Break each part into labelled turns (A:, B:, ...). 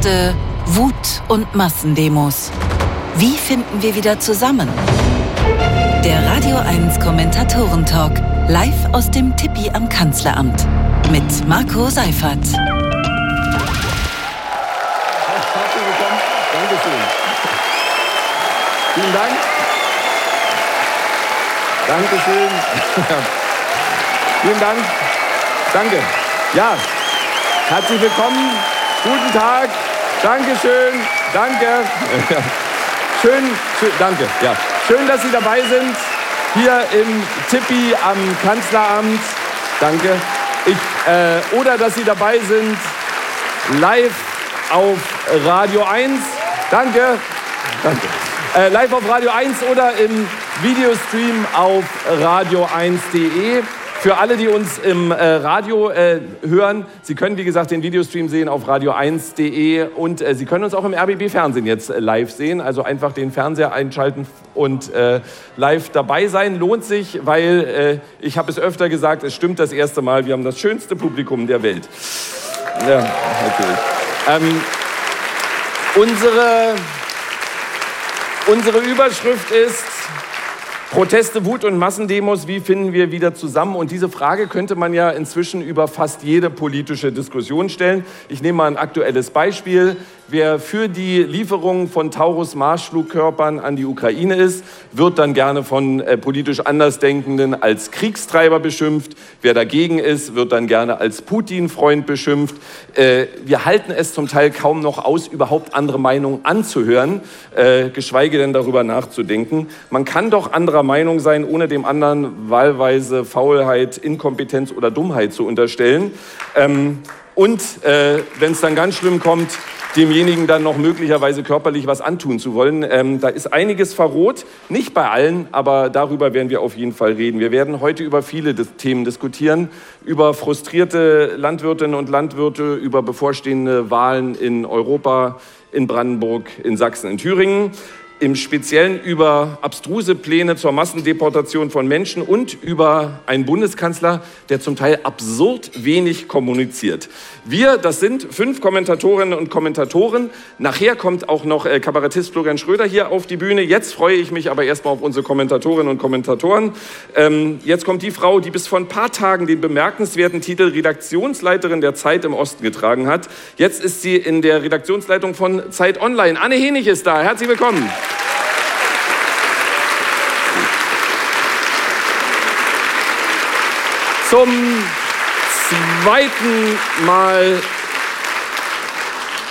A: Proteste, Wut und Massendemos. Wie finden wir wieder zusammen? Der Radio 1 Kommentatoren-Talk, live aus dem Tippi am Kanzleramt. Mit Marco Seifert. Herzlich
B: willkommen. Dankeschön. Vielen Dank. Dankeschön. Vielen Dank. Danke. Ja, herzlich willkommen. Guten Tag. Dankeschön. Danke. Schön, schön, danke. Ja. Schön, dass Sie dabei sind. Hier im Tippi am Kanzleramt. Danke. Ich, äh, oder dass Sie dabei sind live auf Radio 1. Danke. Danke. Äh, live auf Radio 1 oder im Videostream auf radio1.de. Für alle, die uns im äh, Radio äh, hören, Sie können wie gesagt den Videostream sehen auf radio1.de und äh, Sie können uns auch im RBB-Fernsehen jetzt äh, live sehen. Also einfach den Fernseher einschalten und äh, live dabei sein. Lohnt sich, weil äh, ich habe es öfter gesagt, es stimmt das erste Mal, wir haben das schönste Publikum der Welt. Ja, natürlich. Ähm, unsere, unsere Überschrift ist Proteste, Wut und Massendemos, wie finden wir wieder zusammen? Und diese Frage könnte man ja inzwischen über fast jede politische Diskussion stellen. Ich nehme mal ein aktuelles Beispiel. Wer für die Lieferung von Taurus-Marschflugkörpern an die Ukraine ist, wird dann gerne von äh, politisch Andersdenkenden als Kriegstreiber beschimpft. Wer dagegen ist, wird dann gerne als Putin-Freund beschimpft. Äh, wir halten es zum Teil kaum noch aus, überhaupt andere Meinungen anzuhören, äh, geschweige denn darüber nachzudenken. Man kann doch anderer Meinung sein, ohne dem anderen wahlweise Faulheit, Inkompetenz oder Dummheit zu unterstellen. Ähm, und äh, wenn es dann ganz schlimm kommt, demjenigen dann noch möglicherweise körperlich was antun zu wollen. Ähm, da ist einiges verroht, nicht bei allen, aber darüber werden wir auf jeden Fall reden. Wir werden heute über viele Themen diskutieren, über frustrierte Landwirtinnen und Landwirte, über bevorstehende Wahlen in Europa, in Brandenburg, in Sachsen, in Thüringen im Speziellen über abstruse Pläne zur Massendeportation von Menschen und über einen Bundeskanzler, der zum Teil absurd wenig kommuniziert. Wir, das sind fünf Kommentatorinnen und Kommentatoren. Nachher kommt auch noch äh, Kabarettist Florian Schröder hier auf die Bühne. Jetzt freue ich mich aber erstmal auf unsere Kommentatorinnen und Kommentatoren. Ähm, jetzt kommt die Frau, die bis vor ein paar Tagen den bemerkenswerten Titel Redaktionsleiterin der Zeit im Osten getragen hat. Jetzt ist sie in der Redaktionsleitung von Zeit Online. Anne Henig ist da. Herzlich willkommen. Zum zweiten Mal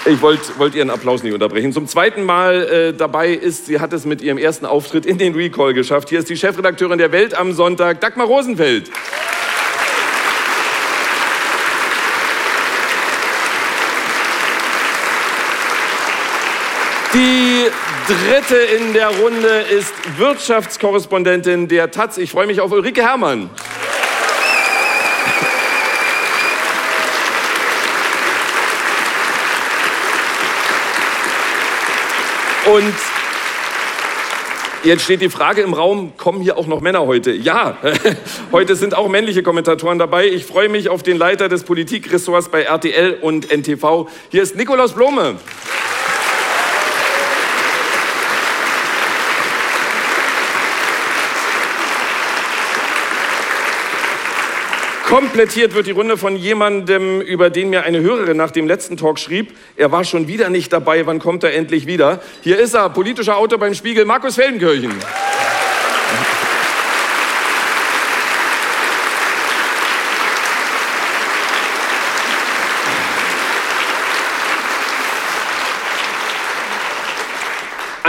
B: ich wollte wollt Ihren Applaus nicht unterbrechen. Zum zweiten Mal äh, dabei ist, sie hat es mit ihrem ersten Auftritt in den Recall geschafft. Hier ist die Chefredakteurin der Welt am Sonntag, Dagmar Rosenfeld. Die dritte in der Runde ist Wirtschaftskorrespondentin der Taz. Ich freue mich auf Ulrike Herrmann. Und Jetzt steht die Frage im Raum, kommen hier auch noch Männer heute? Ja, heute sind auch männliche Kommentatoren dabei. Ich freue mich auf den Leiter des Politikressorts bei RTL und NTV. Hier ist Nikolaus Blome. Komplettiert wird die Runde von jemandem, über den mir eine Hörerin nach dem letzten Talk schrieb. Er war schon wieder nicht dabei. Wann kommt er endlich wieder? Hier ist er, politischer Autor beim Spiegel, Markus Feldenkirchen.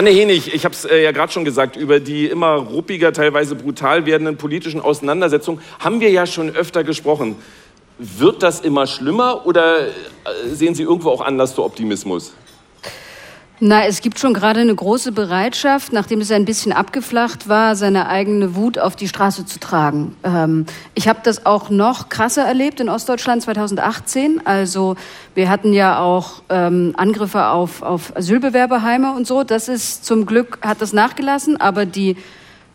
B: Anne Henig, ich habe es äh, ja gerade schon gesagt, über die immer ruppiger, teilweise brutal werdenden politischen Auseinandersetzungen haben wir ja schon öfter gesprochen. Wird das immer schlimmer oder äh, sehen Sie irgendwo auch Anlass zu Optimismus?
C: Na, es gibt schon gerade eine große Bereitschaft, nachdem es ein bisschen abgeflacht war, seine eigene Wut auf die Straße zu tragen. Ähm, ich habe das auch noch krasser erlebt in Ostdeutschland 2018. Also wir hatten ja auch ähm, Angriffe auf, auf Asylbewerberheime und so. Das ist zum Glück hat das nachgelassen, aber die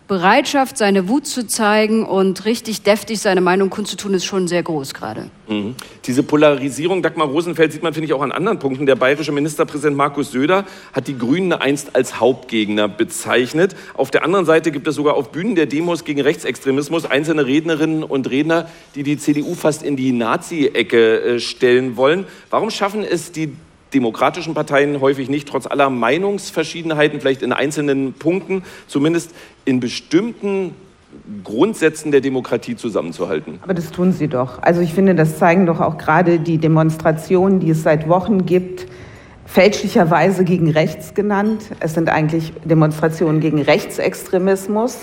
C: Bereitschaft, seine Wut zu zeigen und richtig deftig seine Meinung kundzutun, ist schon sehr groß gerade.
B: Mhm. Diese Polarisierung, Dagmar Rosenfeld, sieht man, finde ich, auch an anderen Punkten. Der bayerische Ministerpräsident Markus Söder hat die Grünen einst als Hauptgegner bezeichnet. Auf der anderen Seite gibt es sogar auf Bühnen der Demos gegen Rechtsextremismus einzelne Rednerinnen und Redner, die die CDU fast in die Nazi-Ecke äh, stellen wollen. Warum schaffen es die demokratischen Parteien häufig nicht, trotz aller Meinungsverschiedenheiten, vielleicht in einzelnen Punkten, zumindest in bestimmten Grundsätzen der Demokratie zusammenzuhalten.
D: Aber das tun sie doch. Also ich finde, das zeigen doch auch gerade die Demonstrationen, die es seit Wochen gibt, fälschlicherweise gegen rechts genannt. Es sind eigentlich Demonstrationen gegen Rechtsextremismus.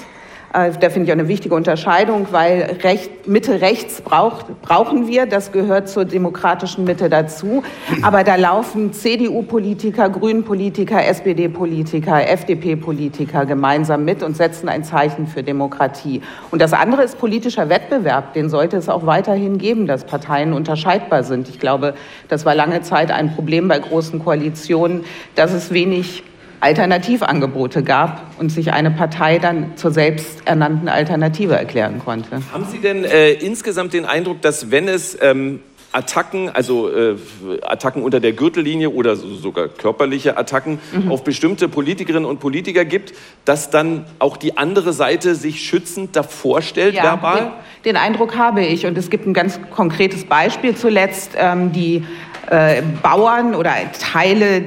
D: Äh, da finde ich auch eine wichtige Unterscheidung, weil Recht, Mitte rechts braucht, brauchen wir. Das gehört zur demokratischen Mitte dazu. Aber da laufen CDU-Politiker, Grünen-Politiker, SPD-Politiker, FDP-Politiker gemeinsam mit und setzen ein Zeichen für Demokratie. Und das andere ist politischer Wettbewerb. Den sollte es auch weiterhin geben, dass Parteien unterscheidbar sind. Ich glaube, das war lange Zeit ein Problem bei großen Koalitionen, dass es wenig Alternativangebote gab und sich eine Partei dann zur selbsternannten Alternative erklären konnte.
B: Haben Sie denn äh, insgesamt den Eindruck, dass wenn es ähm, Attacken, also äh, Attacken unter der Gürtellinie oder sogar körperliche Attacken mhm. auf bestimmte Politikerinnen und Politiker gibt, dass dann auch die andere Seite sich schützend davor stellt,
D: ja, verbal? Den, den, Eindruck habe ich. Und es gibt ein ganz konkretes Beispiel zuletzt. Ähm, die äh, Bauern oder Teile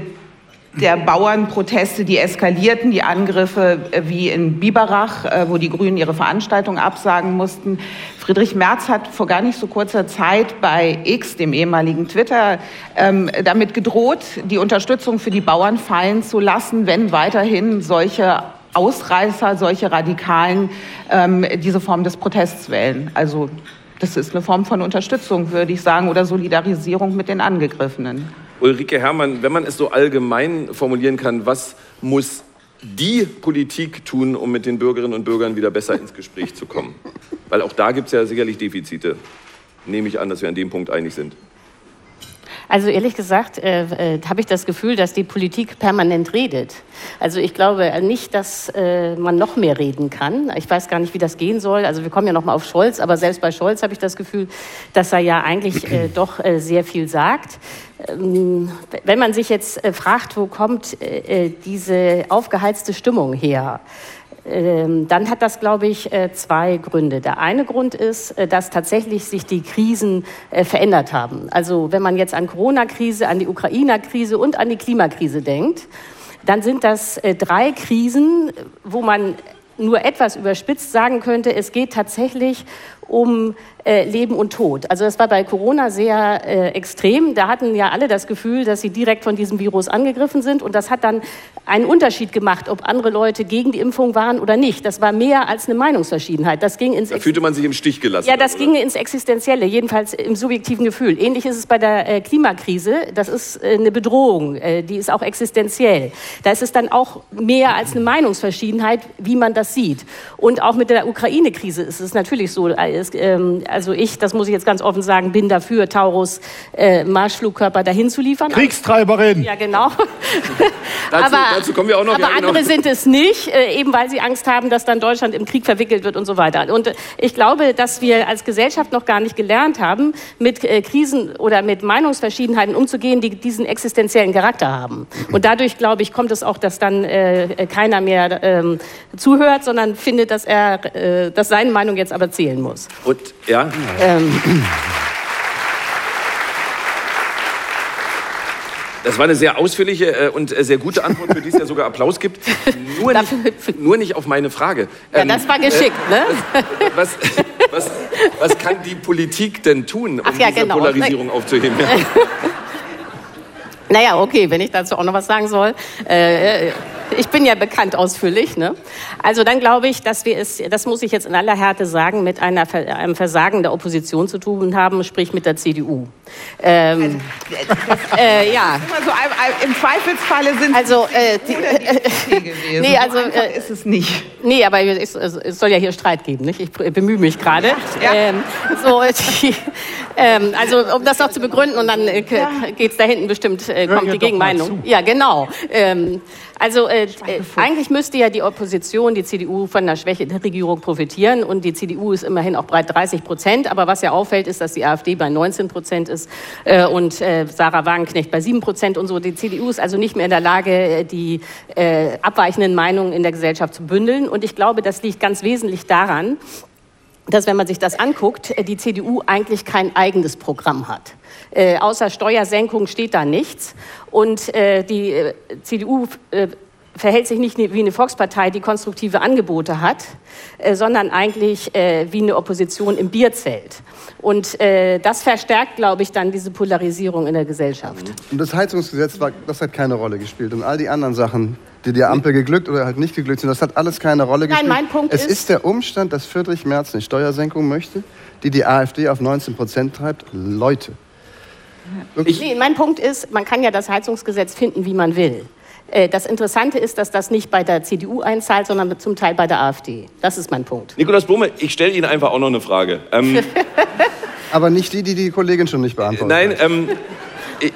D: der Bauernproteste, die eskalierten, die Angriffe äh, wie in Biberach, äh, wo die Grünen ihre Veranstaltung absagen mussten. Friedrich Merz hat vor gar nicht so kurzer Zeit bei X, dem ehemaligen Twitter, ähm, damit gedroht, die Unterstützung für die Bauern fallen zu lassen, wenn weiterhin solche Ausreißer, solche Radikalen ähm, diese Form des Protests wählen. Also das ist eine Form von Unterstützung, würde ich sagen, oder Solidarisierung mit den Angegriffenen.
B: Ulrike Herrmann, wenn man es so allgemein formulieren kann, was muss die Politik tun, um mit den Bürgerinnen und Bürgern wieder besser ins Gespräch zu kommen? Weil auch da gibt es ja sicherlich Defizite. Nehme ich an, dass wir an dem Punkt einig sind.
E: Also ehrlich gesagt äh, äh, habe ich das Gefühl, dass die Politik permanent redet. Also ich glaube nicht, dass äh, man noch mehr reden kann. Ich weiß gar nicht, wie das gehen soll. Also wir kommen ja noch mal auf Scholz, aber selbst bei Scholz habe ich das Gefühl, dass er ja eigentlich äh, doch äh, sehr viel sagt. Ähm, wenn man sich jetzt äh, fragt, wo kommt diese aufgeheizte Stimmung her? Ähm, dann hat das, glaube ich, äh, zwei Gründe. Der eine Grund ist, äh, dass tatsächlich sich die Krisen äh, verändert haben. Also wenn man jetzt an Corona-Krise, an die Ukrainer-Krise und an die Klimakrise denkt, dann sind das drei Krisen, wo man nur etwas überspitzt sagen könnte, es geht tatsächlich um äh, Leben und Tod. Also das war bei Corona sehr äh, extrem. Da hatten ja alle das Gefühl, dass sie direkt von diesem Virus angegriffen sind. Und das hat dann einen Unterschied gemacht, ob andere Leute gegen die Impfung waren oder nicht. Das war mehr als eine Meinungsverschiedenheit. Das ging ins
B: da fühlte man sich im Stich gelassen.
E: Ja, das oder? ging ins Existenzielle, jedenfalls im subjektiven Gefühl. Ähnlich ist es bei der äh, Klimakrise. Das ist äh, eine Bedrohung, äh, die ist auch existenziell. Da ist es dann auch mehr als eine Meinungsverschiedenheit, wie man das sieht. Und auch mit der Ukraine-Krise ist es natürlich so. Äh, es, ähm, also ich, das muss ich jetzt ganz offen sagen, bin dafür, Taurus äh, Marschflugkörper dahin zu liefern.
F: Kriegstreiberin.
E: Ja, genau.
B: dazu, aber, dazu kommen wir auch noch.
E: Aber ja, genau. andere sind es nicht, äh, eben weil sie Angst haben, dass dann Deutschland im Krieg verwickelt wird und so weiter. Und äh, ich glaube, dass wir als Gesellschaft noch gar nicht gelernt haben, mit äh, Krisen oder mit Meinungsverschiedenheiten umzugehen, die diesen existenziellen Charakter haben. Und dadurch, glaube ich, kommt es auch, dass dann äh, keiner mehr ähm, zuhört, sondern findet, dass er, äh, dass seine Meinung jetzt aber zählen muss.
B: Und ja. Ähm. Das war eine sehr ausführliche äh, und äh, sehr gute Antwort, für die es ja sogar Applaus gibt. Nur nicht, nur nicht auf meine Frage.
E: Ja, ähm, das war geschickt, äh, ne?
B: Was, was, was, kann die Politik denn tun, um ja, diese genau. Polarisierung aufzuheben?
E: Naja, okay, wenn ich dazu auch noch was sagen soll. Äh, ich bin ja bekannt ausführlich. Ne? Also dann glaube ich, dass wir es, das muss ich jetzt in aller Härte sagen, mit einer, einem Versagen der Opposition zu tun haben, sprich mit der CDU.
D: Ähm, also, äh, ja. So, Im Zweifelsfalle sind
E: also, äh, die,
D: die gewesen. Nee, also so äh, ist es nicht.
E: Nee, aber es, es, soll ja hier Streit geben, nicht? Ich bemühe mich gerade. Ja, ja. ähm, so, ähm, also um das noch zu begründen und dann äh, ja. geht es da hinten bestimmt, äh, kommt die Gegenmeinung. Ja, genau. Also äh, äh, eigentlich müsste ja die Opposition, die CDU, von der Schwäche der Regierung profitieren und die CDU ist immerhin auch breit 30 Prozent. Aber was ja auffällt, ist, dass die AfD bei 19 Prozent ist äh, und äh, Sarah Wagenknecht bei 7 Prozent und so. Die CDU ist also nicht mehr in der Lage, äh, die äh, abweichenden Meinungen in der Gesellschaft zu bündeln. Und ich glaube, das liegt ganz wesentlich daran, dass, wenn man sich das anguckt, die CDU eigentlich kein eigenes Programm hat. Äh, außer Steuersenkung steht da nichts. Und äh, die äh, CDU äh, verhält sich nicht wie eine Volkspartei, die konstruktive Angebote hat, äh, sondern eigentlich äh, wie eine Opposition im Bierzelt. Und das verstärkt, glaube ich, dann diese Polarisierung in der Gesellschaft.
F: Und das Heizungsgesetz, war, das hat keine Rolle gespielt. Und all die anderen Sachen, die der Ampel geglückt oder halt nicht geglückt sind, das hat alles keine Rolle gespielt.
E: Nein, mein Punkt
F: es
E: ist...
F: Es ist der Umstand, dass Friedrich Merz eine Steuersenkung möchte, die die AfD auf 19 Prozent treibt. Leute,
E: ich, nee, mein Punkt ist, man kann ja das Heizungsgesetz finden, wie man will. Äh, das Interessante ist, dass das nicht bei der CDU einzahlt, sondern zum Teil bei der AfD. Das ist mein Punkt.
B: Nikolaus Blume, ich stelle Ihnen einfach auch noch eine Frage. Ähm,
F: Aber nicht die, die die Kollegin schon nicht beantwortet
B: Nein, hat. Ähm,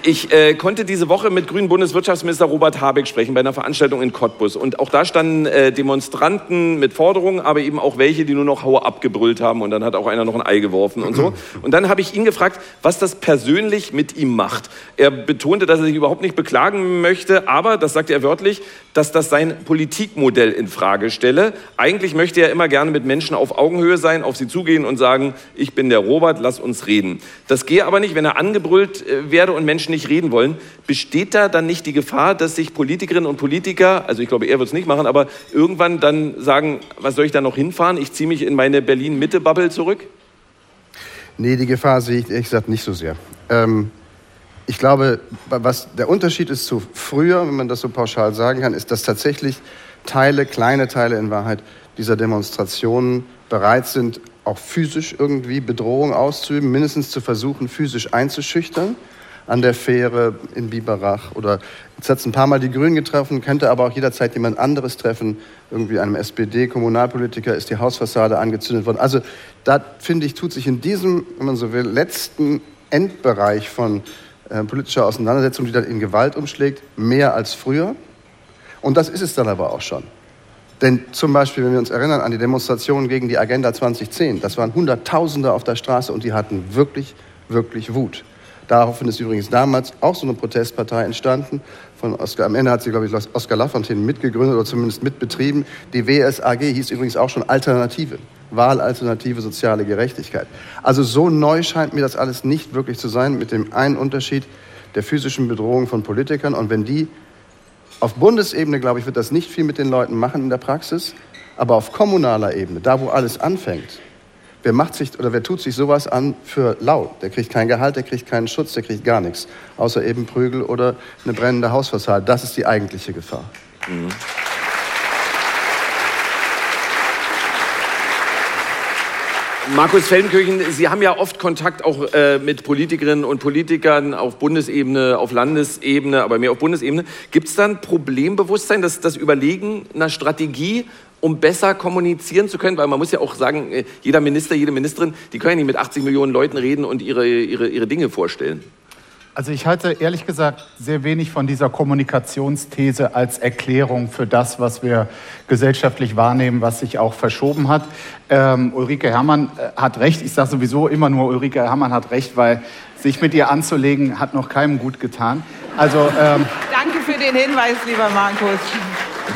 B: ich äh, konnte diese Woche mit grünen Bundeswirtschaftsminister Robert Habeck sprechen bei einer Veranstaltung in Cottbus. Und auch da standen äh, Demonstranten mit Forderungen, aber eben auch welche, die nur noch Hau abgebrüllt haben. Und dann hat auch einer noch ein Ei geworfen und so. Und dann habe ich ihn gefragt, was das persönlich mit ihm macht. Er betonte, dass er sich überhaupt nicht beklagen möchte, aber, das sagte er wörtlich, dass das sein Politikmodell in Frage stelle. Eigentlich möchte er immer gerne mit Menschen auf Augenhöhe sein, auf sie zugehen und sagen, ich bin der Robert, lass uns reden. Das gehe aber nicht, wenn er angebrüllt äh, werde und Menschen nicht reden wollen. Besteht da dann nicht die Gefahr, dass sich Politikerinnen und Politiker, also ich glaube, er wird es nicht machen, aber irgendwann dann sagen, was soll ich da noch hinfahren? Ich ziehe mich in meine Berlin-Mitte-Bubble zurück?
F: Nee, die Gefahr sehe ich ehrlich gesagt nicht so sehr. Ähm, ich glaube, was der Unterschied ist zu früher, wenn man das so pauschal sagen kann, ist, dass tatsächlich Teile, kleine Teile in Wahrheit dieser Demonstrationen bereit sind, auch physisch irgendwie Bedrohung auszuüben, mindestens zu versuchen, physisch einzuschüchtern an der Fähre in Biberach oder jetzt hat es ein paar Mal die Grünen getroffen, könnte aber auch jederzeit jemand anderes treffen. Irgendwie einem SPD-Kommunalpolitiker ist die Hausfassade angezündet worden. Also da finde ich, tut sich in diesem, wenn man so will, letzten Endbereich von äh, politischer Auseinandersetzung, die dann in Gewalt umschlägt, mehr als früher. Und das ist es dann aber auch schon. Denn zum Beispiel, wenn wir uns erinnern an die Demonstrationen gegen die Agenda 2010, das waren Hunderttausende auf der Straße und die hatten wirklich, wirklich Wut. Daraufhin ist übrigens damals auch so eine Protestpartei entstanden. Von Oskar, am Ende hat sie, glaube ich, Oskar Lafontaine mitgegründet oder zumindest mitbetrieben. Die WSAG hieß übrigens auch schon Alternative. Wahlalternative soziale Gerechtigkeit. Also so neu scheint mir das alles nicht wirklich zu sein, mit dem einen Unterschied der physischen Bedrohung von Politikern. Und wenn die auf Bundesebene, glaube ich, wird das nicht viel mit den Leuten machen in der Praxis, aber auf kommunaler Ebene, da wo alles anfängt, Wer macht sich oder wer tut sich sowas an für lau? Der kriegt kein Gehalt, der kriegt keinen Schutz, der kriegt gar nichts. Außer eben Prügel oder eine brennende Hausfassade. Das ist die eigentliche Gefahr. Mhm.
B: Markus Feldenkirchen, Sie haben ja oft Kontakt auch äh, mit Politikerinnen und Politikern auf Bundesebene, auf Landesebene, aber mehr auf Bundesebene. Gibt es da ein Problembewusstsein, dass das Überlegen einer Strategie um besser kommunizieren zu können, weil man muss ja auch sagen, äh, jeder Minister, jede Ministerin, die können ja nicht mit 80 Millionen Leuten reden und ihre, ihre, ihre Dinge vorstellen.
G: Also ich halte ehrlich gesagt sehr wenig von dieser Kommunikationsthese als Erklärung für das, was wir gesellschaftlich wahrnehmen, was sich auch verschoben hat. Ähm, Ulrike Herrmann äh, hat recht. Ich sage sowieso immer nur, Ulrike Herrmann hat recht, weil sich mit ihr anzulegen, hat noch keinem gut getan. Also,
D: ähm, Danke für den Hinweis, lieber Markus.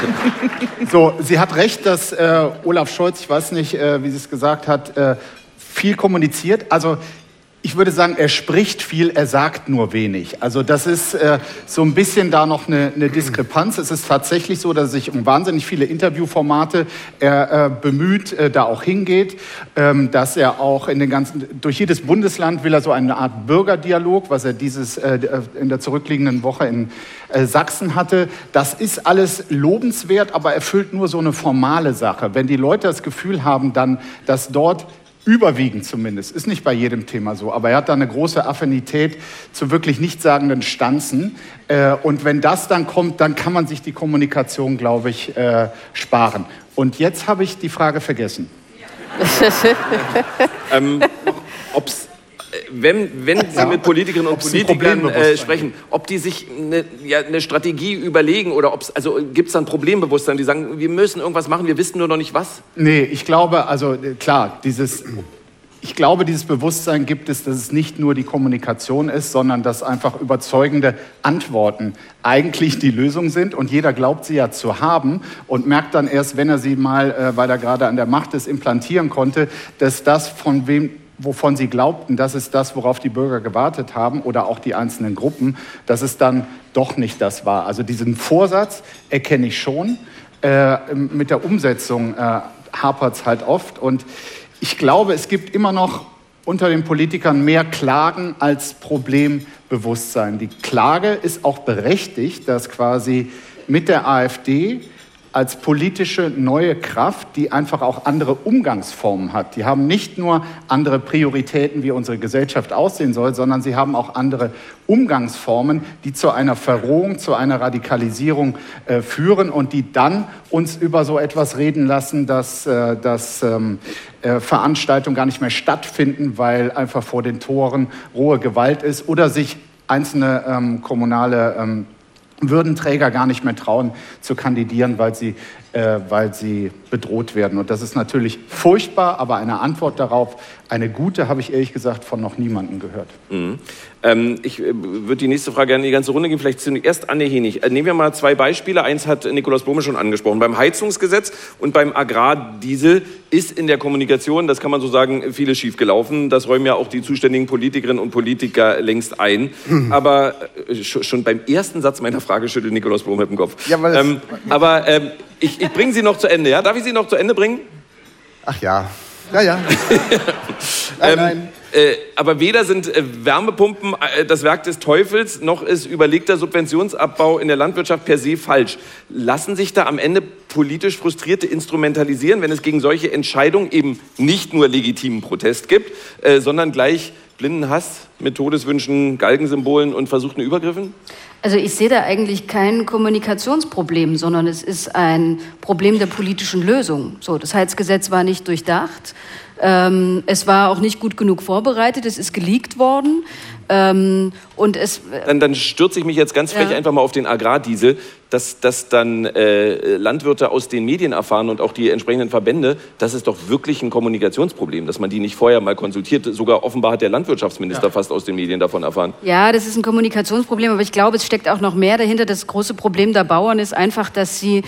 G: So, sie hat recht, dass äh, Olaf Scholz, ich weiß nicht, äh, wie sie es gesagt hat, äh, viel kommuniziert. Also ich würde sagen, er spricht viel, er sagt nur wenig. Also das ist äh, so ein bisschen da noch eine, eine, Diskrepanz. Es ist tatsächlich so, dass sich um wahnsinnig viele Interviewformate er äh, bemüht, äh, da auch hingeht, ähm, dass er auch in den ganzen, durch jedes Bundesland will er so eine Art Bürgerdialog, was er dieses äh, in der zurückliegenden Woche in äh, Sachsen hatte. Das ist alles lobenswert, aber erfüllt nur so eine formale Sache. Wenn die Leute das Gefühl haben, dann, dass dort Überwiegend zumindest. Ist nicht bei jedem Thema so. Aber er hat da eine große Affinität zu wirklich nichtssagenden Stanzen. Äh, und wenn das dann kommt, dann kann man sich die Kommunikation, glaube ich, äh, sparen. Und jetzt habe ich die Frage vergessen.
B: ähm, ob's, wenn, wenn Sie ja, mit Politikerinnen und Politikern äh, sprechen, ob die sich eine, ja, eine Strategie überlegen oder ob es, also gibt es da ein Problembewusstsein, die sagen, wir müssen irgendwas machen, wir wissen nur noch nicht was?
G: Nee, ich glaube, also äh, klar, dieses ich glaube, dieses Bewusstsein gibt es, dass es nicht nur die Kommunikation ist, sondern dass einfach überzeugende Antworten eigentlich die Lösung sind. Und jeder glaubt sie ja zu haben und merkt dann erst, wenn er sie mal, äh, weil er gerade an der Macht ist, implantieren konnte, dass das, von wem, wovon sie glaubten, das ist das, worauf die Bürger gewartet haben oder auch die einzelnen Gruppen, dass es dann doch nicht das war. Also diesen Vorsatz erkenne ich schon. Äh, mit der Umsetzung äh, hapert es halt oft. Und ich glaube, es gibt immer noch unter den Politikern mehr Klagen als Problembewusstsein. Die Klage ist auch berechtigt, dass quasi mit der AfD als politische neue Kraft, die einfach auch andere Umgangsformen hat. Die haben nicht nur andere Prioritäten, wie unsere Gesellschaft aussehen soll, sondern sie haben auch andere Umgangsformen, die zu einer Verrohung, zu einer Radikalisierung äh, führen und die dann uns über so etwas reden lassen, dass, äh, dass ähm, äh, Veranstaltungen gar nicht mehr stattfinden, weil einfach vor den Toren rohe Gewalt ist oder sich einzelne ähm, kommunale ähm, Würdenträger gar nicht mehr trauen zu kandidieren, weil sie, äh, weil sie bedroht werden. Und das ist natürlich furchtbar, aber eine Antwort darauf, eine gute, habe ich ehrlich gesagt von noch niemandem gehört.
B: Mhm. Ähm, ich äh, würde die nächste Frage gerne in die ganze Runde gehen. Vielleicht zuerst Anne Henig. Äh, nehmen wir mal zwei Beispiele. Eins hat Nikolaus Blome schon angesprochen. Beim Heizungsgesetz und beim Agrardiesel ist in der Kommunikation, das kann man so sagen, vieles schiefgelaufen. Das räumen ja auch die zuständigen Politikerinnen und Politiker längst ein. Mhm. Aber äh, schon beim ersten Satz meiner Frage schüttelt Nikolaus Blome dem Kopf. Ja, ähm, aber ähm, ich, ich bringe Sie noch zu Ende. Ja? Darf ich Sie noch zu Ende bringen?
F: Ach ja. Ja, ja.
B: nein, nein. Äh, aber weder sind äh, Wärmepumpen äh, das Werk des Teufels, noch ist überlegter Subventionsabbau in der Landwirtschaft per se falsch. Lassen sich da am Ende politisch Frustrierte instrumentalisieren, wenn es gegen solche Entscheidungen eben nicht nur legitimen Protest gibt, sondern gleich blinden Hass mit Todeswünschen, Galgensymbolen und versuchten Übergriffen?
C: Also ich sehe da eigentlich kein Kommunikationsproblem, sondern es ist ein Problem der politischen Lösung. So, das Heizgesetz war nicht durchdacht. Ähm, es war auch nicht gut genug vorbereitet. Es ist geleakt worden. Ähm, und es,
B: dann, dann stürze ich mich jetzt ganz frech ja. einfach mal auf den Agrardiesel, dass, dass dann äh, Landwirte aus den Medien erfahren und auch die entsprechenden Verbände, das ist doch wirklich ein Kommunikationsproblem, dass man die nicht vorher mal konsultiert. Sogar offenbar hat der Landwirtschaftsminister ja. fast aus den Medien davon erfahren.
C: Ja, das ist ein Kommunikationsproblem, aber ich glaube, es steckt auch noch mehr dahinter. Das große Problem der Bauern ist einfach, dass sie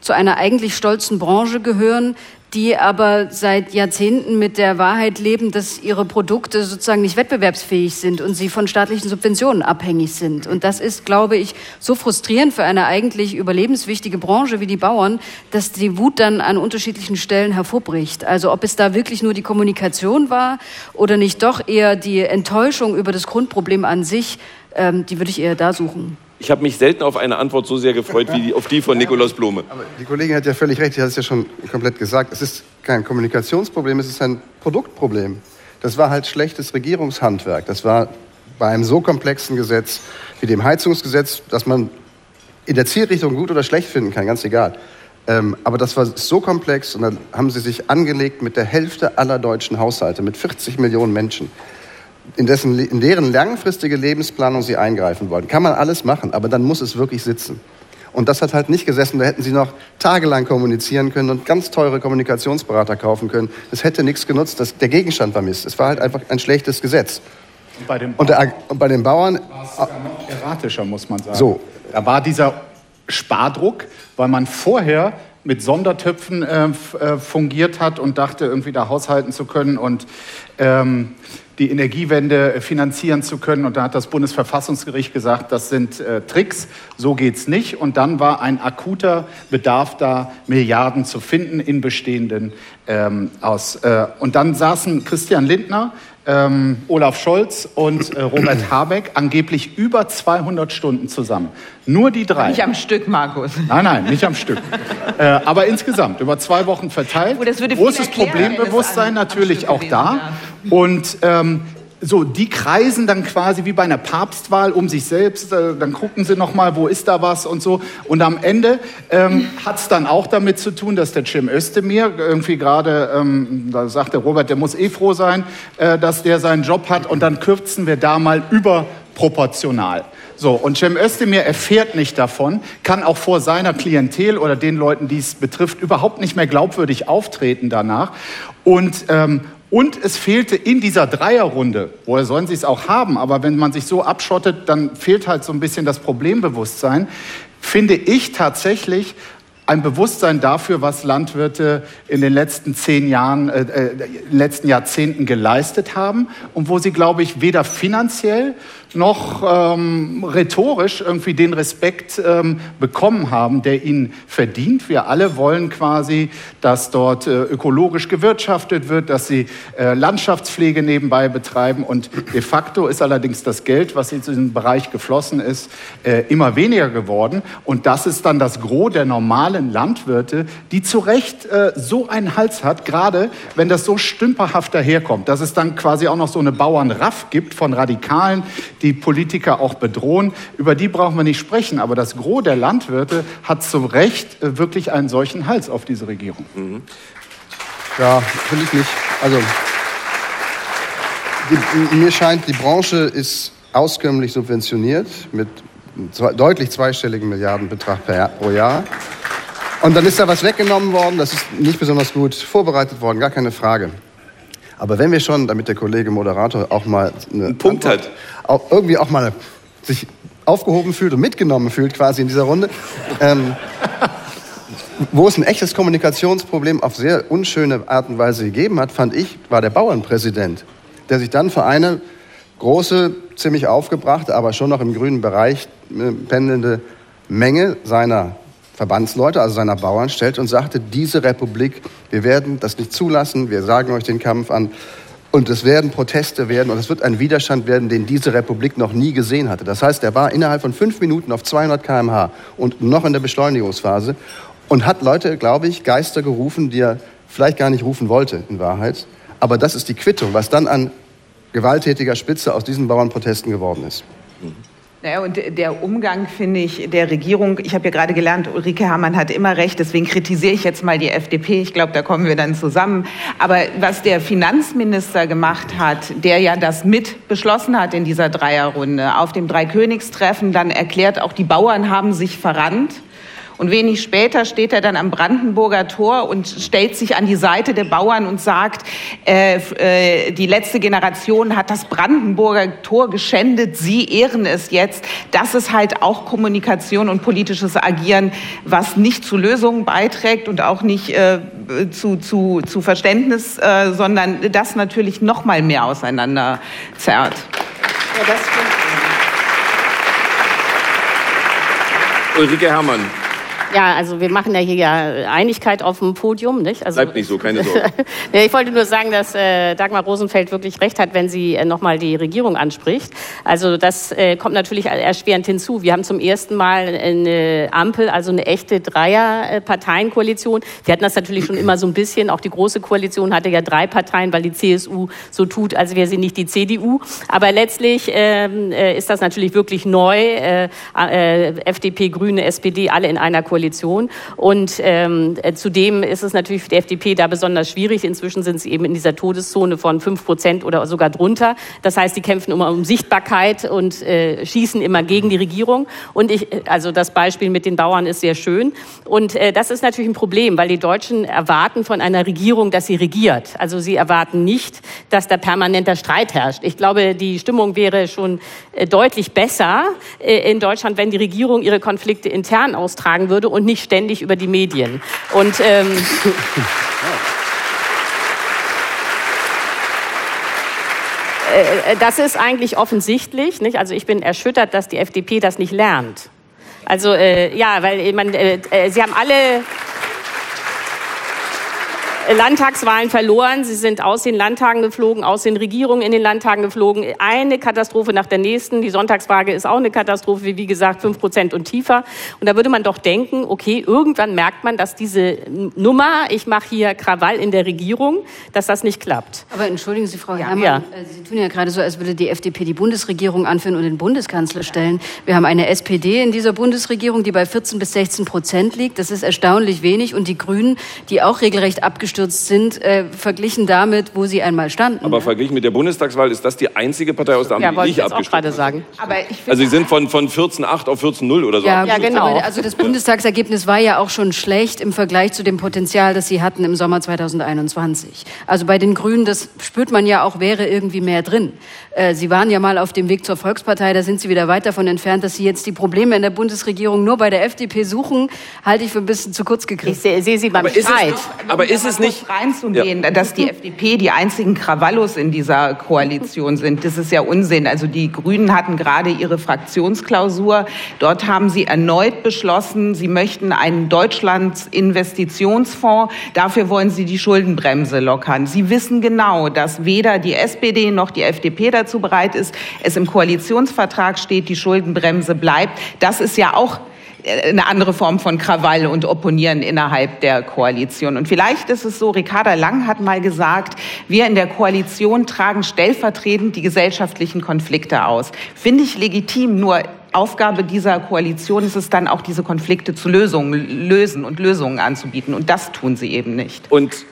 C: zu einer eigentlich stolzen Branche gehören, die aber seit Jahrzehnten mit der Wahrheit leben, dass ihre Produkte sozusagen nicht wettbewerbsfähig sind und sie von staatlichen Subventionen abhängig sind. Und das ist, glaube ich, so frustrierend für eine eigentlich überlebenswichtige Branche wie die Bauern, dass die Wut dann an unterschiedlichen Stellen hervorbricht. Also ob es da wirklich nur die Kommunikation war oder nicht doch eher die Enttäuschung über das Grundproblem an sich, ähm, die würde ich eher da suchen.
B: Ich habe mich selten auf eine Antwort so sehr gefreut wie die, auf die von Nikolaus Blome.
F: Aber die Kollegin hat ja völlig recht, sie hat es ja schon komplett gesagt. Es ist kein Kommunikationsproblem, es ist ein Produktproblem. Das war halt schlechtes Regierungshandwerk. Das war bei einem so komplexen Gesetz wie dem Heizungsgesetz, dass man in der Zielrichtung gut oder schlecht finden kann, ganz egal. Ähm, aber das war so komplex und dann haben sie sich angelegt mit der Hälfte aller deutschen Haushalte, mit 40 Millionen Menschen in, dessen, in deren langfristige Lebensplanung sie eingreifen wollen. Kann man alles machen, aber dann muss es wirklich sitzen. Und das hat halt nicht gesessen. Da hätten sie noch tagelang kommunizieren können und ganz teure Kommunikationsberater kaufen können. Es hätte nichts genutzt. Das, der Gegenstand war Mist. Es war halt einfach ein schlechtes Gesetz.
G: Und bei, den und, der, und bei den Bauern war es sogar noch erratischer, muss man sagen. So. Da war dieser Spardruck, weil man vorher mit Sondertöpfen äh, äh fungiert hat und dachte, irgendwie da haushalten zu können und ähm, die Energiewende finanzieren zu können. Und da hat das Bundesverfassungsgericht gesagt, das sind äh, Tricks, so geht's nicht. Und dann war ein akuter Bedarf da, Milliarden zu finden in bestehenden ähm, aus. Äh, und dann saßen Christian Lindner, ähm, Olaf Scholz und äh, Robert Habeck angeblich über 200 Stunden zusammen. Nur die drei.
D: Nicht am Stück, Markus.
G: Nein, nein, nicht am Stück. äh, aber insgesamt, über zwei Wochen verteilt.
D: Oh,
G: Großes
D: erklären,
G: Problembewusstsein natürlich auch da. Und ähm, so, die kreisen dann quasi wie bei einer Papstwahl um sich selbst. Äh, dann gucken sie noch mal, wo ist da was und so. Und am Ende ähm, hat es dann auch damit zu tun, dass der Cem Özdemir irgendwie gerade, ähm, da sagt der Robert, der muss eh froh sein, äh, dass der seinen Job hat. Und dann kürzen wir da mal überproportional. So, und Cem Özdemir erfährt nicht davon, kann auch vor seiner Klientel oder den Leuten, die es betrifft, überhaupt nicht mehr glaubwürdig auftreten danach. Und, ähm, und es fehlte in dieser Dreierrunde, woher sollen sie es auch haben, aber wenn man sich so abschottet, dann fehlt halt so ein bisschen das Problembewusstsein, finde ich tatsächlich ein Bewusstsein dafür, was Landwirte in den letzten zehn Jahren, äh, äh, letzten Jahrzehnten geleistet haben und wo sie, glaube ich, weder finanziell noch ähm, rhetorisch irgendwie den Respekt ähm, bekommen haben, der ihnen verdient. Wir alle wollen quasi, dass dort äh, ökologisch gewirtschaftet wird, dass sie äh, Landschaftspflege nebenbei betreiben. Und de facto ist allerdings das Geld, was in diesen Bereich geflossen ist, äh, immer weniger geworden. Und das ist dann das Gros der normalen Landwirte, die zu Recht äh, so einen Hals hat, gerade wenn das so stümperhaft daherkommt, dass es dann quasi auch noch so eine Bauernraff gibt von Radikalen, die Politiker auch bedrohen. Über die brauchen wir nicht sprechen, aber das Gros der Landwirte hat zu Recht äh, wirklich einen solchen Hals auf diese Regierung. Mhm.
F: Ja, finde ich nicht. Also, die, mir scheint, die Branche ist auskömmlich subventioniert mit zwei, deutlich zweistelligen Milliardenbetrag per, pro Jahr. Und dann ist da was weggenommen worden, das ist nicht besonders gut vorbereitet worden, gar keine Frage. Aber wenn wir schon, damit der Kollege Moderator auch mal
B: einen Punkt Antwort, hat,
F: auch irgendwie auch mal sich aufgehoben fühlt und mitgenommen fühlt quasi in dieser Runde, ähm, wo es ein echtes Kommunikationsproblem auf sehr unschöne Art und Weise gegeben hat, fand ich, war der Bauernpräsident, der sich dann für eine große, ziemlich aufgebrachte, aber schon noch im grünen Bereich äh, pendelnde Menge seiner Verbandsleute, also seiner Bauern, stellt und sagte, diese Republik, wir werden das nicht zulassen, wir sagen euch den Kampf an. Und es werden Proteste werden und es wird ein Widerstand werden, den diese Republik noch nie gesehen hatte. Das heißt, er war innerhalb von fünf Minuten auf 200 km/h und noch in der Beschleunigungsphase und hat Leute, glaube ich, Geister gerufen, die er vielleicht gar nicht rufen wollte, in Wahrheit. Aber das ist die Quittung, was dann an gewalttätiger Spitze aus diesen Bauernprotesten geworden ist. Mhm.
D: Naja, und der Umgang, finde ich, der Regierung, ich habe ja gerade gelernt, Ulrike Herrmann hat immer recht, deswegen kritisiere ich jetzt mal die FDP. Ich glaube, da kommen wir dann zusammen. Aber was der Finanzminister gemacht hat, der ja das mit beschlossen hat in dieser Dreierrunde, auf dem Dreikönigstreffen dann erklärt, auch die Bauern haben sich verrannt und wenig später steht er dann am Brandenburger Tor und stellt sich an die Seite der Bauern und sagt, äh, äh, die letzte Generation hat das Brandenburger Tor geschändet, sie ehren es jetzt. Das ist halt auch Kommunikation und politisches Agieren, was nicht zu Lösungen beiträgt und auch nicht äh, zu, zu, zu Verständnis, äh, sondern das natürlich noch mal mehr auseinander zerrt. Ja,
B: Ulrike Herrmann.
E: Ja, also wir machen ja hier ja Einigkeit auf dem Podium, nicht? Also,
B: Bleibt nicht so, keine Sorge.
E: ich wollte nur sagen, dass äh, Dagmar Rosenfeld wirklich recht hat, wenn sie äh, nochmal die Regierung anspricht. Also das äh, kommt natürlich erschwerend hinzu. Wir haben zum ersten Mal eine Ampel, also eine echte Dreier-Parteienkoalition. Wir hatten das natürlich schon immer so ein bisschen. Auch die Große Koalition hatte ja drei Parteien, weil die CSU so tut, als wäre sie nicht die CDU. Aber letztlich ähm, äh, ist das natürlich wirklich neu. Äh, äh, FDP, Grüne, SPD, alle in einer Koalition. Koalition. Und ähm, äh, zudem ist es natürlich für die FDP da besonders schwierig. Inzwischen sind sie eben in dieser Todeszone von fünf Prozent oder sogar drunter. Das heißt, sie kämpfen immer um Sichtbarkeit und äh, schießen immer gegen die Regierung. Und ich, äh, also das Beispiel mit den Bauern ist sehr schön. Und äh, das ist natürlich ein Problem, weil die Deutschen erwarten von einer Regierung, dass sie regiert. Also sie erwarten nicht, dass da permanenter Streit herrscht. Ich glaube, die Stimmung wäre schon äh, deutlich besser in Deutschland, wenn die Regierung ihre Konflikte intern austragen würde und nicht ständig über die Medien. Und ähm, äh, das ist eigentlich offensichtlich. Nicht? Also ich bin erschüttert, dass die FDP das nicht lernt. Also äh, ja, weil man, äh, äh sie haben alle Landtagswahlen verloren. Sie sind aus den Landtagen geflogen, aus den Regierungen in den Landtagen geflogen. Eine Katastrophe nach der nächsten. Die Sonntagsfrage ist auch eine Katastrophe, wie gesagt, fünf Prozent und tiefer. Und da würde man doch denken, okay, irgendwann merkt man, dass diese Nummer, ich mache hier Krawall in der Regierung, dass das nicht klappt.
C: Aber entschuldigen Sie, Frau Herrmann, ja. Äh, Sie tun ja gerade so, als würde die FDP die Bundesregierung anführen und den Bundeskanzler stellen. Wir haben eine SPD in dieser Bundesregierung, die bei 14 bis 16 Prozent liegt. Das ist erstaunlich wenig. Und die Grünen, die auch regelrecht abgestimmt abgestürzt sind, äh, verglichen damit, wo sie einmal standen.
B: Aber verglichen mit der Bundestagswahl ist das die einzige Partei aus der Ampel,
E: ja,
B: die nicht abgestürzt
E: auch gerade sagen.
B: Aber ich also sie sind von, von 14,8 auf 14,0 oder so.
C: Ja, ja genau. Aber also das Bundestagsergebnis war ja auch schon schlecht im Vergleich zu dem Potenzial, das sie hatten im Sommer 2021. Also bei den Grünen, das spürt man ja auch, wäre irgendwie mehr drin. Äh, sie waren ja mal auf dem Weg zur Volkspartei, da sind Sie wieder weit davon entfernt, dass Sie jetzt die Probleme in der Bundesregierung nur bei der FDP suchen, halte ich für ein bisschen zu kurz gegriffen. Ich
E: sehe, sehe Sie beim aber Streit.
B: Ist es, aber ist es nicht
D: reinzugehen, ja. dass die FDP die einzigen Krawallos in dieser Koalition sind? Das ist ja Unsinn. Also die Grünen hatten gerade ihre Fraktionsklausur. Dort haben sie erneut beschlossen, sie möchten einen Deutschlands Investitionsfonds. Dafür wollen sie die Schuldenbremse lockern. Sie wissen genau, dass weder die SPD noch die FDP da dazu bereit ist, es im Koalitionsvertrag steht, die Schuldenbremse bleibt. Das ist ja auch eine andere Form von Krawall und Opponieren innerhalb der Koalition. Und vielleicht ist es so, Ricarda Lang hat mal gesagt, wir in der Koalition tragen stellvertretend die gesellschaftlichen Konflikte aus. Finde ich legitim, nur Aufgabe dieser Koalition ist es dann auch, diese Konflikte zu Lösungen, lösen und Lösungen anzubieten. Und das tun sie eben nicht.
B: Und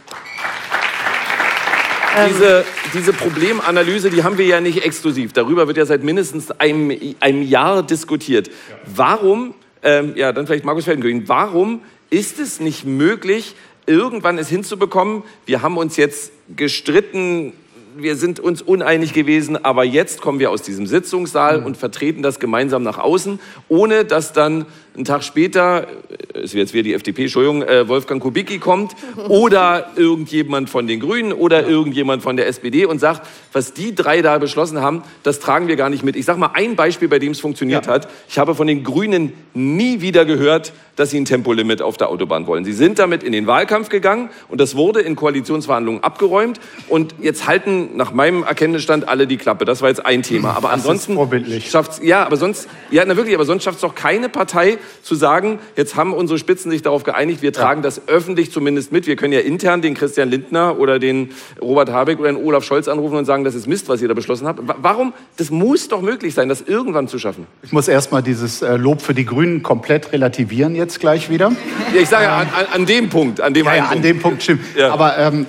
B: diese, diese Problemanalyse, die haben wir ja nicht exklusiv. Darüber wird ja seit mindestens einem, einem Jahr diskutiert. Warum, ähm, ja, dann vielleicht Markus Feldenkirchen, warum ist es nicht möglich, irgendwann es hinzubekommen? Wir haben uns jetzt gestritten, wir sind uns uneinig gewesen, aber jetzt kommen wir aus diesem Sitzungssaal mhm. und vertreten das gemeinsam nach außen, ohne dass dann einen Tag später, äh, es wird jetzt wieder die FDP, Entschuldigung, äh, Wolfgang Kubicki kommt oder irgendjemand von den Grünen oder irgendjemand von der SPD und sagt, was die drei da beschlossen haben, das tragen wir gar nicht mit. Ich sage mal ein Beispiel, bei dem es funktioniert ja. hat. Ich habe von den Grünen nie wieder gehört, dass sie ein Tempolimit auf der Autobahn wollen. Sie sind damit in den Wahlkampf gegangen und das wurde in Koalitionsverhandlungen abgeräumt und jetzt halten nach meinem Erkenntnisstand alle die Klappe. Das war jetzt ein Thema. Aber ansonsten schafft ja, aber sonst ja, na wirklich, aber sonst schafft es doch keine Partei zu sagen, jetzt haben unsere Spitzen sich darauf geeinigt, wir tragen ja. das öffentlich zumindest mit. Wir können ja intern den Christian Lindner oder den Robert Habeck oder den Olaf Scholz anrufen und sagen, das ist Mist, was ihr da beschlossen habt. Warum? Das muss doch möglich sein, das irgendwann zu schaffen.
G: Ich muss erstmal dieses äh, Lob für die Grünen komplett relativieren jetzt gleich wieder.
B: Ja, ich sage ja, an, an, dem Punkt, an dem
G: ja,
B: ja,
G: an dem Punkt stimmt. Ja. Aber ähm,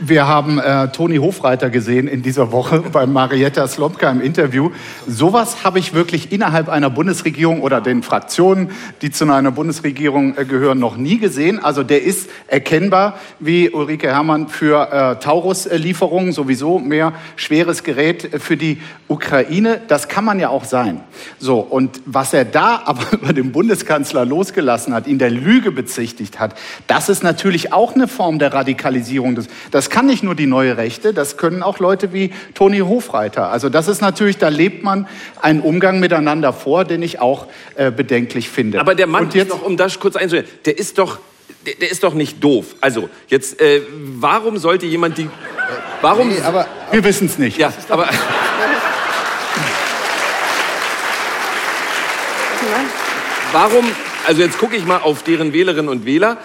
G: wir haben äh, Toni Hofreiter gesehen in dieser Woche bei Marietta Slomka im Interview. Sowas habe ich wirklich innerhalb einer Bundesregierung oder den Fraktionen, die zu einer Bundesregierung äh, gehören, noch nie gesehen. Also der ist erkennbar, wie Ulrike Herrmann für äh, Taurus-Lieferungen, sowieso mehr schweres Gerät für die Ukraine. Das kann man ja auch sein. So, und was er da aber über den Bundeskanzler losgelassen hat, ihn der Lüge bezichtigt hat, das ist natürlich auch eine Form der Radikalisierung. Des, das kann nicht nur die neue Rechte, das können auch Leute wie Toni Hofreiter. Also das ist natürlich, da lebt man einen Umgang miteinander vor, den ich auch äh, bedenklich finde.
B: Aber der Mann Und jetzt, ist doch, um das kurz einzuhören, der ist doch, der, der, ist doch nicht doof. Also jetzt, äh, warum sollte jemand die, warum? Nee,
G: aber wir wissen es nicht.
B: Ja, aber. Warum, also jetzt gucke ich mal auf deren Wählerinnen und Wähler,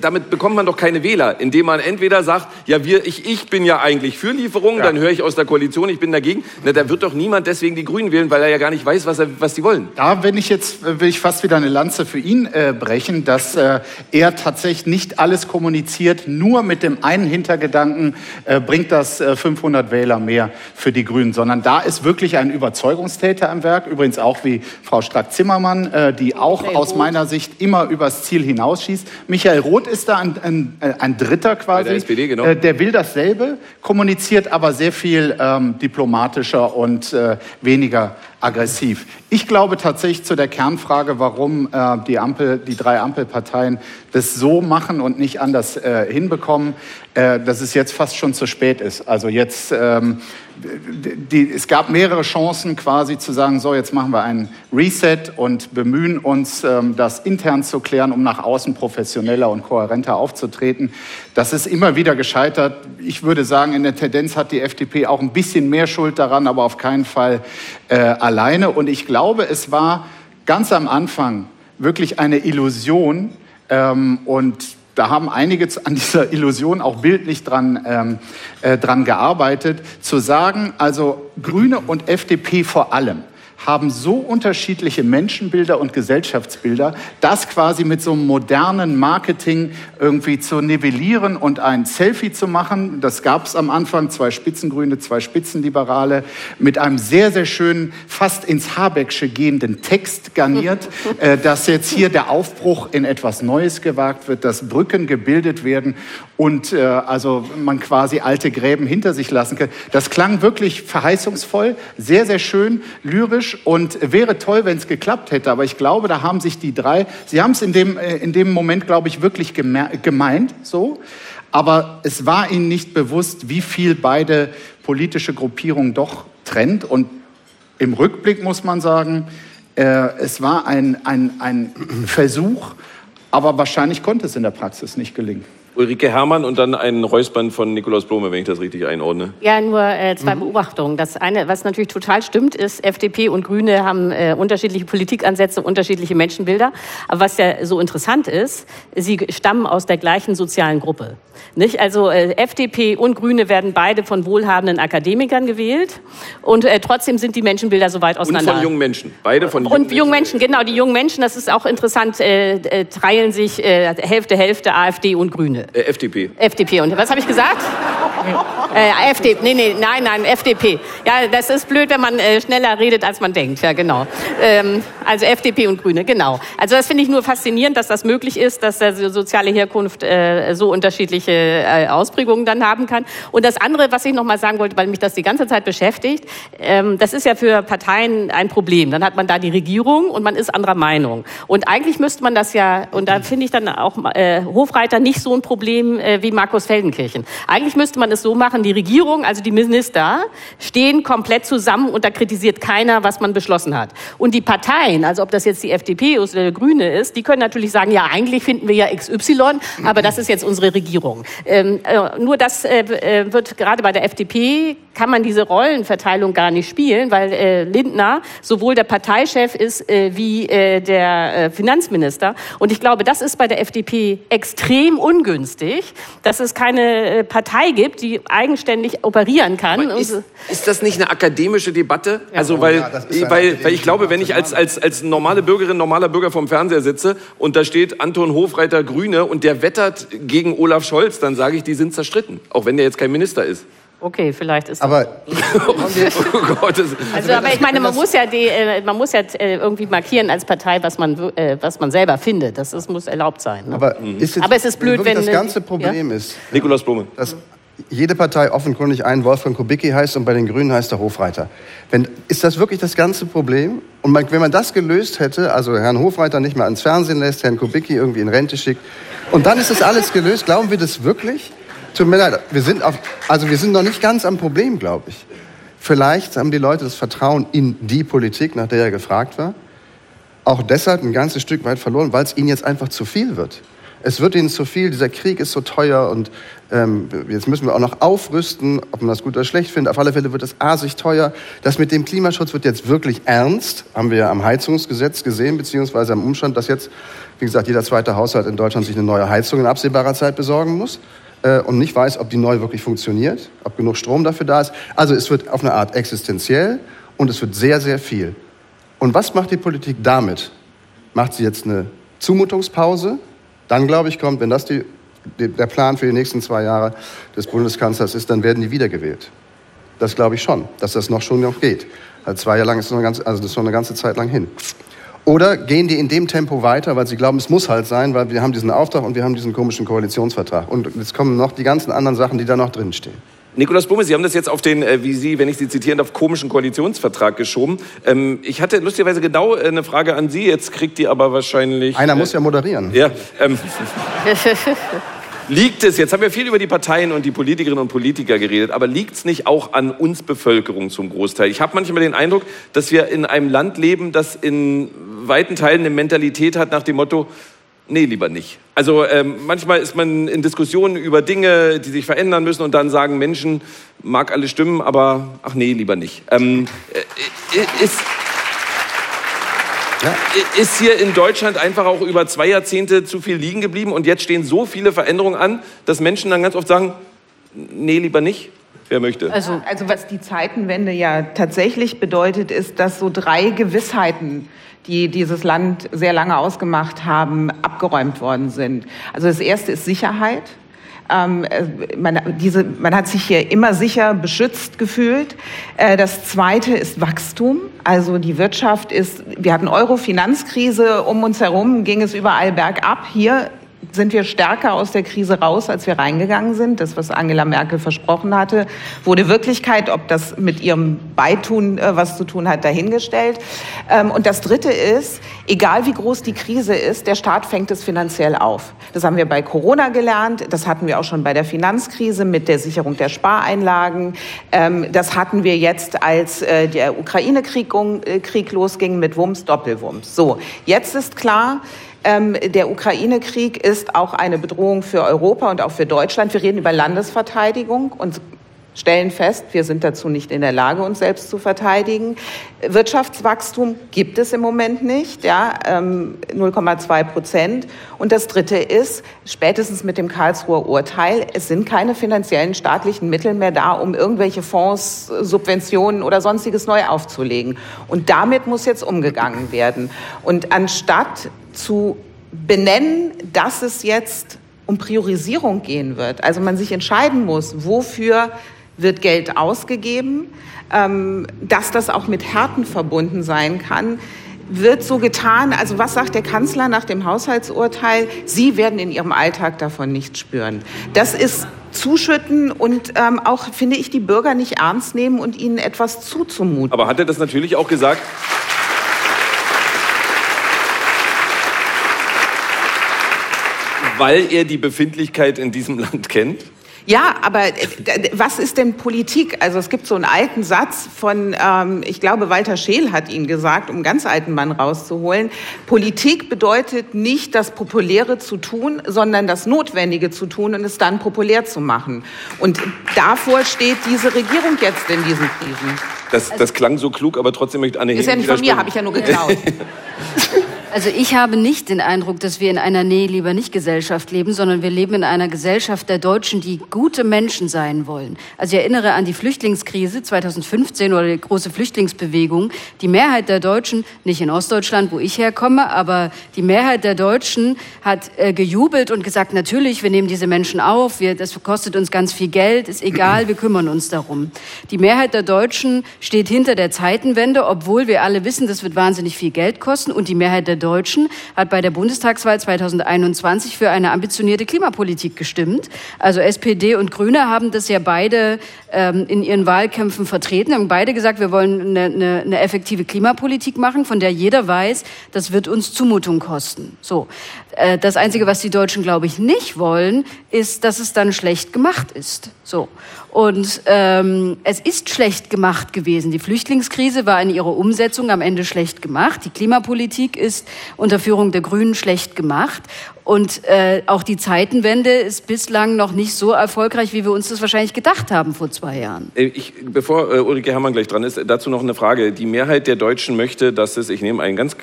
B: damit bekommt man doch keine Wähler, indem man entweder sagt, ja, wir, ich, ich bin ja eigentlich für Lieferungen, ja. dann höre ich aus der Koalition, ich bin dagegen. Na, da wird doch niemand deswegen die Grünen wählen, weil er ja gar nicht weiß, was, er, was die wollen.
G: Da wenn ich jetzt, will ich fast wieder eine Lanze für ihn äh, brechen, dass äh, er tatsächlich nicht alles kommuniziert, nur mit dem einen Hintergedanken äh, bringt das 500 äh, Wähler mehr für die Grünen, sondern da ist wirklich ein Überzeugungstäter am Werk, übrigens auch wie Frau Strack-Zimmermann, äh, die auch aus meiner Sicht immer übers Ziel hinausschießt. Michael Roth ist da ein, ein, ein Dritter quasi. Bei
B: der SPD, genau.
G: Äh, der will dasselbe, kommuniziert aber sehr viel ähm, diplomatischer und äh, weniger aggressiv. Ich glaube tatsächlich zu der Kernfrage, warum äh, die, Ampel, die drei Ampelparteien das so machen und nicht anders äh, hinbekommen, äh, dass es jetzt fast schon zu spät ist. Also jetzt, ähm, die, es gab mehrere Chancen quasi zu sagen, so jetzt machen wir einen Reset und bemühen uns, ähm, das intern zu klären, um nach außen professioneller und kohärenter aufzutreten. Das ist immer wieder gescheitert. Ich würde sagen, in der Tendenz hat die FDP auch ein bisschen mehr Schuld daran, aber auf keinen Fall äh, alleine. Und ich glaube, es war ganz am Anfang wirklich eine Illusion, ähm, und da haben einige an dieser Illusion auch bildlich dran, ähm, äh, dran gearbeitet, zu sagen, also Grüne und FDP vor allem haben so unterschiedliche Menschenbilder und Gesellschaftsbilder, das quasi mit so einem modernen Marketing irgendwie zu nivellieren und ein Selfie zu machen. Das gab es am Anfang, zwei Spitzengrüne, zwei Spitzenliberale, mit einem sehr, sehr schönen, fast ins Habecksche gehenden Text garniert, äh, dass jetzt hier der Aufbruch in etwas Neues gewagt wird, dass Brücken gebildet werden und äh, also man quasi alte Gräben hinter sich lassen kann. Das klang wirklich verheißungsvoll, sehr, sehr schön, lyrisch und wäre toll, wenn es geklappt hätte. Aber ich glaube, da haben sich die drei, sie haben es in dem, äh, in dem Moment, glaube ich, wirklich gemeint, so. Aber es war ihnen nicht bewusst, wie viel beide politische Gruppierungen doch trennt. Und im Rückblick muss man sagen, äh, es war ein, ein, ein Versuch, aber wahrscheinlich konnte es in der Praxis nicht gelingen.
B: Ulrike Herrmann und dann ein Räuspern von Nikolaus Blome, wenn ich das richtig einordne.
E: Ja, nur äh, zwei mhm. Beobachtungen. Das eine, was natürlich total stimmt, ist, FDP und Grüne haben äh, unterschiedliche Politikansätze, unterschiedliche Menschenbilder. Aber was ja so interessant ist, sie stammen aus der gleichen sozialen Gruppe. Nicht? Also äh, FDP und Grüne werden beide von wohlhabenden Akademikern gewählt und äh, trotzdem sind die Menschenbilder so weit auseinander.
B: Und von jungen Menschen, beide von
E: jungen Und jungen Menschen, genau, die jungen Menschen, das ist auch interessant, äh, äh, teilen sich Hälfte, Hälfte AfD und Grüne.
B: Äh, FDP.
E: FDP. Und was habe ich gesagt? Äh, FDP. Nee, nee, nein, nein, FDP. Ja, das ist blöd, wenn man äh, schneller redet, als man denkt. Ja, genau. Ähm, also FDP und Grüne, genau. Also das finde ich nur faszinierend, dass das möglich ist, dass die soziale Herkunft äh, so unterschiedliche äh, Ausprägungen dann haben kann. Und das andere, was ich noch mal sagen wollte, weil mich das die ganze Zeit beschäftigt, ähm, das ist ja für Parteien ein Problem. Dann hat man da die Regierung und man ist anderer Meinung. Und eigentlich müsste man das ja, und da finde ich dann auch äh, Hofreiter nicht so ein Problem äh, wie Markus Feldenkirchen. Eigentlich müsste man es so machen, die Regierung, also die Minister, stehen komplett zusammen und da kritisiert keiner, was man beschlossen hat. Und die Parteien, also ob das jetzt die FDP oder die Grüne ist, die können natürlich sagen, ja, eigentlich finden wir ja XY, aber das ist jetzt unsere Regierung. Ähm, äh, nur das äh, äh, wird gerade bei der FDP kann man diese Rollenverteilung gar nicht spielen, weil äh, Lindner sowohl der Parteichef ist äh, wie äh, der Finanzminister. Und ich glaube, das ist bei der FDP extrem ungünstig, dass es keine Partei gibt, die eigenständig operieren kann.
B: Ist, ist, das nicht eine akademische Debatte? Ja. Also weil, ja, weil, weil ich glaube, wenn ich als, als, als normale Bürgerin, normaler Bürger vom Fernseher sitze und da steht Anton Hofreiter Grüne und der wettert gegen Olaf Scholz, dann sage ich, die sind zerstritten, auch wenn der jetzt kein Minister ist.
E: Okay, vielleicht ist
F: aber
E: oh Gott, also, aber ich meine, man muss ja, die, äh, man muss ja äh, irgendwie markieren als Partei, was man, äh, was man selber findet. Das, das muss erlaubt sein. Ne?
F: Aber, ist jetzt, aber es ist blöd, wenn das ganze Problem ja? ist.
B: Nikolaus Blume.
F: Dass jede Partei offenkundig einen Wolfgang Kubicki heißt und bei den Grünen heißt er Hofreiter. Wenn, ist das wirklich das ganze Problem? Und man, wenn man das gelöst hätte, also Herrn Hofreiter nicht mehr ans Fernsehen lässt, Herrn Kubicki irgendwie in Rente schickt, und dann ist das alles gelöst, glauben wir das wirklich? Tut mir leid, wir sind, auf, also wir sind noch nicht ganz am Problem, glaube ich. Vielleicht haben die Leute das Vertrauen in die Politik, nach der er gefragt war, auch deshalb ein ganzes Stück weit verloren, weil es ihnen jetzt einfach zu viel wird. Es wird ihnen zu viel, dieser Krieg ist so teuer und ähm, jetzt müssen wir auch noch aufrüsten, ob man das gut oder schlecht findet. Auf alle Fälle wird es asig teuer. Das mit dem Klimaschutz wird jetzt wirklich ernst, haben wir ja am Heizungsgesetz gesehen, beziehungsweise am Umstand, dass jetzt, wie gesagt, jeder zweite Haushalt in Deutschland sich eine neue Heizung in absehbarer Zeit besorgen muss äh, und nicht weiß, ob die neu wirklich funktioniert, ob genug Strom dafür da ist. Also es wird auf eine Art existenziell und es wird sehr, sehr viel. Und was macht die Politik damit? Macht sie jetzt eine Zumutungspause? Dann, glaube ich, kommt, wenn das die, der Plan für die nächsten zwei Jahre des Bundeskanzlers ist, dann werden die wiedergewählt. Das glaube ich schon, dass das noch schon noch geht. Also zwei Jahre lang ist noch eine also das ist noch eine ganze Zeit lang hin. Oder gehen die in dem Tempo weiter, weil sie glauben, es muss halt sein, weil wir haben diesen Auftrag und wir haben diesen komischen Koalitionsvertrag. Und jetzt kommen noch die ganzen anderen Sachen, die da noch drinstehen.
B: Nikolaus Blume, Sie haben das jetzt auf den, äh, wie Sie, wenn ich Sie zitieren darf, komischen Koalitionsvertrag geschoben. Ähm, ich hatte lustigerweise genau äh, eine Frage an Sie, jetzt kriegt die aber wahrscheinlich...
F: Einer äh, muss ja moderieren.
B: Ja, ähm, Liegt es, jetzt haben wir viel über die Parteien und die Politikerinnen und Politiker geredet, aber liegt es nicht auch an uns Bevölkerung zum Großteil? Ich habe manchmal den Eindruck, dass wir in einem Land leben, das in weiten Teilen eine Mentalität hat nach dem Motto, nee, lieber nicht. Also ähm, manchmal ist man in Diskussionen über Dinge, die sich verändern müssen und dann sagen Menschen, mag alle stimmen, aber ach nee, lieber nicht. Ähm, äh, äh ist, ja. Ist hier in Deutschland einfach auch über zwei Jahrzehnte zu viel liegen geblieben und jetzt stehen so viele Veränderungen an, dass Menschen dann ganz oft sagen, nee, lieber nicht? Wer möchte?
D: Also, also was die Zeitenwende ja tatsächlich bedeutet, ist, dass so drei Gewissheiten die dieses Land sehr lange ausgemacht haben, abgeräumt worden sind. Also das erste ist Sicherheit. Ähm, äh, man, diese, man hat sich hier immer sicher beschützt gefühlt. Äh, das Zweite ist Wachstum. Also die Wirtschaft ist, wir hatten Euro-Finanzkrise, um uns herum ging es überall bergab. Hier sind wir stärker aus der Krise raus, als wir reingegangen sind. Das, was Angela Merkel versprochen hatte, wurde Wirklichkeit. Ob das mit ihrem Beitun äh, was zu tun hat, dahingestellt. Ähm, und das Dritte ist, egal wie groß die Krise ist, der Staat fängt es finanziell auf. Das haben wir bei Corona gelernt. Das hatten wir auch schon bei der Finanzkrise mit der Sicherung der Spareinlagen. Ähm, das hatten wir jetzt, als äh, der Ukraine-Krieg äh, losging mit Wumms, Doppelwumms. So, jetzt ist klar, ähm, der Ukraine-Krieg ist auch eine Bedrohung für Europa und auch für Deutschland. Wir reden über Landesverteidigung und stellen fest, wir sind dazu nicht in der Lage, uns selbst zu verteidigen. Wirtschaftswachstum gibt es im Moment nicht, ja, 0,2 ähm, Prozent. Und das Dritte ist, spätestens mit dem Karlsruher Urteil, es sind keine finanziellen staatlichen Mittel mehr da, um irgendwelche Fonds, Subventionen oder sonstiges neu aufzulegen. Und damit muss jetzt umgegangen werden. Und anstatt zu benennen, dass es jetzt um Priorisierung gehen wird. Also man sich entscheiden muss, wofür wird Geld ausgegeben, ähm, dass das auch mit Härten verbunden sein kann wird so getan, also was sagt der Kanzler nach dem Haushaltsurteil? Sie werden in Ihrem Alltag davon nichts spüren. Das ist zuschütten und ähm, auch, finde ich, die Bürger nicht ernst nehmen und ihnen etwas zuzumuten.
B: Aber hat er das natürlich auch gesagt? Weil er die Befindlichkeit in diesem Land kennt?
D: Ja, aber äh, was ist denn Politik? Also es gibt so einen alten Satz von, ähm, ich glaube, Walter Scheel hat ihn gesagt, um einen ganz alten Mann rauszuholen. Politik bedeutet nicht das Populäre zu tun, sondern das Notwendige zu tun und es dann populär zu machen. Und davor steht diese Regierung jetzt in diesen Krisen.
B: Das, das klang so klug, aber trotzdem möchte Anne
D: Ist ja nicht von mir, habe ich ja nur geklaut.
C: Also ich habe nicht den Eindruck, dass wir in einer Nähe lieber nicht Gesellschaft leben, sondern wir leben in einer Gesellschaft der Deutschen, die gute Menschen sein wollen. Also ich erinnere an die Flüchtlingskrise 2015 oder die große Flüchtlingsbewegung. Die Mehrheit der Deutschen, nicht in Ostdeutschland, wo ich herkomme, aber die Mehrheit der Deutschen hat äh, gejubelt und gesagt, natürlich, wir nehmen diese Menschen auf, wir, das kostet uns ganz viel Geld, ist egal, wir kümmern uns darum. Die Mehrheit der Deutschen steht hinter der Zeitenwende, obwohl wir alle wissen, das wird wahnsinnig viel Geld kosten und die Mehrheit der Deutschen hat bei der Bundestagswahl 2021 für eine ambitionierte Klimapolitik gestimmt. Also SPD und Grüne haben das ja beide ähm, in ihren Wahlkämpfen vertreten, haben beide gesagt, wir wollen eine, eine, eine effektive Klimapolitik machen, von der jeder weiß, das wird uns Zumutung kosten. So. Äh, das Einzige, was die Deutschen, glaube ich, nicht wollen, ist, dass es dann schlecht gemacht ist. So. Und ähm, es ist schlecht gemacht gewesen. Die Flüchtlingskrise war in ihrer Umsetzung am Ende schlecht gemacht. Die Klimapolitik ist unter Führung der Grünen schlecht gemacht. Und äh, auch die Zeitenwende ist bislang noch nicht so erfolgreich, wie wir uns das wahrscheinlich gedacht haben vor zwei Jahren.
B: Äh, ich, bevor äh, Ulrike Herrmann gleich dran ist, dazu noch eine Frage. Die Mehrheit der Deutschen möchte, dass es, ich nehme ein ganz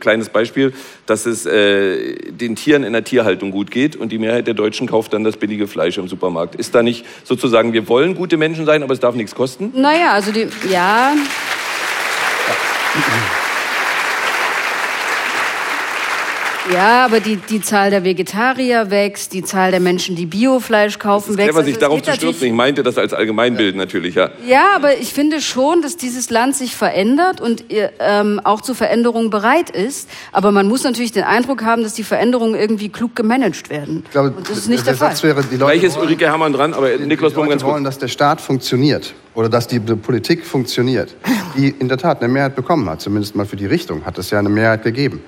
B: kleines Beispiel, dass es äh, den Tieren in der Tierhaltung gut geht und die Mehrheit der Deutschen kauft dann das billige Fleisch im Supermarkt. Ist da nicht sozusagen, wir wollen gute Menschen sein, aber es darf nichts kosten?
C: Naja, also die, ja. ja. Ja, aber die, die Zahl der Vegetarier wächst, die Zahl der Menschen, die Biofleisch kaufen, wächst.
B: Clever, sich
C: Also es
B: darauf zu stürzen. Ich meinte das als Allgemeinbild natürlich, ja.
C: Ja, aber ich finde schon, dass dieses Land sich verändert und äh, ähm, auch zu Veränderungen bereit ist. Aber man muss natürlich den Eindruck haben, dass die Veränderungen irgendwie klug gemanagt werden.
F: Ich glaube,
C: und das ist nicht der,
F: der
C: Fall.
F: Satz wäre, die Leute
B: Gleich ist Ulrike Herrmann dran, aber Niklas
F: die
B: Blum ganz
F: wollen, dass der Staat funktioniert oder dass die Politik funktioniert, die in der Tat eine Mehrheit bekommen hat, zumindest mal für die Richtung, hat es ja eine Mehrheit gegeben.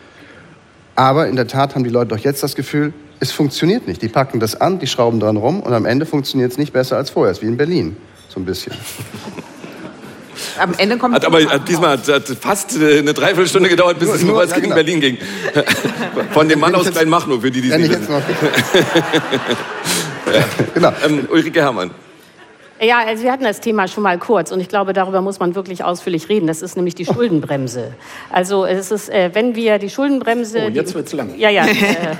F: Aber in der Tat haben die Leute doch jetzt das Gefühl, es funktioniert nicht. Die packen das an, die schrauben dran rum und am Ende funktioniert es nicht besser als vorher. Es ist wie in Berlin, so ein bisschen.
D: Am Ende kommt
B: Hat aber hat diesmal hat, hat fast äh, eine Dreiviertelstunde gedauert, bis
F: Nur-
B: es
F: nur-
B: was gegen. Berlin ging. Von dem Mann aus Kleinmachnow, für die, die es nicht
F: jetzt
B: wissen.
F: noch genau.
B: Ähm, Ulrike Herrmann.
E: Ja, also wir hatten das Thema schon mal kurz und ich glaube, darüber muss man wirklich ausführlich reden. Das ist nämlich die Schuldenbremse. Also es ist, äh, wenn wir die Schuldenbremse...
G: Oh, jetzt wird's lang.
E: Ja, ja. äh,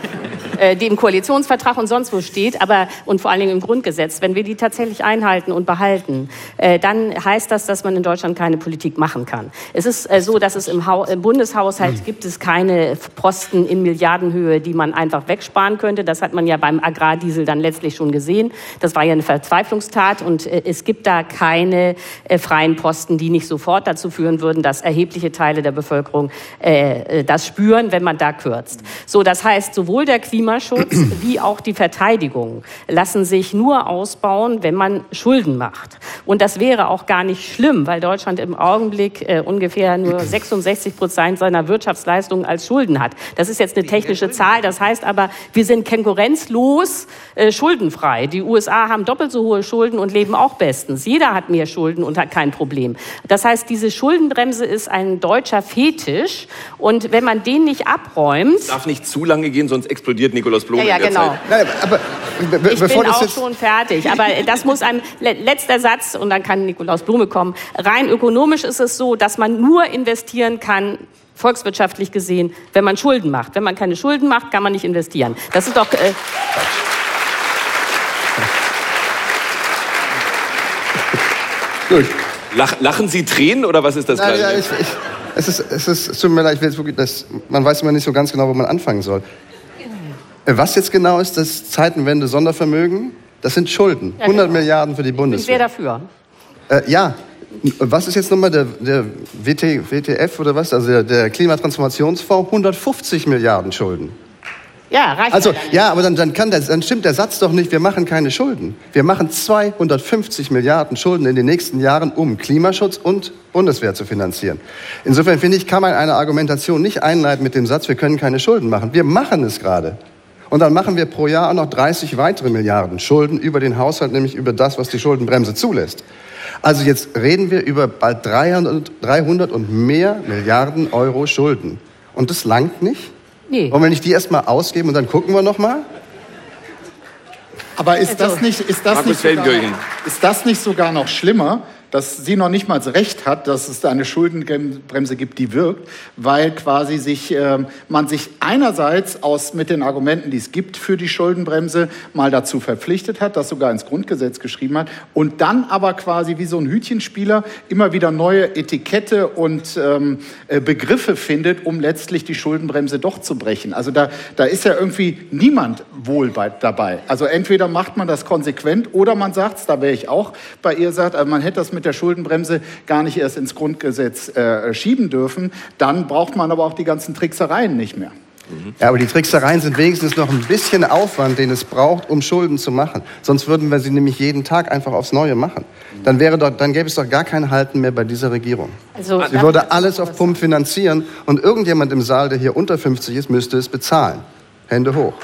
E: äh, die im Koalitionsvertrag und sonst wo steht, aber und vor allen Dingen im Grundgesetz, wenn wir die tatsächlich einhalten und behalten, äh, dann heißt das, dass man in Deutschland keine Politik machen kann. Es ist äh, so, dass es im, Hau im Bundeshaushalt gibt es keine Posten in Milliardenhöhe, die man einfach wegsparen könnte. Das hat man ja beim Agrardiesel dann letztlich schon gesehen. Das war ja eine Verzweiflungstat und äh, es gibt da keine äh, freien Posten, die nicht sofort dazu führen würden, dass erhebliche Teile der Bevölkerung äh, äh, das spüren, wenn man da kürzt. So, das heißt, sowohl der Klimaschutz wie auch die Verteidigung lassen sich nur ausbauen, wenn man Schulden macht. Und das wäre auch gar nicht schlimm, weil Deutschland im Augenblick äh, ungefähr nur 66 Prozent seiner Wirtschaftsleistungen als Schulden hat. Das ist jetzt eine technische Zahl. Das heißt aber, wir sind konkurrenzlos äh, schuldenfrei. Die USA haben doppelt so hohe Schulden und leben auch bestens. Jeder hat mehr Schulden und hat kein Problem. Das heißt, diese Schuldenbremse ist ein deutscher Fetisch. Und wenn man den nicht abräumt,
B: Darf nicht zu lange gehen, sonst explodiert Nikolaus Blum
E: Ja, ja,
B: in der
E: genau.
B: Zeit.
F: Nein, aber be be
E: Ich
F: bevor
E: bin
F: das
E: auch
F: jetzt
E: schon fertig, aber das muss ein le- letzter Satz und dann kann Nikolaus Blume kommen. Rein ökonomisch ist es so, dass man nur investieren kann, volkswirtschaftlich gesehen, wenn man Schulden macht. Wenn man keine Schulden macht, kann man nicht investieren. Das ist doch äh,
F: gut.
B: Lach, lachen Sie Tränen oder was ist das
F: Nein,
B: gerade?
F: ja, ich, ich, es, ist, es, ist, es tut mir leid, ich will jetzt wirklich, das, man weiß immer nicht so ganz genau, wo man anfangen soll. Äh, Was jetzt genau ist das Zeitenwende-Sondervermögen? Das sind Schulden. 100 Milliarden für die
E: ich bin sehr
F: Bundeswehr.
E: dafür.
F: Äh, ja, was ist jetzt nochmal der, der WT, WTF oder was? Also der, der Klimatransformationsfonds? 150 Milliarden Schulden.
E: Ja, reicht.
F: Also
E: ja
F: aber dann, dann, kann der, dann stimmt der Satz doch nicht, wir machen keine Schulden. Wir machen 250 Milliarden Schulden in den nächsten Jahren, um Klimaschutz und Bundeswehr zu finanzieren. Insofern finde ich, kann man eine Argumentation nicht einleiten mit dem Satz, wir können keine Schulden machen. Wir machen es gerade. Und dann machen wir pro Jahr auch noch 30 weitere Milliarden Schulden über den Haushalt, nämlich über das, was die Schuldenbremse zulässt. Also jetzt reden wir über bald 300, 300 und mehr Milliarden Euro Schulden. Und das langt nicht?
E: Nee.
F: Wollen wir nicht die erstmal ausgeben und dann gucken wir noch mal?
G: Aber ist das nicht, ist das
B: Markus
G: nicht, sogar noch, ist das nicht sogar noch schlimmer, dass sie noch nicht mal recht hat, dass es da eine Schuldenbremse gibt, die wirkt, weil quasi sich, ähm, man sich einerseits aus, mit den Argumenten, die es gibt für die Schuldenbremse, mal dazu verpflichtet hat, das sogar ins Grundgesetz geschrieben hat und dann aber quasi wie so ein Hütchenspieler immer wieder neue Etikette und ähm, äh, Begriffe findet, um letztlich die Schuldenbremse doch zu brechen. Also da, da ist ja irgendwie niemand wohl bei, dabei. Also entweder macht man das konsequent oder man sagt es, da wäre ich auch bei ihr, sagt, also man hätte das mit der Schuldenbremse gar nicht erst ins Grundgesetz äh, schieben dürfen. Dann braucht man aber auch die ganzen Tricksereien nicht mehr.
F: Ja, aber die Tricksereien sind wenigstens noch ein bisschen Aufwand, den es braucht, um Schulden zu machen. Sonst würden wir sie nämlich jeden Tag einfach aufs Neue machen. Dann, wäre doch, dann gäbe es doch gar kein Halten mehr bei dieser Regierung.
E: Also,
F: Sie würde alles auf Pump finanzieren und irgendjemand im Saal, der hier unter 50 ist, müsste es bezahlen. Hände hoch.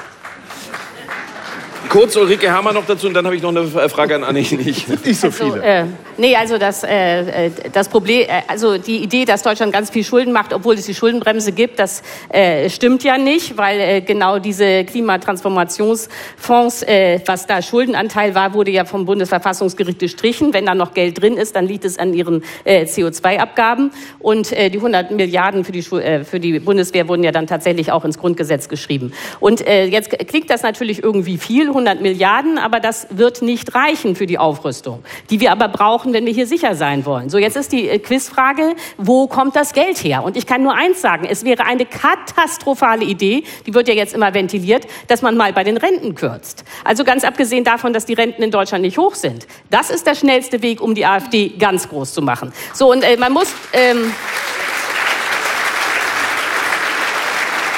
B: Kurz Ulrike Herrmann noch dazu und dann habe ich noch eine Frage an Anni. Nicht.
G: Nicht so
E: Also,
G: viele.
E: äh, nee, also das, äh, äh, das Problem, äh, also die Idee, dass Deutschland ganz viel Schulden macht, obwohl es die Schuldenbremse gibt, das äh, stimmt ja nicht, weil äh, genau diese Klimatransformationsfonds, äh, was da Schuldenanteil war, wurde ja vom Bundesverfassungsgericht gestrichen. Wenn da noch Geld drin ist, dann liegt es an ihren äh, CO2-Abgaben und äh, die 100 Milliarden für die, äh, für die Bundeswehr wurden ja dann tatsächlich auch ins Grundgesetz geschrieben. Und äh, jetzt klingt das natürlich irgendwie viel, 100 Milliarden, aber das wird nicht reichen für die Aufrüstung, die wir aber brauchen, brauchen, wenn wir hier sicher sein wollen. So, jetzt ist die äh, Quizfrage, wo kommt das Geld her? Und ich kann nur eins sagen, es wäre eine katastrophale Idee, die wird ja jetzt immer ventiliert, dass man mal bei den Renten kürzt. Also ganz abgesehen davon, dass die Renten in Deutschland nicht hoch sind. Das ist der schnellste Weg, um die AfD ganz groß zu machen. So, und äh, man muss... Ähm,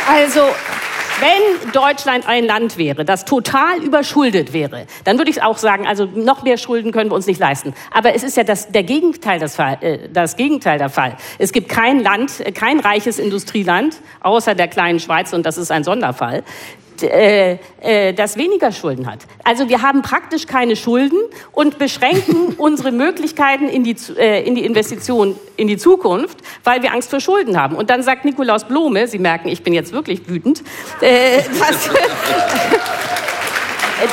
E: also wenn Deutschland ein Land wäre, das total überschuldet wäre, dann würde ich auch sagen, also noch mehr Schulden können wir uns nicht leisten. Aber es ist ja das, der Gegenteil, das, Fall, äh, das Gegenteil der Fall. Es gibt kein Land, äh, kein reiches Industrieland, außer der kleinen Schweiz, und das ist ein Sonderfall, äh, äh, das weniger Schulden hat. Also wir haben praktisch keine Schulden und beschränken unsere Möglichkeiten in die, äh, in die Investition in die Zukunft, weil wir Angst vor Schulden haben. Und dann sagt Nikolaus Blome, Sie merken, ich bin jetzt wirklich wütend, äh, dass,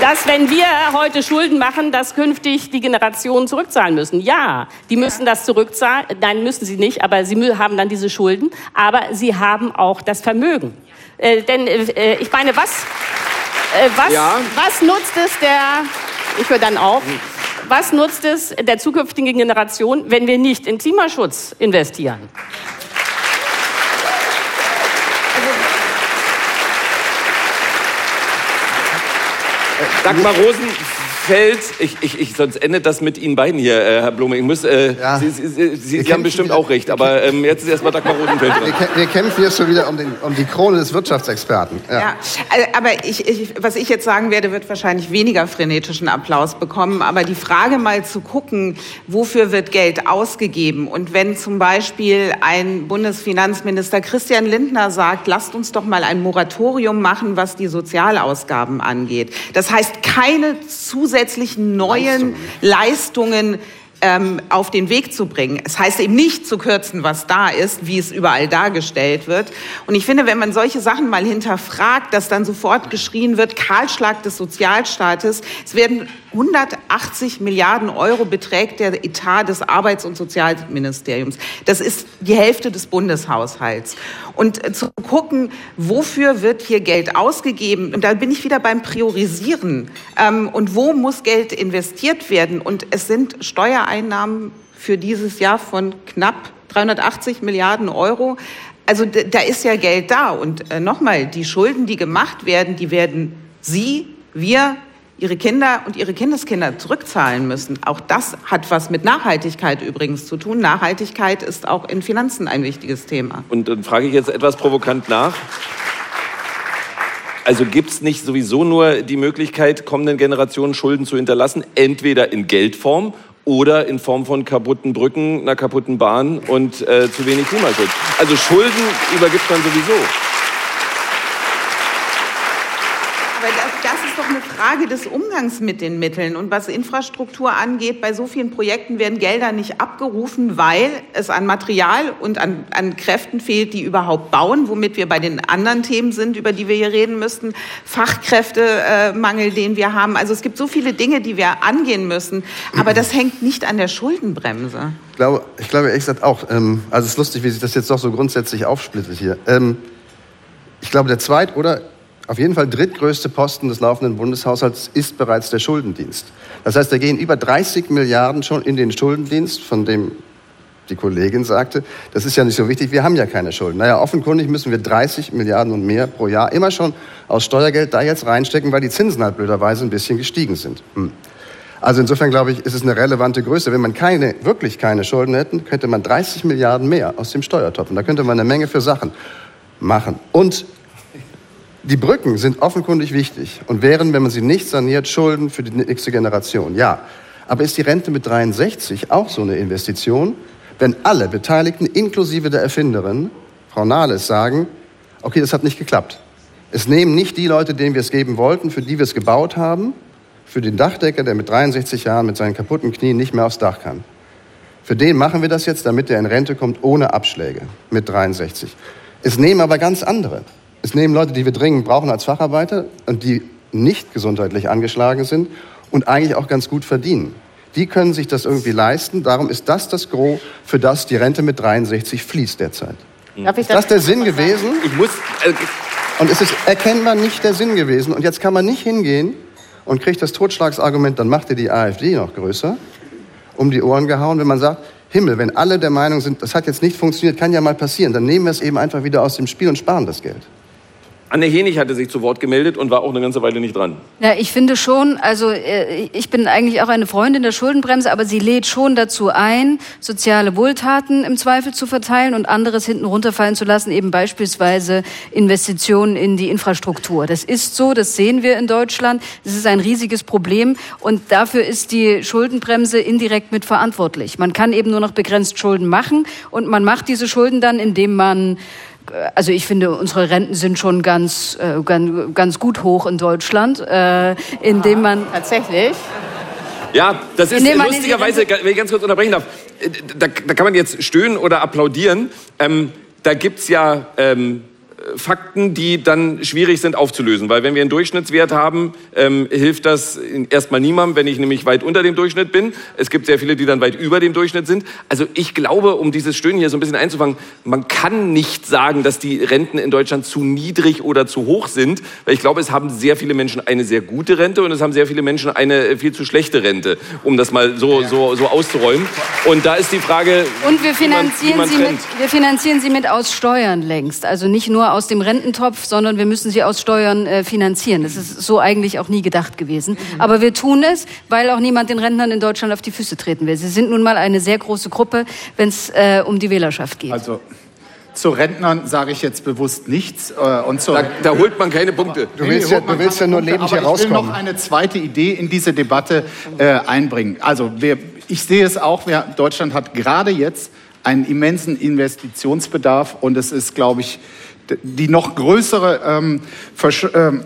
E: dass wenn wir heute Schulden machen, dass künftig die Generationen zurückzahlen müssen. Ja, die müssen das zurückzahlen. Nein, müssen sie nicht, aber sie haben dann diese Schulden. Aber sie haben auch das Vermögen. Äh, denn äh, ich meine, was, äh, was, ja. was nutzt es der, ich höre dann auf, was nutzt es der zukünftigen Generation, wenn wir nicht in Klimaschutz investieren?
B: Dagmar Rosen, Feld, ich, ich, ich, sonst endet das mit Ihnen beiden hier, äh, Herr Blume. Ich muss, äh, ja. Sie, Sie, Sie, Sie haben bestimmt auch recht, aber ähm, jetzt ist erstmal Dagmar Rosenfeld dran.
F: Wir, wir, kämpfen jetzt schon wieder um, den, um die Krone des Wirtschaftsexperten.
D: Ja, ja also, aber ich, ich, was ich jetzt sagen werde, wird wahrscheinlich weniger frenetischen Applaus bekommen. Aber die Frage mal zu gucken, wofür wird Geld ausgegeben? Und wenn zum Beispiel ein Bundesfinanzminister Christian Lindner sagt, lasst uns doch mal ein Moratorium machen, was die Sozialausgaben angeht. Das heißt, keine zusätzlichen zusätzlichen neuen Leistungen, Leistungen ähm, auf den Weg zu bringen. Es heißt eben nicht zu kürzen, was da ist, wie es überall dargestellt wird. Und ich finde, wenn man solche Sachen mal hinterfragt, dass dann sofort geschrien wird, Kahlschlag des Sozialstaates, es werden 180 Milliarden Euro beträgt der Etat des Arbeits- und Sozialministeriums. Das ist die Hälfte des Bundeshaushalts. Und äh, zu gucken, wofür wird hier Geld ausgegeben, und da bin ich wieder beim Priorisieren. Ähm, und wo muss Geld investiert werden? Und es sind Steuereinnahmen für dieses Jahr von knapp 380 Milliarden Euro. Also da ist ja Geld da. Und äh, nochmal, die Schulden, die gemacht werden, die werden Sie, wir ihre Kinder und ihre Kindeskinder zurückzahlen müssen. Auch das hat was mit Nachhaltigkeit übrigens zu tun. Nachhaltigkeit ist auch in Finanzen ein wichtiges Thema.
B: Und dann frage ich jetzt etwas provokant nach. Also gibt es nicht sowieso nur die Möglichkeit, kommenden Generationen Schulden zu hinterlassen, entweder in Geldform oder in Form von kaputten Brücken, einer kaputten Bahn und äh, zu wenig Klimaschutz. Also Schulden übergibt man sowieso.
D: eine Frage des Umgangs mit den Mitteln. Und was Infrastruktur angeht, bei so vielen Projekten werden Gelder nicht abgerufen, weil es an Material und an, an Kräften fehlt, die überhaupt bauen, womit wir bei den anderen Themen sind, über die wir hier reden müssten. Fachkräftemangel, den wir haben. Also es gibt so viele Dinge, die wir angehen müssen. Aber das hängt nicht an der Schuldenbremse.
F: Ich glaube, ich glaube ehrlich gesagt auch, ähm, also es ist lustig, wie sich das jetzt doch so grundsätzlich aufsplittet hier. Ähm, ich glaube, der zweit- oder auf jeden Fall drittgrößte Posten des laufenden Bundeshaushalts ist bereits der Schuldendienst. Das heißt, da gehen über 30 Milliarden schon in den Schuldendienst, von dem die Kollegin sagte, das ist ja nicht so wichtig, wir haben ja keine Schulden. Naja, offenkundig müssen wir 30 Milliarden und mehr pro Jahr immer schon aus Steuergeld da jetzt reinstecken, weil die Zinsen halt blöderweise ein bisschen gestiegen sind. Hm. Also insofern glaube ich, ist es eine relevante Größe. Wenn man keine, wirklich keine Schulden hätte, könnte man 30 Milliarden mehr aus dem Steuertopf. Und da könnte man eine Menge für Sachen machen. Und die Brücken sind offenkundig wichtig und wären, wenn man sie nicht saniert, Schulden für die nächste Generation. Ja. Aber ist die Rente mit 63 auch so eine Investition, wenn alle Beteiligten, inklusive der Erfinderin, Frau Nahles, sagen, okay, das hat nicht geklappt. Es nehmen nicht die Leute, denen wir es geben wollten, für die wir es gebaut haben, für den Dachdecker, der mit 63 Jahren mit seinen kaputten Knien nicht mehr aufs Dach kann. Für den machen wir das jetzt, damit er in Rente kommt ohne Abschläge mit 63. Es nehmen aber ganz andere. Es nehmen Leute, die wir dringend brauchen als Facharbeiter und die nicht gesundheitlich angeschlagen sind und eigentlich auch ganz gut verdienen. Die können sich das irgendwie leisten. Darum ist das das Gros, für das die Rente mit 63 fließt derzeit. Darf ich ist das, der Sinn gewesen? Ich muss. Äh, und es ist erkennbar nicht der Sinn gewesen. Und jetzt kann man nicht hingehen und kriegt das Totschlagsargument, dann macht ihr die AfD noch größer um die Ohren gehauen, wenn man sagt, Himmel, wenn alle der Meinung sind, das hat jetzt nicht funktioniert, kann ja mal passieren, dann nehmen wir es eben einfach wieder aus dem Spiel und sparen das Geld.
B: Anne Henig hatte sich zu Wort gemeldet und war auch eine ganze Weile nicht dran.
C: Ja, ich finde schon, also äh, ich bin eigentlich auch eine Freundin der Schuldenbremse, aber sie lädt schon dazu ein, soziale Wohltaten im Zweifel zu verteilen und anderes hinten runterfallen zu lassen, eben beispielsweise Investitionen in die Infrastruktur. Das ist so, das sehen wir in Deutschland. Das ist ein riesiges Problem und dafür ist die Schuldenbremse indirekt mitverantwortlich. Man kann eben nur noch begrenzt Schulden machen und man macht diese Schulden dann, indem man also ich finde, unsere Renten sind schon ganz, äh, ganz, ganz gut hoch in Deutschland, äh, indem man
E: Tatsächlich.
B: Ja, das ist lustigerweise, wenn ich ganz kurz unterbrechen darf, äh, da, da kann man jetzt stöhnen oder applaudieren. Ähm, da gibt's ja ähm, Fakten, die dann schwierig sind aufzulösen. Weil wenn wir einen Durchschnittswert haben, ähm, hilft das erstmal niemandem, wenn ich nämlich weit unter dem Durchschnitt bin. Es gibt sehr viele, die dann weit über dem Durchschnitt sind. Also ich glaube, um dieses Stöhnen hier so ein bisschen einzufangen, man kann nicht sagen, dass die Renten in Deutschland zu niedrig oder zu hoch sind. Weil ich glaube, es haben sehr viele Menschen eine sehr gute Rente und es haben sehr viele Menschen eine viel zu schlechte Rente, um das mal so, so, so auszuräumen. Und da ist die Frage.
C: Und wir finanzieren, wie man, wie man sie, mit, wir finanzieren sie mit aus Steuern längst. Also nicht nur aus dem Rententopf, sondern wir müssen sie aus Steuern äh, finanzieren. Das ist so eigentlich auch nie gedacht gewesen. Mhm. Aber wir tun es, weil auch niemand den Rentnern in Deutschland auf die Füße treten will. Sie sind nun mal eine sehr große Gruppe, wenn es äh, um die Wählerschaft geht.
G: Also zu Rentnern sage ich jetzt bewusst nichts. Äh, und
B: da, da, holt man keine Punkte.
F: Du willst, ja, du willst ja nur lebend hier rauskommen.
G: Ich will noch eine zweite Idee in diese Debatte äh, einbringen. Also wir, ich sehe es auch, wir, Deutschland hat gerade jetzt einen immensen Investitionsbedarf und es ist, glaube ich, die noch größere ähm, Versch ähm,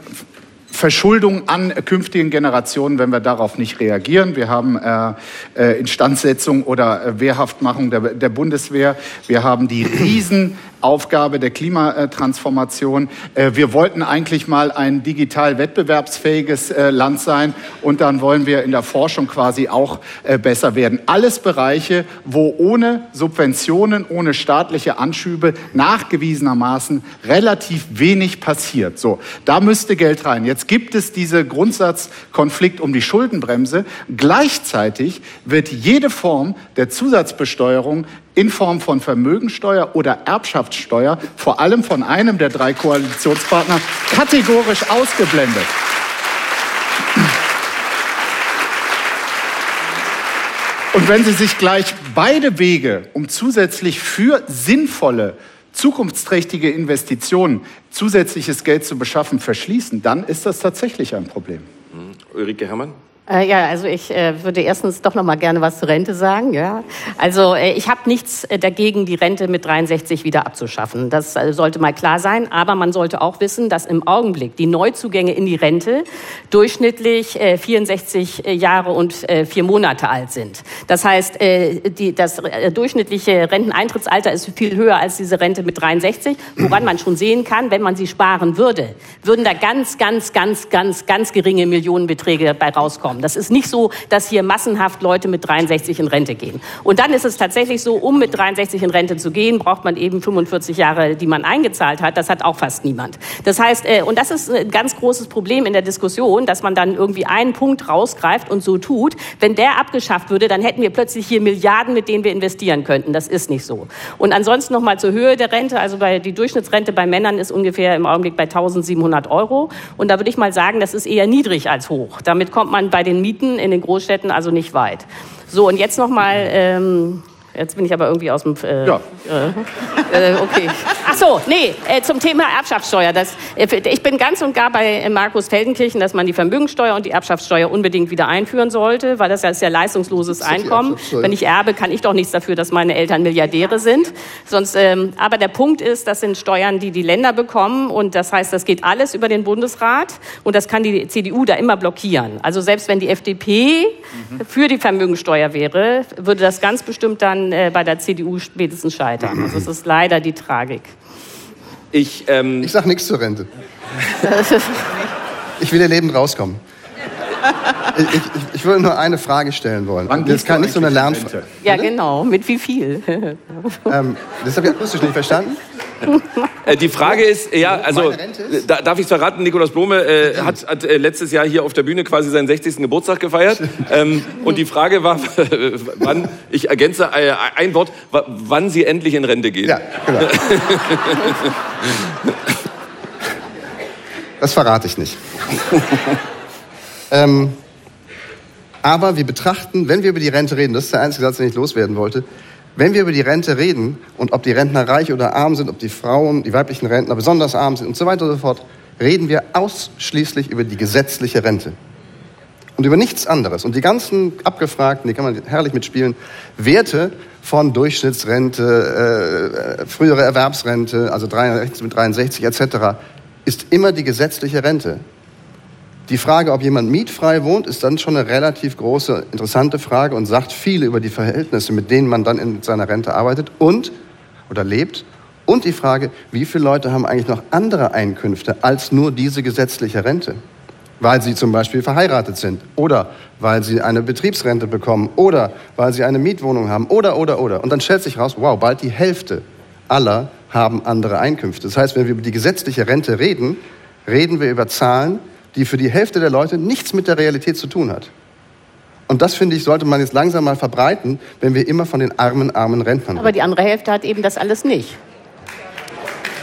G: Verschuldung an künftigen Generationen, wenn wir darauf nicht reagieren. Wir haben äh, äh, Instandsetzung oder äh, Wehrhaftmachung der, der Bundeswehr. Wir haben die riesen Aufgabe der Klimatransformation. Äh, wir wollten eigentlich mal ein digital wettbewerbsfähiges äh, Land sein und dann wollen wir in der Forschung quasi auch äh, besser werden. Alles Bereiche, wo ohne Subventionen, ohne staatliche Anschübe nachgewiesenermaßen relativ wenig passiert. So, da müsste Geld rein. Jetzt gibt es diese Grundsatzkonflikt um die Schuldenbremse. Gleichzeitig wird jede Form der Zusatzbesteuerung in Form von Vermögensteuer oder Erbschaftssteuer, vor allem von einem der drei Koalitionspartner, kategorisch ausgeblendet. Und wenn Sie sich gleich beide Wege, um zusätzlich für sinnvolle, zukunftsträchtige Investitionen zusätzliches Geld zu beschaffen, verschließen, dann ist das tatsächlich ein Problem.
B: Ulrike Herrmann?
E: Äh, ja, also ich äh, würde erstens doch noch mal gerne was zur Rente sagen. Ja, also äh, ich habe nichts äh, dagegen, die Rente mit 63 wieder abzuschaffen. Das äh, sollte mal klar sein. Aber man sollte auch wissen, dass im Augenblick die Neuzugänge in die Rente durchschnittlich 64 äh, Jahre und vier Monate alt sind. Das heißt, die, das durchschnittliche Renteneintrittsalter ist viel höher als diese Rente mit 63, woran man schon sehen kann, wenn man sie sparen würde, würden da ganz, ganz, ganz, ganz, ganz geringe Millionenbeträge bei rauskommen. Das ist nicht so, dass hier massenhaft Leute mit 63 in Rente gehen. Und dann ist es tatsächlich so, um mit 63 in Rente zu gehen, braucht man eben 45 Jahre, die man eingezahlt hat. Das hat auch fast niemand. Das heißt, äh, und das ist ein ganz großes Problem in der Diskussion, dass man dann irgendwie einen Punkt rausgreift und so tut. Wenn der abgeschafft würde, dann hätten wir plötzlich hier Milliarden, mit denen wir investieren könnten. Das ist nicht so. Und ansonsten noch mal zur Höhe der Rente. Also bei, die Durchschnittsrente bei Männern ist ungefähr im Augenblick bei 1700 Euro. Und da würde ich mal sagen, das ist eher niedrig als hoch. Damit kommt man bei den Mieten in den Großstädten also nicht weit. So, und jetzt nochmal ähm, Jetzt bin ich aber irgendwie aus dem. Äh, ja. Äh, okay. Ach so, nee, äh, zum Thema Erbschaftssteuer. Das, äh, ich bin ganz und gar bei Markus Feldenkirchen, dass man die Vermögenssteuer und die Erbschaftssteuer unbedingt wieder einführen sollte, weil das ja ist ja leistungsloses Einkommen. Wenn ich erbe, kann ich doch nichts dafür, dass meine Eltern Milliardäre sind. Sonst, ähm, aber der Punkt ist, das sind Steuern, die die Länder bekommen und das heißt, das geht alles über den Bundesrat und das kann die CDU da immer blockieren. Also selbst wenn die FDP mhm. für die Vermögensteuer wäre, würde das ganz bestimmt dann äh, bei der CDU spätestens scheitern. Also es ist leider die Tragik.
F: Ich, ähm ich sage nichts zur Rente. ich will ihr Leben rauskommen. Ich, ich, ich, würde nur eine Frage stellen wollen.
G: Wann das kann nicht so eine Lernfrage.
E: Ja, genau. Mit wie viel?
F: ähm, das habe ich akustisch nicht verstanden.
B: Äh, die Frage ist, ja, also da, darf ich es verraten, Nikolaus Blome äh, hat, hat äh, letztes Jahr hier auf der Bühne quasi seinen 60. Geburtstag gefeiert. Ähm, und die Frage war, wann, ich ergänze äh, ein Wort, wann Sie endlich in Rente gehen. Ja, genau.
F: das verrate ich nicht. Ähm, aber wir betrachten, wenn wir über die Rente reden, das ist der einzige Satz, den ich loswerden wollte, wenn wir über die Rente reden und ob die Rentner reich oder arm sind, ob die Frauen, die weiblichen Rentner besonders arm sind und so weiter und so fort, reden wir ausschließlich über die gesetzliche Rente. Und über nichts anderes. Und die ganzen Abgefragten, die kann man herrlich mitspielen, Werte von Durchschnittsrente, äh, frühere Erwerbsrente, also 63 mit 63 etc., ist immer die gesetzliche Rente. Die Frage, ob jemand mietfrei wohnt, ist dann schon eine relativ große, interessante Frage und sagt viel über die Verhältnisse, mit denen man dann in seiner Rente arbeitet und oder lebt. Und die Frage, wie viele Leute haben eigentlich noch andere Einkünfte als nur diese gesetzliche Rente? Weil sie zum Beispiel verheiratet sind oder weil sie eine Betriebsrente bekommen oder weil sie eine Mietwohnung haben oder, oder, oder. Und dann stellt sich raus, wow, bald die Hälfte aller haben andere Einkünfte. Das heißt, wenn wir über die gesetzliche Rente reden, reden wir über Zahlen, die für die Hälfte der Leute nichts mit der Realität zu tun hat. Und das, finde ich, sollte man jetzt langsam mal verbreiten, wenn wir immer von den armen, armen Rentnern
E: reden. Aber die andere Hälfte hat eben das alles nicht.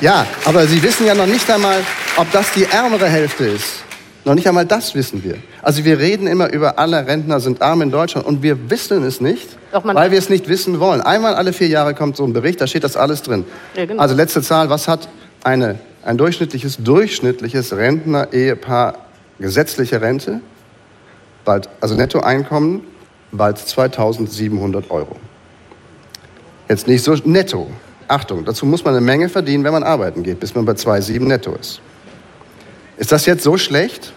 F: Ja, aber Sie wissen ja noch nicht einmal, ob das die ärmere Hälfte ist. Noch nicht einmal das wissen wir. Also wir reden immer über alle Rentner sind arm in Deutschland und wir wissen es nicht, weil wir es nicht wissen wollen. Einmal alle vier Jahre kommt so ein Bericht, da steht das alles drin. Ja, genau. Also letzte Zahl, was hat eine ein durchschnittliches, durchschnittliches Rentner-Ehepaar gesetzliche Rente, bald, also Nettoeinkommen, bald 2700 Euro. Jetzt nicht so netto. Achtung, dazu muss man eine Menge verdienen, wenn man arbeiten geht, bis man bei 2,7 netto ist. Ist das jetzt so schlecht?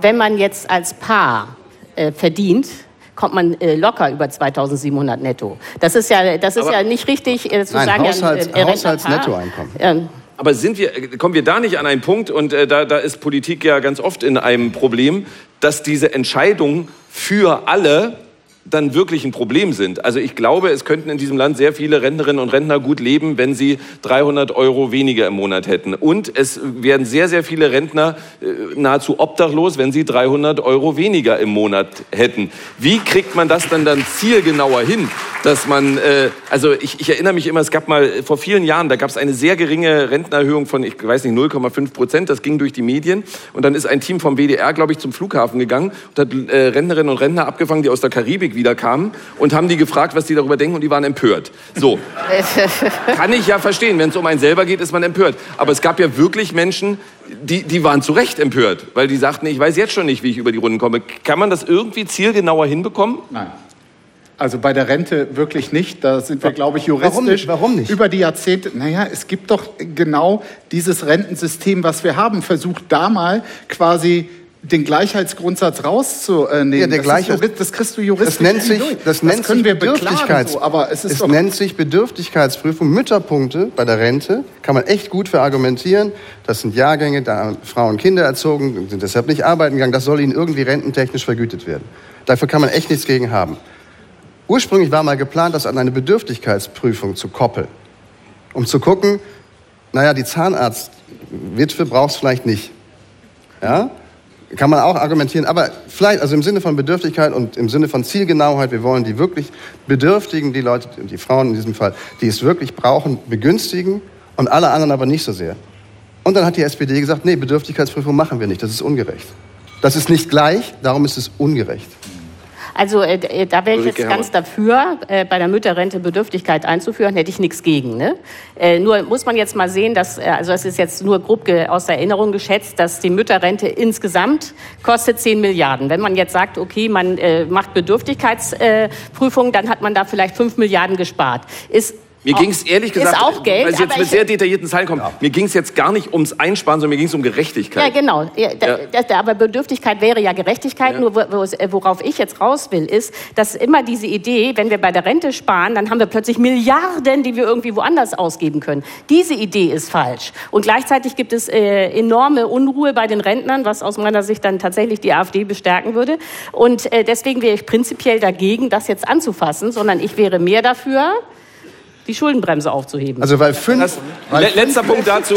E: Wenn man jetzt als Paar äh, verdient, kommt man äh, locker über 2700 netto. Das ist ja, das ist ja nicht richtig äh, zu
F: nein,
E: sagen.
F: Haushalts, ja, äh, Haushaltsnettoeinkommen.
B: Aber sind wir, kommen wir da nicht an einen Punkt, und äh, da, da ist Politik ja ganz oft in einem Problem, dass diese Entscheidung für alle dann wirklich ein Problem sind. Also ich glaube, es könnten in diesem Land sehr viele Rentnerinnen und Rentner gut leben, wenn sie 300 Euro weniger im Monat hätten. Und es werden sehr, sehr viele Rentner äh, nahezu obdachlos, wenn sie 300 Euro weniger im Monat hätten. Wie kriegt man das dann dann zielgenauer hin, dass man, äh, also ich, ich erinnere mich immer, es gab mal vor vielen Jahren, da gab es eine sehr geringe Rentenerhöhung von, ich weiß nicht, 0,5 Prozent, das ging durch die Medien. Und dann ist ein Team vom WDR, glaube ich, zum Flughafen gegangen und hat äh, Rentnerinnen und Rentner abgefangen, die aus der Karibik wieder kamen und haben die gefragt, was die darüber denken und die waren empört. So. Kann ich ja verstehen. Wenn es um einen selber geht, ist man empört. Aber es gab ja wirklich Menschen, die, die waren zu Recht empört, weil die sagten, ich weiß jetzt schon nicht, wie ich über die Runden komme. Kann man das irgendwie zielgenauer hinbekommen?
G: Nein. Also bei der Rente wirklich nicht. Da sind wir, glaube ich, juristisch
F: Warum nicht? Warum nicht?
G: über die Jahrzehnte. Naja, es gibt doch genau dieses Rentensystem, was wir haben. Versucht da mal quasi den Gleichheitsgrundsatz rauszunehmen. Ja,
F: der Gleichheits
G: das, das kriegst du juristisch
F: das nennt sich, das,
G: das
F: nennt
G: können
F: sich
G: wir Bedürftigkeits, so,
F: aber es, ist es nennt sich Bedürftigkeitsprüfung. Mütterpunkte bei der Rente kann man echt gut verargumentieren. Das sind Jahrgänge, da haben Frauen Kinder erzogen, sind deshalb nicht arbeiten gegangen. Das soll ihnen irgendwie rententechnisch vergütet werden. Dafür kann man echt nichts gegen haben. Ursprünglich war mal geplant, das an eine Bedürftigkeitsprüfung zu koppeln, um zu gucken, naja, die Zahnarztwitwe braucht es vielleicht nicht. Ja? Kann man auch argumentieren, aber vielleicht, also im Sinne von Bedürftigkeit und im Sinne von Zielgenauheit, wir wollen die wirklich Bedürftigen, die Leute, die Frauen in diesem Fall, die es wirklich brauchen, begünstigen und alle anderen aber nicht so sehr. Und dann hat die SPD gesagt, nee, Bedürftigkeitsprüfung machen wir nicht, das ist ungerecht. Das ist nicht gleich, darum ist es ungerecht.
E: Also äh, äh, da wäre ich jetzt ganz dafür, äh, bei der Mütterrente Bedürftigkeit einzuführen, hätte ich nichts gegen. Ne? Äh, nur muss man jetzt mal sehen, dass, äh, also das ist jetzt nur grob aus der Erinnerung geschätzt, dass die Mütterrente insgesamt kostet 10 Milliarden. Wenn man jetzt sagt, okay, man äh, macht Bedürftigkeitsprüfungen, dann hat man da vielleicht 5 Milliarden gespart. Ist
B: mir ging es ehrlich gesagt,
E: ist auch Geld,
B: weil es jetzt mit sehr detaillierten Zahlen kommt, ja. mir ging es jetzt gar nicht ums Einsparen, sondern mir ging es um Gerechtigkeit.
E: Ja, genau. Ja, ja. Da, da, aber Bedürftigkeit wäre ja Gerechtigkeit. Nur worauf ich jetzt raus will, ist, dass immer diese Idee, wenn wir bei der Rente sparen, dann haben wir plötzlich Milliarden, die wir irgendwie woanders ausgeben können. Diese Idee ist falsch. Und gleichzeitig gibt es äh, enorme Unruhe bei den Rentnern, was aus meiner Sicht dann tatsächlich die AfD bestärken würde. Und äh, deswegen wäre ich prinzipiell dagegen, das jetzt anzufassen, sondern ich wäre mehr dafür, die Schuldenbremse aufzuheben.
F: Also weil fünf...
B: Das,
F: weil
B: letzter Punkt dazu.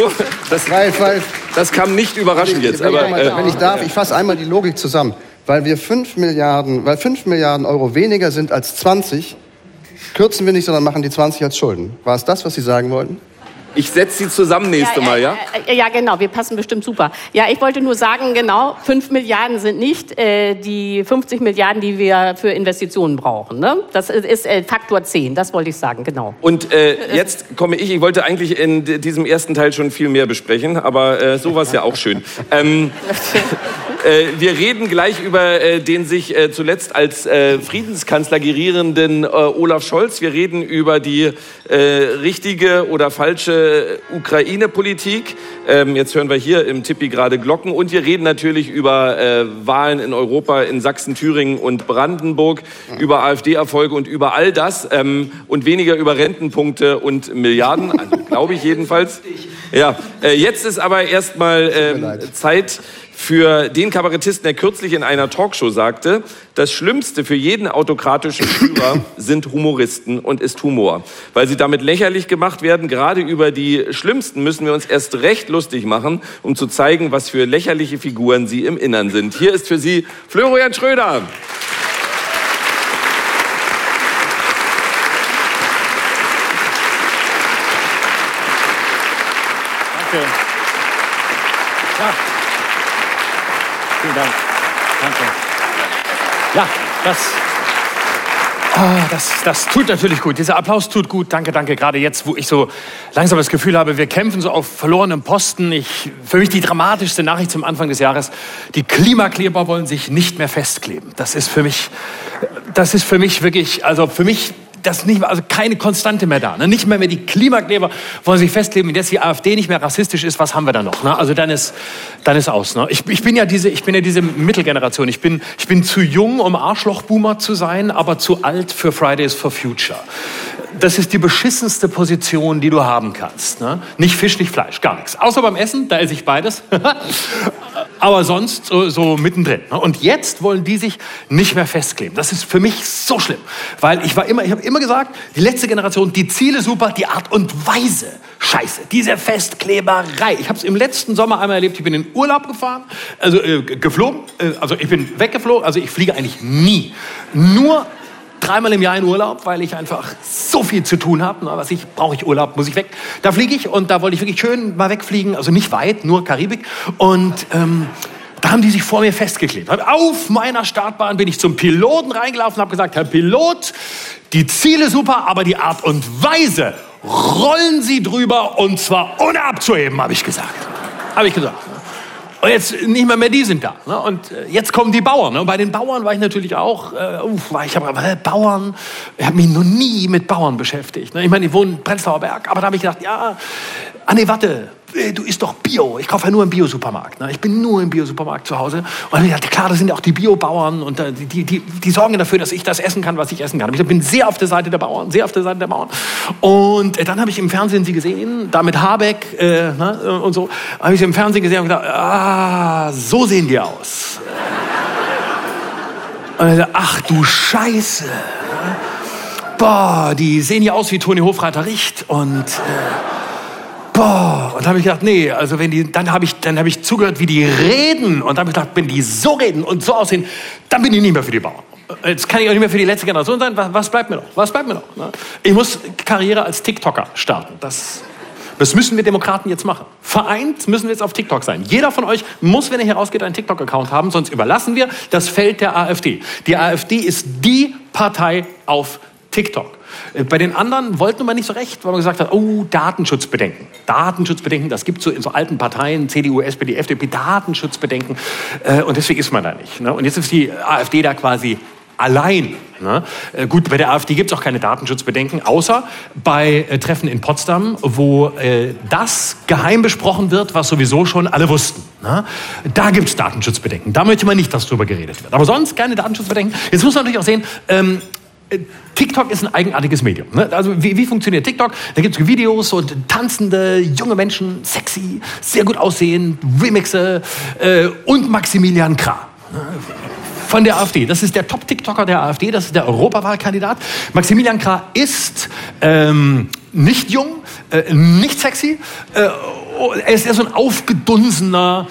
B: Das,
F: weil, weil,
B: das kam nicht überraschend jetzt.
F: wenn,
B: Aber,
F: ich,
B: äh,
F: wenn ich darf, ich fasse einmal die Logik zusammen. Weil wir 5 Milliarden, weil 5 Milliarden Euro weniger sind als 20, kürzen wir nicht, sondern machen die 20 als Schulden. War es das, was Sie sagen wollten?
B: Ich setze sie zusammen nächste Mal, ja?
E: Ja, ja, genau, wir passen bestimmt super. Ja, ich wollte nur sagen, genau, 5 Milliarden sind nicht äh, die 50 Milliarden, die wir für Investitionen brauchen. Ne? Das ist äh, Faktor 10, das wollte ich sagen, genau.
B: Und äh, jetzt komme ich, ich wollte eigentlich in diesem ersten Teil schon viel mehr besprechen, aber äh, so war es ja auch schön. Ähm, äh, wir reden gleich über äh, den sich äh, zuletzt als äh, Friedenskanzler gerierenden äh, Olaf Scholz. Wir reden über die äh, richtige oder falsche äh, Ukraine-Politik. Ähm, jetzt hören wir hier im Tippi gerade Glocken. Und wir reden natürlich über äh, Wahlen in Europa, in Sachsen, Thüringen und Brandenburg, über AfD-Erfolge und über all das. Ähm, und weniger über Rentenpunkte und Milliarden, also glaube ich jedenfalls. Ja, äh, jetzt ist aber erstmal ähm, Zeit für den Kabarettisten, der kürzlich in einer Talkshow sagte, das Schlimmste für jeden autokratischen Führer sind Humoristen und ist Humor. Weil sie damit lächerlich gemacht werden, gerade über die Schlimmsten müssen wir uns erst recht lustig machen, um zu zeigen, was für lächerliche Figuren sie im Innern sind. Hier ist für Sie Florian Schröder.
H: Danke. Ja. Vielen Dank. Danke. Ja, das, ah, das, das tut natürlich gut. Dieser Applaus tut gut. Danke, danke. Gerade jetzt, wo ich so langsam das Gefühl habe, wir kämpfen so auf verlorenem Posten. Ich, für mich die dramatischste Nachricht zum Anfang des Jahres. Die Klimakleber wollen sich nicht mehr festkleben. Das ist für mich, das ist für mich wirklich, also für mich das nicht mehr, also keine Konstante mehr da. Ne? Nicht mehr mehr die Klimakleber wollen sich festlegen, wenn jetzt die AfD nicht mehr rassistisch ist, was haben wir da noch? Ne? Also dann ist, dann ist aus. Ne? Ich, ich, bin ja diese, ich bin ja diese Mittelgeneration. Ich bin, ich bin zu jung, um Arschlochboomer zu sein, aber zu alt für Fridays for Future. Das ist die beschissenste Position, die du haben kannst. Ne? Nicht Fisch, nicht Fleisch, gar nichts. Außer beim Essen, da esse ich beides. aber sonst so, so mittendrin. Ne? Und jetzt wollen die sich nicht mehr festkleben. Das ist für mich so schlimm, weil ich war immer, ich habe immer gesagt, die letzte Generation, die Ziele super, die Art und Weise scheiße. Diese Festkleberei. Ich habe es im letzten Sommer einmal erlebt. Ich bin in Urlaub gefahren, also äh, geflogen, äh, also ich bin weggeflogen. Also ich fliege eigentlich nie, nur dreimal im Jahr in Urlaub, weil ich einfach so viel zu tun habe. Ne? Was ich brauche ich Urlaub, muss ich weg. Da fliege ich und da wollte ich wirklich schön mal wegfliegen, also nicht weit, nur Karibik. Und ähm, da haben die sich vor mir festgeklebt. Auf meiner Startbahn bin ich zum Piloten reingelaufen und habe gesagt, Herr Pilot, die Ziele super, aber die Art und Weise rollen Sie drüber und zwar ohne abzuheben, habe ich gesagt. Habe ich gesagt. Und jetzt nicht mehr mehr die sind da. Ne? Und äh, jetzt kommen die Bauern. Ne? Und bei den Bauern war ich natürlich auch, äh, uff, ich aber äh, Bauern, ich habe mich noch nie mit Bauern beschäftigt. Ne? Ich meine, ich wohne in Prenzlauer Berg, aber da habe ich gedacht, ja, ah nee, warte, du isst doch Bio. Ich kaufe ja nur im Bio-Supermarkt. Ne? Ich bin nur im Bio-Supermarkt zu Hause. Und ich dachte, klar, das sind ja auch die Biobauern und äh, die, die, die sorgen dafür, dass ich das essen kann, was ich essen kann. Ich bin sehr auf der Seite der Bauern, sehr auf der Seite der Bauern. Und äh, dann habe ich im Fernsehen sie gesehen, da mit Habeck äh, ne, und so, habe ich sie im Fernsehen gesehen und gedacht, ah, so sehen die aus. Und ich dachte, ach du Scheiße. Boah, die sehen ja aus wie Toni Hofreiter Richt und... Äh, boah, und habe ich gedacht, nee, also wenn die, dann habe ich, dann ich zugehört, wie die reden und habe ich gedacht, wenn die so reden und so aussehen, dann bin ich nicht mehr für die Bauern. Jetzt kann ich auch nicht mehr für die letzte Generation sein. Was, was bleibt mir noch? Was bleibt mir noch? Ne? Ich muss Karriere als TikToker starten. Das, das müssen wir Demokraten jetzt machen. Vereint müssen wir jetzt auf TikTok sein. Jeder von euch muss, wenn er hier rausgeht, einen TikTok-Account haben, sonst überlassen wir das Feld der AfD. Die AfD ist die Partei auf TikTok. Äh, bei den anderen wollten wir nicht so recht, weil man gesagt hat, oh, Datenschutzbedenken. Datenschutzbedenken, das gibt es so in so alten Parteien, CDU, SPD, FDP, Datenschutzbedenken. Äh, und deswegen ist man da nicht. Ne? Und jetzt ist die AfD da quasi allein. Ne? Äh, gut, bei der AfD gibt es auch keine Datenschutzbedenken, außer bei äh, Treffen in Potsdam, wo äh, das geheim besprochen wird, was sowieso schon alle wussten. Ne? Da gibt es Datenschutzbedenken. Da möchte man nicht, dass darüber geredet wird. Aber sonst keine Datenschutzbedenken. Jetzt muss man natürlich auch sehen, ähm, TikTok ist ein eigenartiges Medium. Ne? Also wie, wie, funktioniert TikTok? Da gibt es Videos und tanzende junge Menschen, sexy, sehr gut aussehen, Remixe äh, und Maximilian Krah. Ne? von der AfD. Das ist der Top-TikToker der AfD, das ist der Europawahlkandidat. Maximilian Krah ist ähm, nicht jung, äh, nicht sexy. Äh, er ist eher so ein aufgedunsener,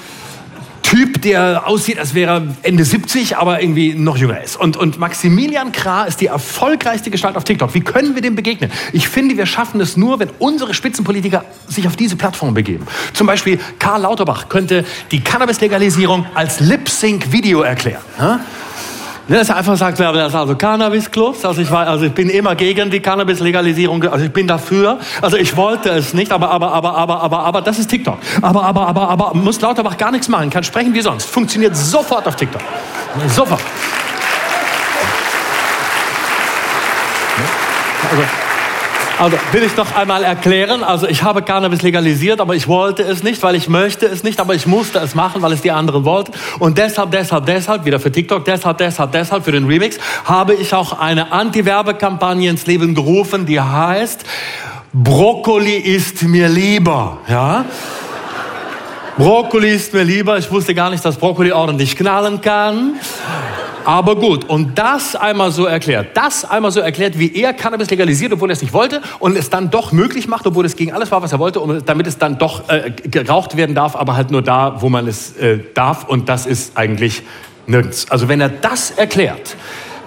H: Typ, der aussieht, als wäre er Ende 70, aber irgendwie noch jünger ist. Und, und Maximilian Krah ist die erfolgreichste Gestalt auf TikTok. Wie können wir dem begegnen? Ich finde, wir schaffen es nur, wenn unsere Spitzenpolitiker sich auf diese Plattform begeben. Zum Beispiel Karl Lauterbach könnte die Cannabis-Legalisierung als Lip-Sync-Video erklären. Ne, dass er einfach sagt, das also Cannabis-Clubs, also ich, war, also ich bin immer gegen die Cannabis-Legalisierung, also ich bin dafür, also ich wollte es nicht, aber, aber, aber, aber, aber, aber, das ist TikTok. Aber, aber, aber, aber, muss Lauterbach gar nichts machen, kann sprechen wie sonst, funktioniert sofort auf TikTok. Sofort. Also, also will ich noch einmal erklären, also ich habe Cannabis legalisiert, aber ich wollte es nicht, weil ich möchte es nicht, aber ich musste es machen, weil es die anderen wollten. Und deshalb, deshalb, deshalb, wieder für TikTok, deshalb, deshalb, deshalb, für den Remix, habe ich auch eine Anti-Werbekampagne ins Leben gerufen, die heißt, Brokkoli ist mir lieber, ja? Brokkoli ist mir lieber. Ich wusste gar nicht, dass Brokkoli ordentlich knallen kann. Aber gut, und das einmal so erklärt, das einmal so erklärt, wie er Cannabis legalisiert, obwohl er es nicht wollte und es dann doch möglich macht, obwohl es gegen alles war, was er wollte, damit es dann doch äh, geraucht werden darf, aber halt nur da, wo man es äh, darf und das ist eigentlich nirgends. Also wenn er das erklärt,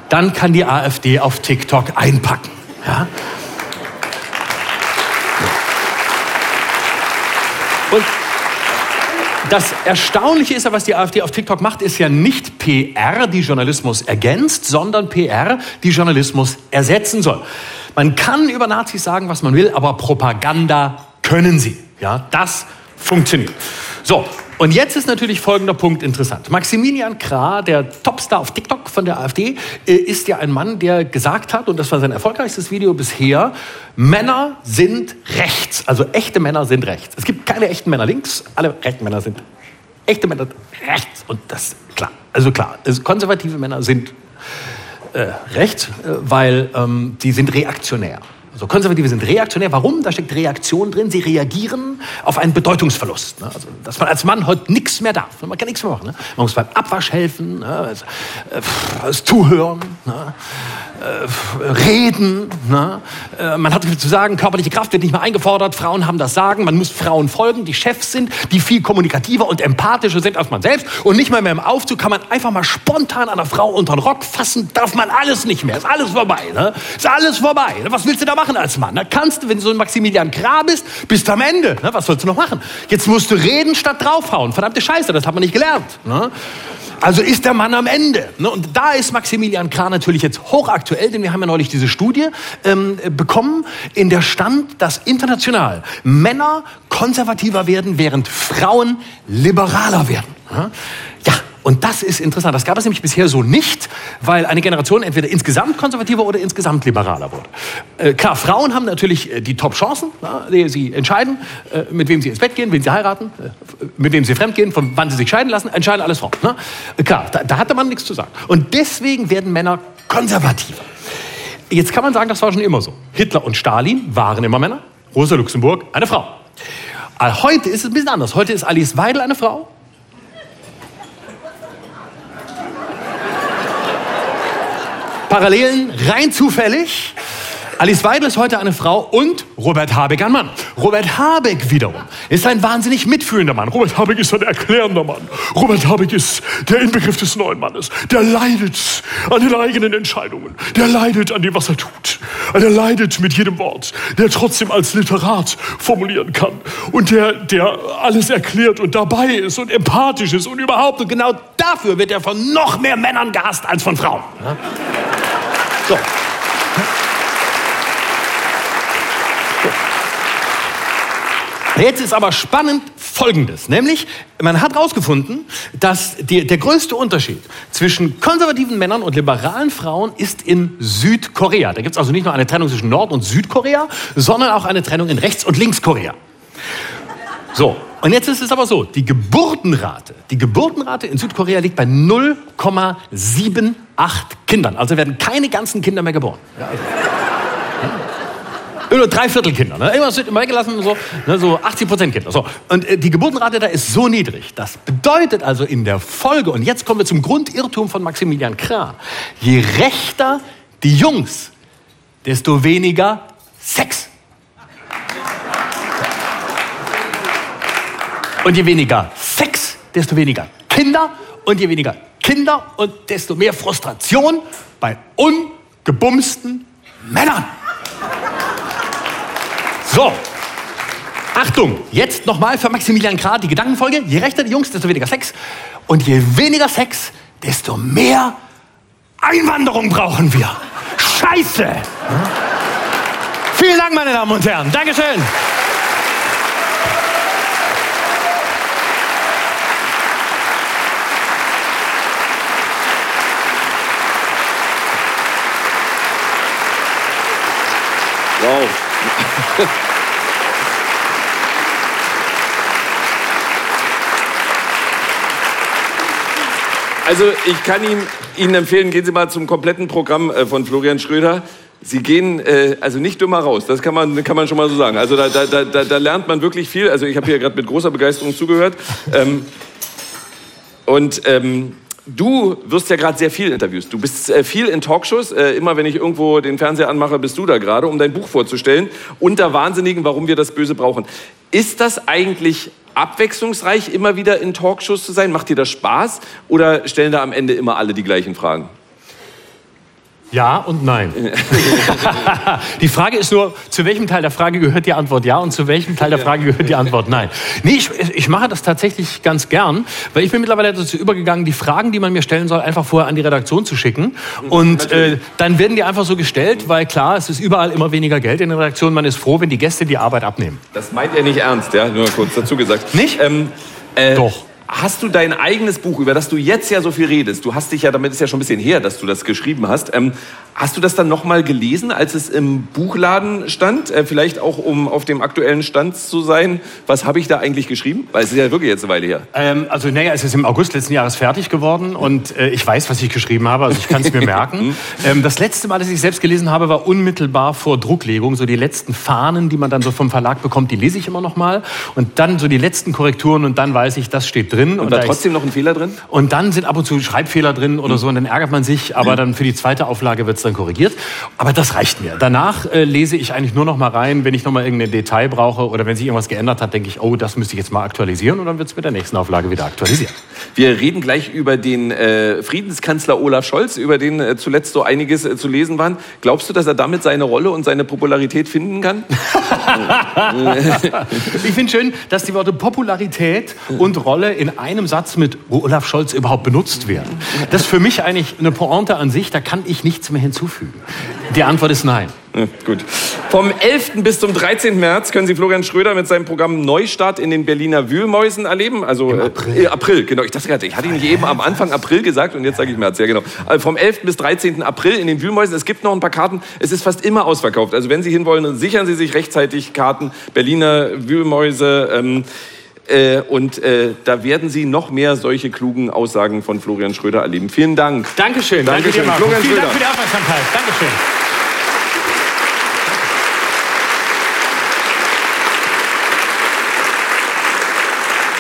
H: dann kann die AfD auf TikTok einpacken. Ja? Und das Erstaunliche ist ja, was die AfD auf TikTok macht, ist ja nicht PR, die Journalismus ergänzt, sondern PR, die Journalismus ersetzen soll. Man kann über Nazis sagen, was man will, aber Propaganda können sie. Ja, das funktioniert. So, und jetzt ist natürlich folgender Punkt interessant. Maximilian Krah, der Topstar auf TikTok von der AfD, äh, ist ja ein Mann, der gesagt hat, und das war sein erfolgreichstes Video bisher, Männer sind rechts. Also echte Männer sind rechts. Es gibt keine echten Männer links, alle rechten Männer sind echte Männer rechts. Und das, klar, also klar, also konservative Männer sind äh, rechts, äh, weil ähm, die sind reaktionär. Also Konservative sind reaktionär. Warum? Da steckt Reaktion drin. Sie reagieren auf einen Bedeutungsverlust. Ne? Also, dass man als Mann heute nichts mehr darf. Man kann nichts mehr machen. Ne? Man muss beim Abwasch helfen, ne? das Zuhören. Ne? Äh, reden. Ne? Äh, man hat viel zu sagen, körperliche Kraft wird nicht mehr eingefordert, Frauen haben das Sagen, man muss Frauen folgen, die Chefs sind, die viel kommunikativer und empathischer sind als man selbst. Und nicht mal mehr im Aufzug kann man einfach mal spontan einer Frau unter den Rock fassen, darf man alles nicht mehr. Ist alles vorbei. Ne? Ist alles vorbei. Ne? Was willst du da machen als Mann? Da kannst du, wenn du so ein Maximilian Krah bist, bist du am Ende. Ne? Was sollst du noch machen? Jetzt musst du reden statt draufhauen. Verdammte Scheiße, das hat man nicht gelernt. Ne? Also ist der Mann am Ende. Ne? Und da ist Maximilian Krah natürlich jetzt hochaktuell, denn wir haben ja neulich diese Studie ähm, bekommen, in der stand, dass international Männer konservativer werden, während Frauen liberaler werden. Ja, und das ist interessant. Das gab es nämlich bisher so nicht, weil eine Generation entweder insgesamt konservativer oder insgesamt liberaler wurde. Äh, klar, Frauen haben natürlich äh, die Top-Chancen. Ja, sie entscheiden, äh, mit wem sie ins Bett gehen, wen sie heiraten, äh, mit wem sie fremdgehen, von wann sie sich scheiden lassen. Entscheiden alles Frauen. Ne? Klar, da, da hatte man nichts zu sagen. Und deswegen werden Männer konservativer. Jetzt kann man sagen, das war schon immer so. Hitler und Stalin waren immer Männer. Rosa Luxemburg eine Frau. Heute ist es ein bisschen anders. Heute ist Alice Weidel eine Frau. Parallelen rein zufällig. Alice Weidel ist heute eine Frau und Robert Habeck ein Mann. Robert Habeck wiederum ist ein wahnsinnig mitfühlender Mann. Robert Habeck ist ein erklärender Mann. Robert Habeck ist der Inbegriff des neuen Mannes. Der leidet an den eigenen Entscheidungen. Der leidet an dem, was er tut. Der leidet mit jedem Wort. Der trotzdem als Literat formulieren kann. Und der, der alles erklärt und dabei ist und empathisch ist und überhaupt. Und genau dafür wird er von noch mehr Männern gehasst als von Frauen. So. Jetzt ist aber spannend Folgendes, nämlich man hat herausgefunden, dass die, der größte Unterschied zwischen konservativen Männern und liberalen Frauen ist in Südkorea. Da gibt es also nicht nur eine Trennung zwischen Nord- und Südkorea, sondern auch eine Trennung in Rechts- und Linkskorea. So, und jetzt ist es aber so, die Geburtenrate, die Geburtenrate in Südkorea liegt bei 0,78 Kindern. Also werden keine ganzen Kinder mehr geboren. Ja, also. Nur drei Viertel Kinder. Ne? Immer wird immer weggelassen, so, ne? so 80 Prozent Kinder. So. Und äh, die Geburtenrate da ist so niedrig. Das bedeutet also in der Folge, und jetzt kommen wir zum Grundirrtum von Maximilian Krah, je rechter die Jungs, desto weniger Sex. Und je weniger Sex, desto weniger Kinder. Und je weniger Kinder und desto mehr Frustration bei ungebumsten Männern. So, Achtung, jetzt nochmal für Maximilian Krah die Gedankenfolge. Je rechter die Jungs, desto weniger Sex. Und je weniger Sex, desto mehr Einwanderung brauchen wir. Scheiße! Vielen Dank, meine Damen und Herren. Dankeschön.
B: Wow. Also ich kann Ihnen, Ihnen empfehlen, gehen Sie mal zum kompletten Programm äh, von Florian Schröder. Sie gehen äh, also nicht dümmer raus, das kann man, kann man schon mal so sagen. Also da, da, da, da lernt man wirklich viel. Also ich habe hier gerade mit großer Begeisterung zugehört. Ähm, und ähm, du wirst ja gerade sehr viel interviewt. Du bist äh, viel in Talkshows. Äh, immer wenn ich irgendwo den Fernseher anmache, bist du da gerade, um dein Buch vorzustellen. Unter Wahnsinnigen, warum wir das Böse brauchen. Ist das eigentlich abwechslungsreich, immer wieder in Talkshows zu sein? Macht dir das Spaß? Oder stellen da am Ende immer alle die gleichen Fragen?
H: Ja und nein. die Frage ist nur, zu welchem Teil der Frage gehört die Antwort ja und zu welchem Teil der Frage gehört die Antwort nein. Nee, ich, ich mache das tatsächlich ganz gern, weil ich bin mittlerweile dazu übergegangen, die Fragen, die man mir stellen soll, einfach vorher an die Redaktion zu schicken. Und äh, dann werden die einfach so gestellt, weil klar, es ist überall immer weniger Geld in der Redaktion. Man ist froh, wenn die Gäste die Arbeit abnehmen.
B: Das meint er nicht ernst, ja, nur kurz dazu gesagt.
H: Nicht?
B: Ähm, äh,
H: Doch.
B: Hast du dein eigenes Buch, über das du jetzt ja so viel redest, du hast dich ja, damit ist ja schon ein bisschen her, dass du das geschrieben hast, ähm, hast du das dann nochmal gelesen, als es im Buchladen stand? Äh, vielleicht auch, um auf dem aktuellen Stand zu sein. Was habe ich da eigentlich geschrieben? Weil es ist ja wirklich jetzt eine Weile her.
H: Ähm, also naja, es ist im August letzten Jahres fertig geworden und äh, ich weiß, was ich geschrieben habe, also ich kann es mir merken. Ähm, das letzte Mal, dass ich selbst gelesen habe, war unmittelbar vor Drucklegung. So die letzten Fahnen, die man dann so vom Verlag bekommt, die lese ich immer noch mal. Und dann so die letzten Korrekturen und dann weiß ich, das steht drin.
B: Und, da
H: da
B: trotzdem noch ein Fehler drin?
H: Und dann sind ab und zu Schreibfehler drin oder so und dann ärgert man sich, aber dann für die zweite Auflage wird es dann korrigiert. Aber das reicht mir. Danach äh, lese ich eigentlich nur noch mal rein, wenn ich noch mal irgendein Detail brauche oder wenn sich irgendwas geändert hat, denke ich, oh, das müsste ich jetzt mal aktualisieren und dann wird es mit der nächsten Auflage wieder aktualisiert.
B: Wir reden gleich über den äh, Friedenskanzler Olaf Scholz, über den äh, zuletzt so einiges äh, zu lesen war. Glaubst du, dass er damit seine Rolle und seine Popularität finden kann?
H: ich finde schön, dass die Worte Popularität und Rolle in einem Satz mit Olaf Scholz überhaupt benutzt werden. Das ist für mich eigentlich eine Pointe an sich, da kann ich nichts mehr hinzufügen. Die Antwort ist nein.
B: Ja, gut. Vom 11. bis zum 13. März können Sie Florian Schröder mit seinem Programm Neustart in den Berliner Wühlmäusen erleben. Also
H: Im April.
B: Äh, April, genau. Ich dachte gerade, ich hatte Ihnen eben am Anfang April gesagt und jetzt sage ich März. Ja, genau. Also vom 11. bis 13. April in den Wühlmäusen. Es gibt noch ein paar Karten. Es ist fast immer ausverkauft. Also wenn Sie hinwollen, sichern Sie sich rechtzeitig Karten. Berliner Wühlmäuse. Ähm, äh, und äh, da werden Sie noch mehr solche klugen Aussagen von Florian Schröder erleben. Vielen Dank.
H: Dankeschön.
B: Danke
H: dir.
B: Florian
H: Vielen Dank
B: Schröder.
H: für die Aufmerksamkeit. Dankeschön.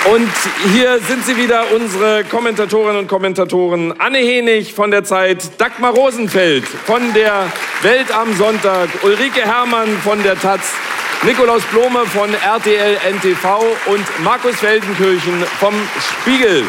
B: Und hier sind sie wieder, unsere Kommentatorinnen und Kommentatoren. Anne Henig von der Zeit, Dagmar Rosenfeld von der Welt am Sonntag, Ulrike Herrmann von der Taz, Nikolaus Blome von RTL NTV und Markus Feldenkirchen vom Spiegel.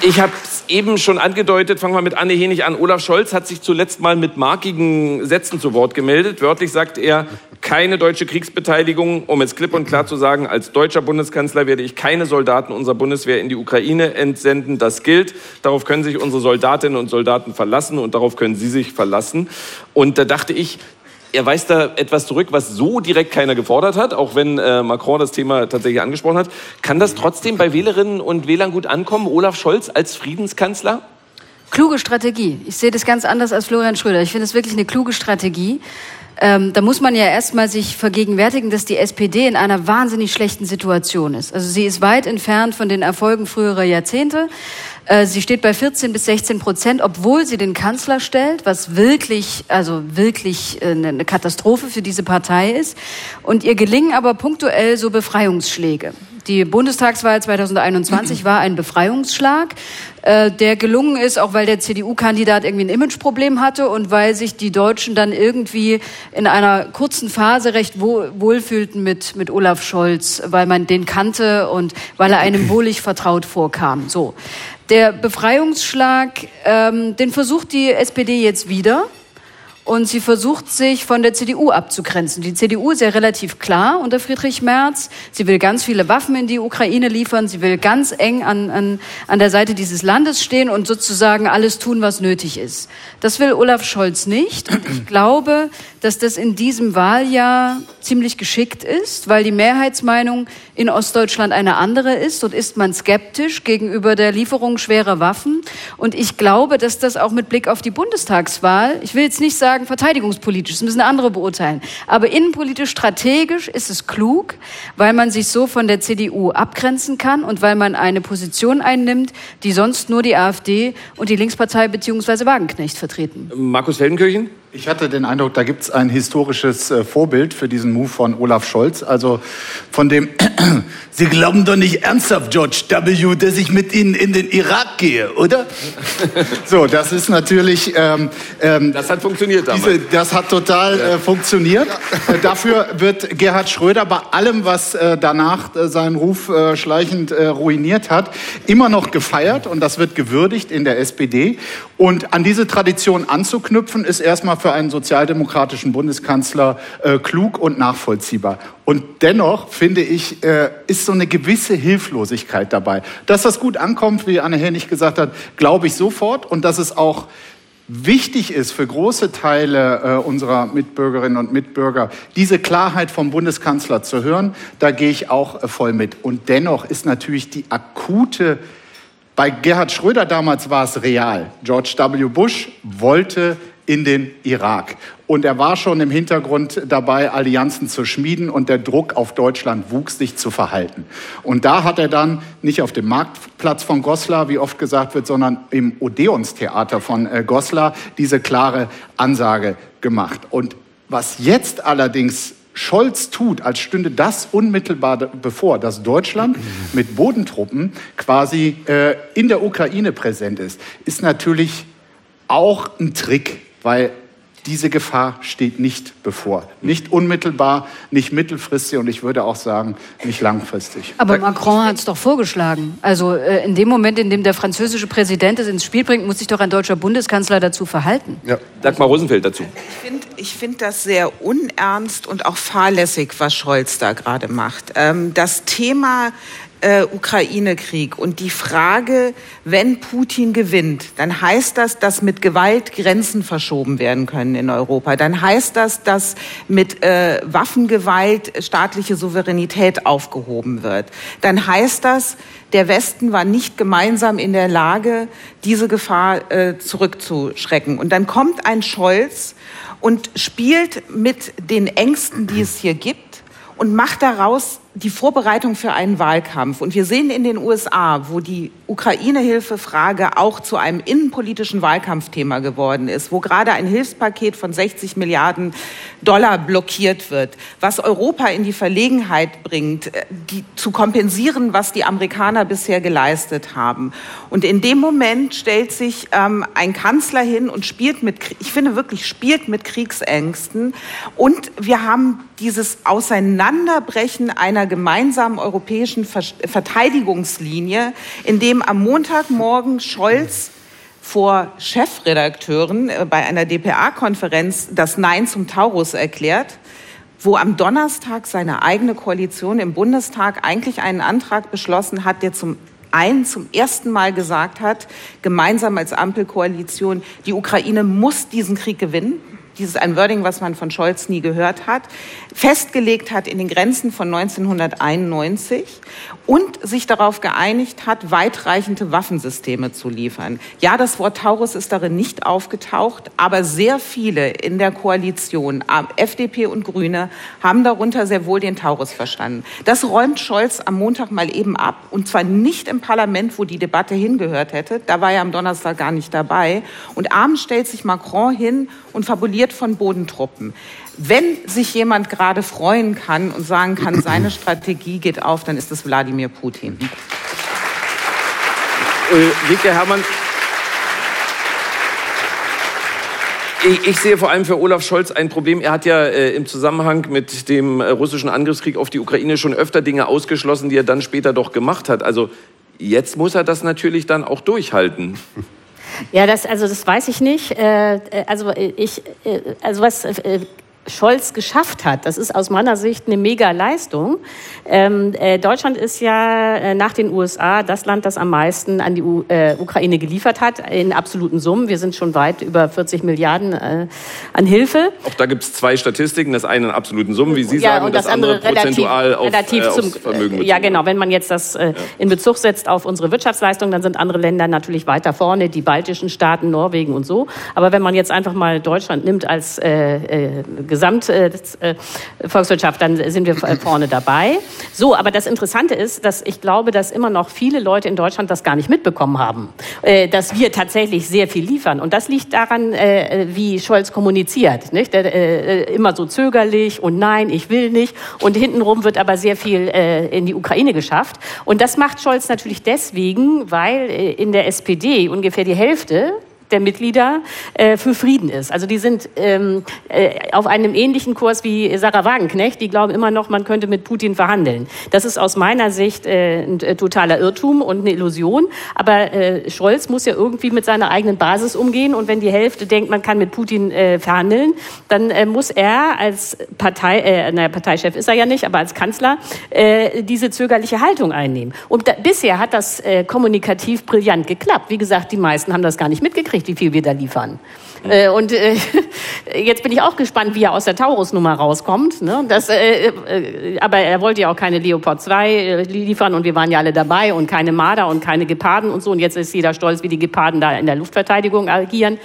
B: Ich habe eben schon angedeutet, fangen wir mit Anne Henig an. Olaf Scholz hat sich zuletzt mal mit markigen Sätzen zu Wort gemeldet. Wörtlich sagt er, keine deutsche Kriegsbeteiligung. Um es klipp und klar zu sagen, als deutscher Bundeskanzler werde ich keine Soldaten unserer Bundeswehr in die Ukraine entsenden. Das gilt. Darauf können sich unsere Soldatinnen und Soldaten verlassen und darauf können Sie sich verlassen. Und da dachte ich, er weist da etwas zurück, was so direkt keiner gefordert hat, auch wenn äh, Macron das Thema tatsächlich angesprochen hat. Kann das trotzdem bei Wählerinnen und Wählern gut ankommen, Olaf Scholz als Friedenskanzler?
C: Kluge Strategie. Ich sehe das ganz anders als Florian Schröder. Ich finde es wirklich eine kluge Strategie. Ähm, da muss man ja erstmal sich vergegenwärtigen, dass die SPD in einer wahnsinnig schlechten Situation ist. Also sie ist weit entfernt von den Erfolgen früherer Jahrzehnte. Äh, sie steht bei 14 bis 16 Prozent, obwohl sie den Kanzler stellt, was wirklich, also wirklich äh, eine Katastrophe für diese Partei ist. Und ihr gelingen aber punktuell so Befreiungsschläge. Die Bundestagswahl 2021 war ein Befreiungsschlag, äh, der gelungen ist, auch weil der CDU-Kandidat irgendwie ein Imageproblem hatte und weil sich die Deutschen dann irgendwie in einer kurzen Phase recht wohlfühlten mit, mit Olaf Scholz, weil man den kannte und weil er einem wohlig vertraut vorkam. So. Der Befreiungsschlag, ähm, den versucht die SPD jetzt wieder und sie versucht sich von der CDU abzugrenzen. Die CDU ist ja relativ klar unter Friedrich Merz. Sie will ganz viele Waffen in die Ukraine liefern. Sie will ganz eng an, an, an der Seite dieses Landes stehen und sozusagen alles tun, was nötig ist. Das will Olaf Scholz nicht. Und ich glaube, dass das in diesem Wahljahr ziemlich geschickt ist, weil die Mehrheitsmeinung in Ostdeutschland eine andere ist. Dort ist man skeptisch gegenüber der Lieferung schwerer Waffen. Und ich glaube, dass das auch mit Blick auf die Bundestagswahl, ich will jetzt nicht sagen, sagen verteidigungspolitisch, das müssen andere beurteilen. Aber innenpolitisch strategisch ist es klug, weil man sich so von der CDU abgrenzen kann und weil man eine Position einnimmt, die sonst nur die AfD und die Linkspartei bzw. Wagenknecht vertreten.
B: Markus Feldenkirchen?
G: Ich hatte den Eindruck, da gibt es ein historisches äh, Vorbild für diesen Move von Olaf Scholz. Also von dem, Sie glauben doch nicht ernsthaft, George W., dass ich mit Ihnen in den Irak gehe, oder? so, das ist natürlich... Ähm,
B: ähm, das hat funktioniert damals. Diese,
G: das hat total ja. äh, funktioniert. Ja. Äh, dafür wird Gerhard Schröder bei allem, was äh, danach äh, seinen Ruf äh, schleichend ruiniert hat, immer noch gefeiert und das wird gewürdigt in der SPD. Und an diese Tradition anzuknüpfen, ist erstmal für einen sozialdemokratischen Bundeskanzler äh, klug und nachvollziehbar. Und dennoch, finde ich, äh, ist so eine gewisse Hilflosigkeit dabei. Dass das gut ankommt, wie Anne Hennig gesagt hat, glaube ich sofort. Und dass es auch wichtig ist für große Teile äh, unserer Mitbürgerinnen und Mitbürger, diese Klarheit vom Bundeskanzler zu hören, da gehe ich auch äh, voll mit. Und dennoch ist natürlich die akute bei Gerhard Schröder damals war es real. George W. Bush wollte in den Irak. Und er war schon im Hintergrund dabei, Allianzen zu schmieden und der Druck auf Deutschland wuchs, sich zu verhalten. Und da hat er dann nicht auf dem Marktplatz von Goslar, wie oft gesagt wird, sondern im Odeonstheater von äh, Goslar diese klare Ansage gemacht. Und was jetzt allerdings Scholz tut, als stünde das unmittelbar bevor, dass Deutschland mit Bodentruppen quasi äh, in der Ukraine präsent ist, ist natürlich auch ein Trick weil diese Gefahr steht nicht bevor. Nicht unmittelbar, nicht mittelfristig und ich würde auch sagen, nicht langfristig.
C: Aber Macron hat es doch vorgeschlagen. Also äh, in dem Moment, in dem der französische Präsident es ins Spiel bringt, muss sich doch ein deutscher Bundeskanzler dazu verhalten.
B: Ja. Dagmar Rosenfeld dazu.
D: Ich finde ich find das sehr unernst und auch fahrlässig, was Scholz da gerade macht. Ähm, das Thema äh, Ukraine-Krieg und die Frage, wenn Putin gewinnt, dann heißt das, dass mit Gewalt Grenzen verschoben werden können in Europa. Dann heißt das, dass mit äh, Waffengewalt staatliche Souveränität aufgehoben wird. Dann heißt das, der Westen war nicht gemeinsam in der Lage, diese Gefahr äh, zurückzuschrecken. Und dann kommt ein Scholz und spielt mit den Ängsten, die es hier gibt, und macht daraus die Vorbereitung für einen Wahlkampf. Und wir sehen in den USA, wo die Ukraine-Hilfe-Frage auch zu einem innenpolitischen Wahlkampfthema geworden ist, wo gerade ein Hilfspaket von 60 Milliarden Dollar blockiert wird, was Europa in die Verlegenheit bringt, äh, die, zu kompensieren, was die Amerikaner bisher geleistet haben. Und in dem Moment stellt sich ähm, ein Kanzler hin und spielt mit, ich finde wirklich, spielt mit Kriegsängsten. Und wir haben dieses Auseinanderbrechen einer einer gemeinsamen europäischen Verteidigungslinie, in dem am Montagmorgen Scholz vor Chefredakteuren äh, bei einer DPA-Konferenz das Nein zum Taurus erklärt, wo am Donnerstag seine eigene Koalition im Bundestag eigentlich einen Antrag beschlossen hat, der zum einen zum ersten Mal gesagt hat, gemeinsam als Ampelkoalition, die Ukraine muss diesen Krieg gewinnen dieses ein Wording, was man von Scholz nie gehört hat, festgelegt hat in den Grenzen von 1991 und sich darauf geeinigt hat, weitreichende Waffensysteme zu liefern. Ja, das Wort Taurus ist darin nicht aufgetaucht, aber sehr viele in der Koalition, FDP und Grüne, haben darunter sehr wohl den Taurus verstanden. Das räumt Scholz am Montag mal eben ab und zwar nicht im Parlament, wo die Debatte hingehört hätte. Da war er am Donnerstag gar nicht dabei. Und abends stellt sich Macron hin und fabuliert von Bodentruppen. Wenn sich jemand gerade freuen kann und sagen kann, seine Strategie geht auf, dann ist es Wladimir Putin.
B: Äh, Wieke Herrmann, Ich sehe vor allem für Olaf Scholz ein Problem. Er hat ja äh, im Zusammenhang mit dem äh, russischen Angriffskrieg auf die Ukraine schon öfter Dinge ausgeschlossen, die er dann später doch gemacht hat. Also jetzt muss er das natürlich dann auch durchhalten.
E: Ja, das, also das weiß ich nicht. Äh, äh also ich, äh, also was Scholz geschafft hat. Das ist aus meiner Sicht eine Mega-Leistung. Ähm, äh, Deutschland ist ja äh, nach den USA das Land, das am meisten an die U äh, Ukraine geliefert hat, in absoluten Summen. Wir sind schon weit über 40 Milliarden äh, an Hilfe.
B: Auch da gibt es zwei Statistiken. Das eine in absoluten Summen, wie Sie ja, sagen, und das, das andere, andere prozentual relativ, auf, relativ äh, zum, Vermögen
E: Ja, genau. Wenn man jetzt das äh, ja. in Bezug setzt auf unsere Wirtschaftsleistung, dann sind andere Länder natürlich weiter vorne, die baltischen Staaten, Norwegen und so. Aber wenn man jetzt einfach mal Deutschland nimmt als äh, Gesamtvolkswirtschaft, äh, dann sind wir vorne dabei. So, aber das Interessante ist, dass ich glaube, dass immer noch viele Leute in Deutschland das gar nicht mitbekommen haben, äh, dass wir tatsächlich sehr viel liefern. Und das liegt daran, äh, wie Scholz kommuniziert. Nicht? Immer so zögerlich und nein, ich will nicht. Und hintenrum wird aber sehr viel in die Ukraine geschafft. Und das macht Scholz natürlich deswegen, weil in der SPD ungefähr die Hälfte der Mitglieder äh, für Frieden ist. Also die sind ähm, äh, auf einem ähnlichen Kurs wie Sarah Wagenknecht. Die glauben immer noch, man könnte mit Putin verhandeln. Das ist aus meiner Sicht äh, ein äh, totaler Irrtum und eine Illusion. Aber äh, Scholz muss ja irgendwie mit seiner eigenen Basis umgehen. Und wenn die Hälfte denkt, man kann mit Putin äh, verhandeln, dann muss er als Partei, äh, naja, Parteichef ist er ja nicht, aber als Kanzler diese zögerliche Haltung einnehmen. Und da, bisher hat das kommunikativ brillant geklappt. Wie gesagt, die meisten haben das gar nicht mitgekriegt mitgekriegt, wie viel wir da liefern. Äh, und äh, jetzt bin ich auch gespannt, wie er aus der Taurus-Nummer rauskommt. Ne? Das, äh, äh, aber er wollte ja auch keine Leopard 2 äh, liefern und wir waren ja alle dabei und keine Marder und keine Geparden und so. Und jetzt ist jeder stolz, wie die Geparden da in der Luftverteidigung agieren.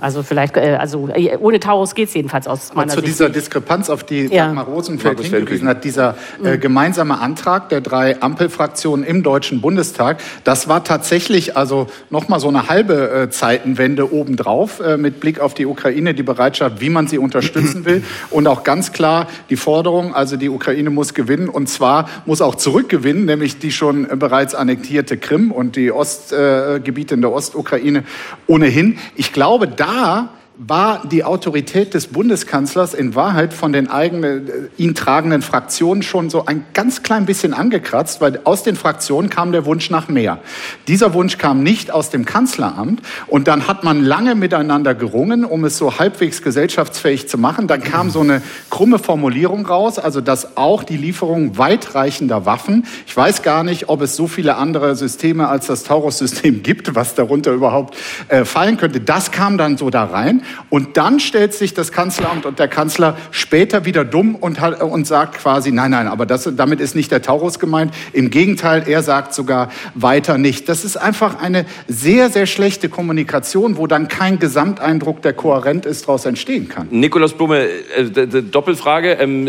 E: Also vielleicht, äh, also äh, ohne Taurus geht es jedenfalls aus
G: meiner Zu Sicht dieser Diskrepanz, auf die ja. Dagmar Rosenfeld Markus hingewiesen hat, dieser äh, mhm. gemeinsame Antrag der drei Ampelfraktionen im Deutschen Bundestag, das war tatsächlich also nochmal so eine halbe äh, Zeitenwende obendrauf äh, mit Blick auf die Ukraine, die Bereitschaft, wie man sie unterstützen will und auch ganz klar die Forderung, also die Ukraine muss gewinnen und zwar muss auch zurückgewinnen, nämlich die schon bereits annektierte Krim und die Ostgebiete in der Ostukraine ohnehin. Ich glaube, da war die Autorität des Bundeskanzlers in Wahrheit von den eigenen, äh, ihn tragenden Fraktionen schon so ein ganz klein bisschen angekratzt, weil aus den Fraktionen kam der Wunsch nach mehr. Dieser Wunsch kam nicht aus dem Kanzleramt und dann hat man lange miteinander gerungen, um es so halbwegs gesellschaftsfähig zu machen. Dann kam so eine krumme Formulierung raus, also dass auch die Lieferung weitreichender Waffen, ich weiß gar nicht, ob es so viele andere Systeme als das Taurus-System gibt, was darunter überhaupt äh, fallen könnte. Das kam dann so da rein. Und dann stellt sich das Kanzleramt und der Kanzler später wieder dumm und, und sagt quasi, nein, nein, aber das, damit ist nicht der Taurus gemeint. Im Gegenteil, er sagt sogar weiter nicht. Das ist einfach eine sehr, sehr schlechte Kommunikation, wo dann kein Gesamteindruck, der kohärent ist, daraus entstehen kann.
B: Nikolaus Blume, äh, Doppelfrage. Ähm,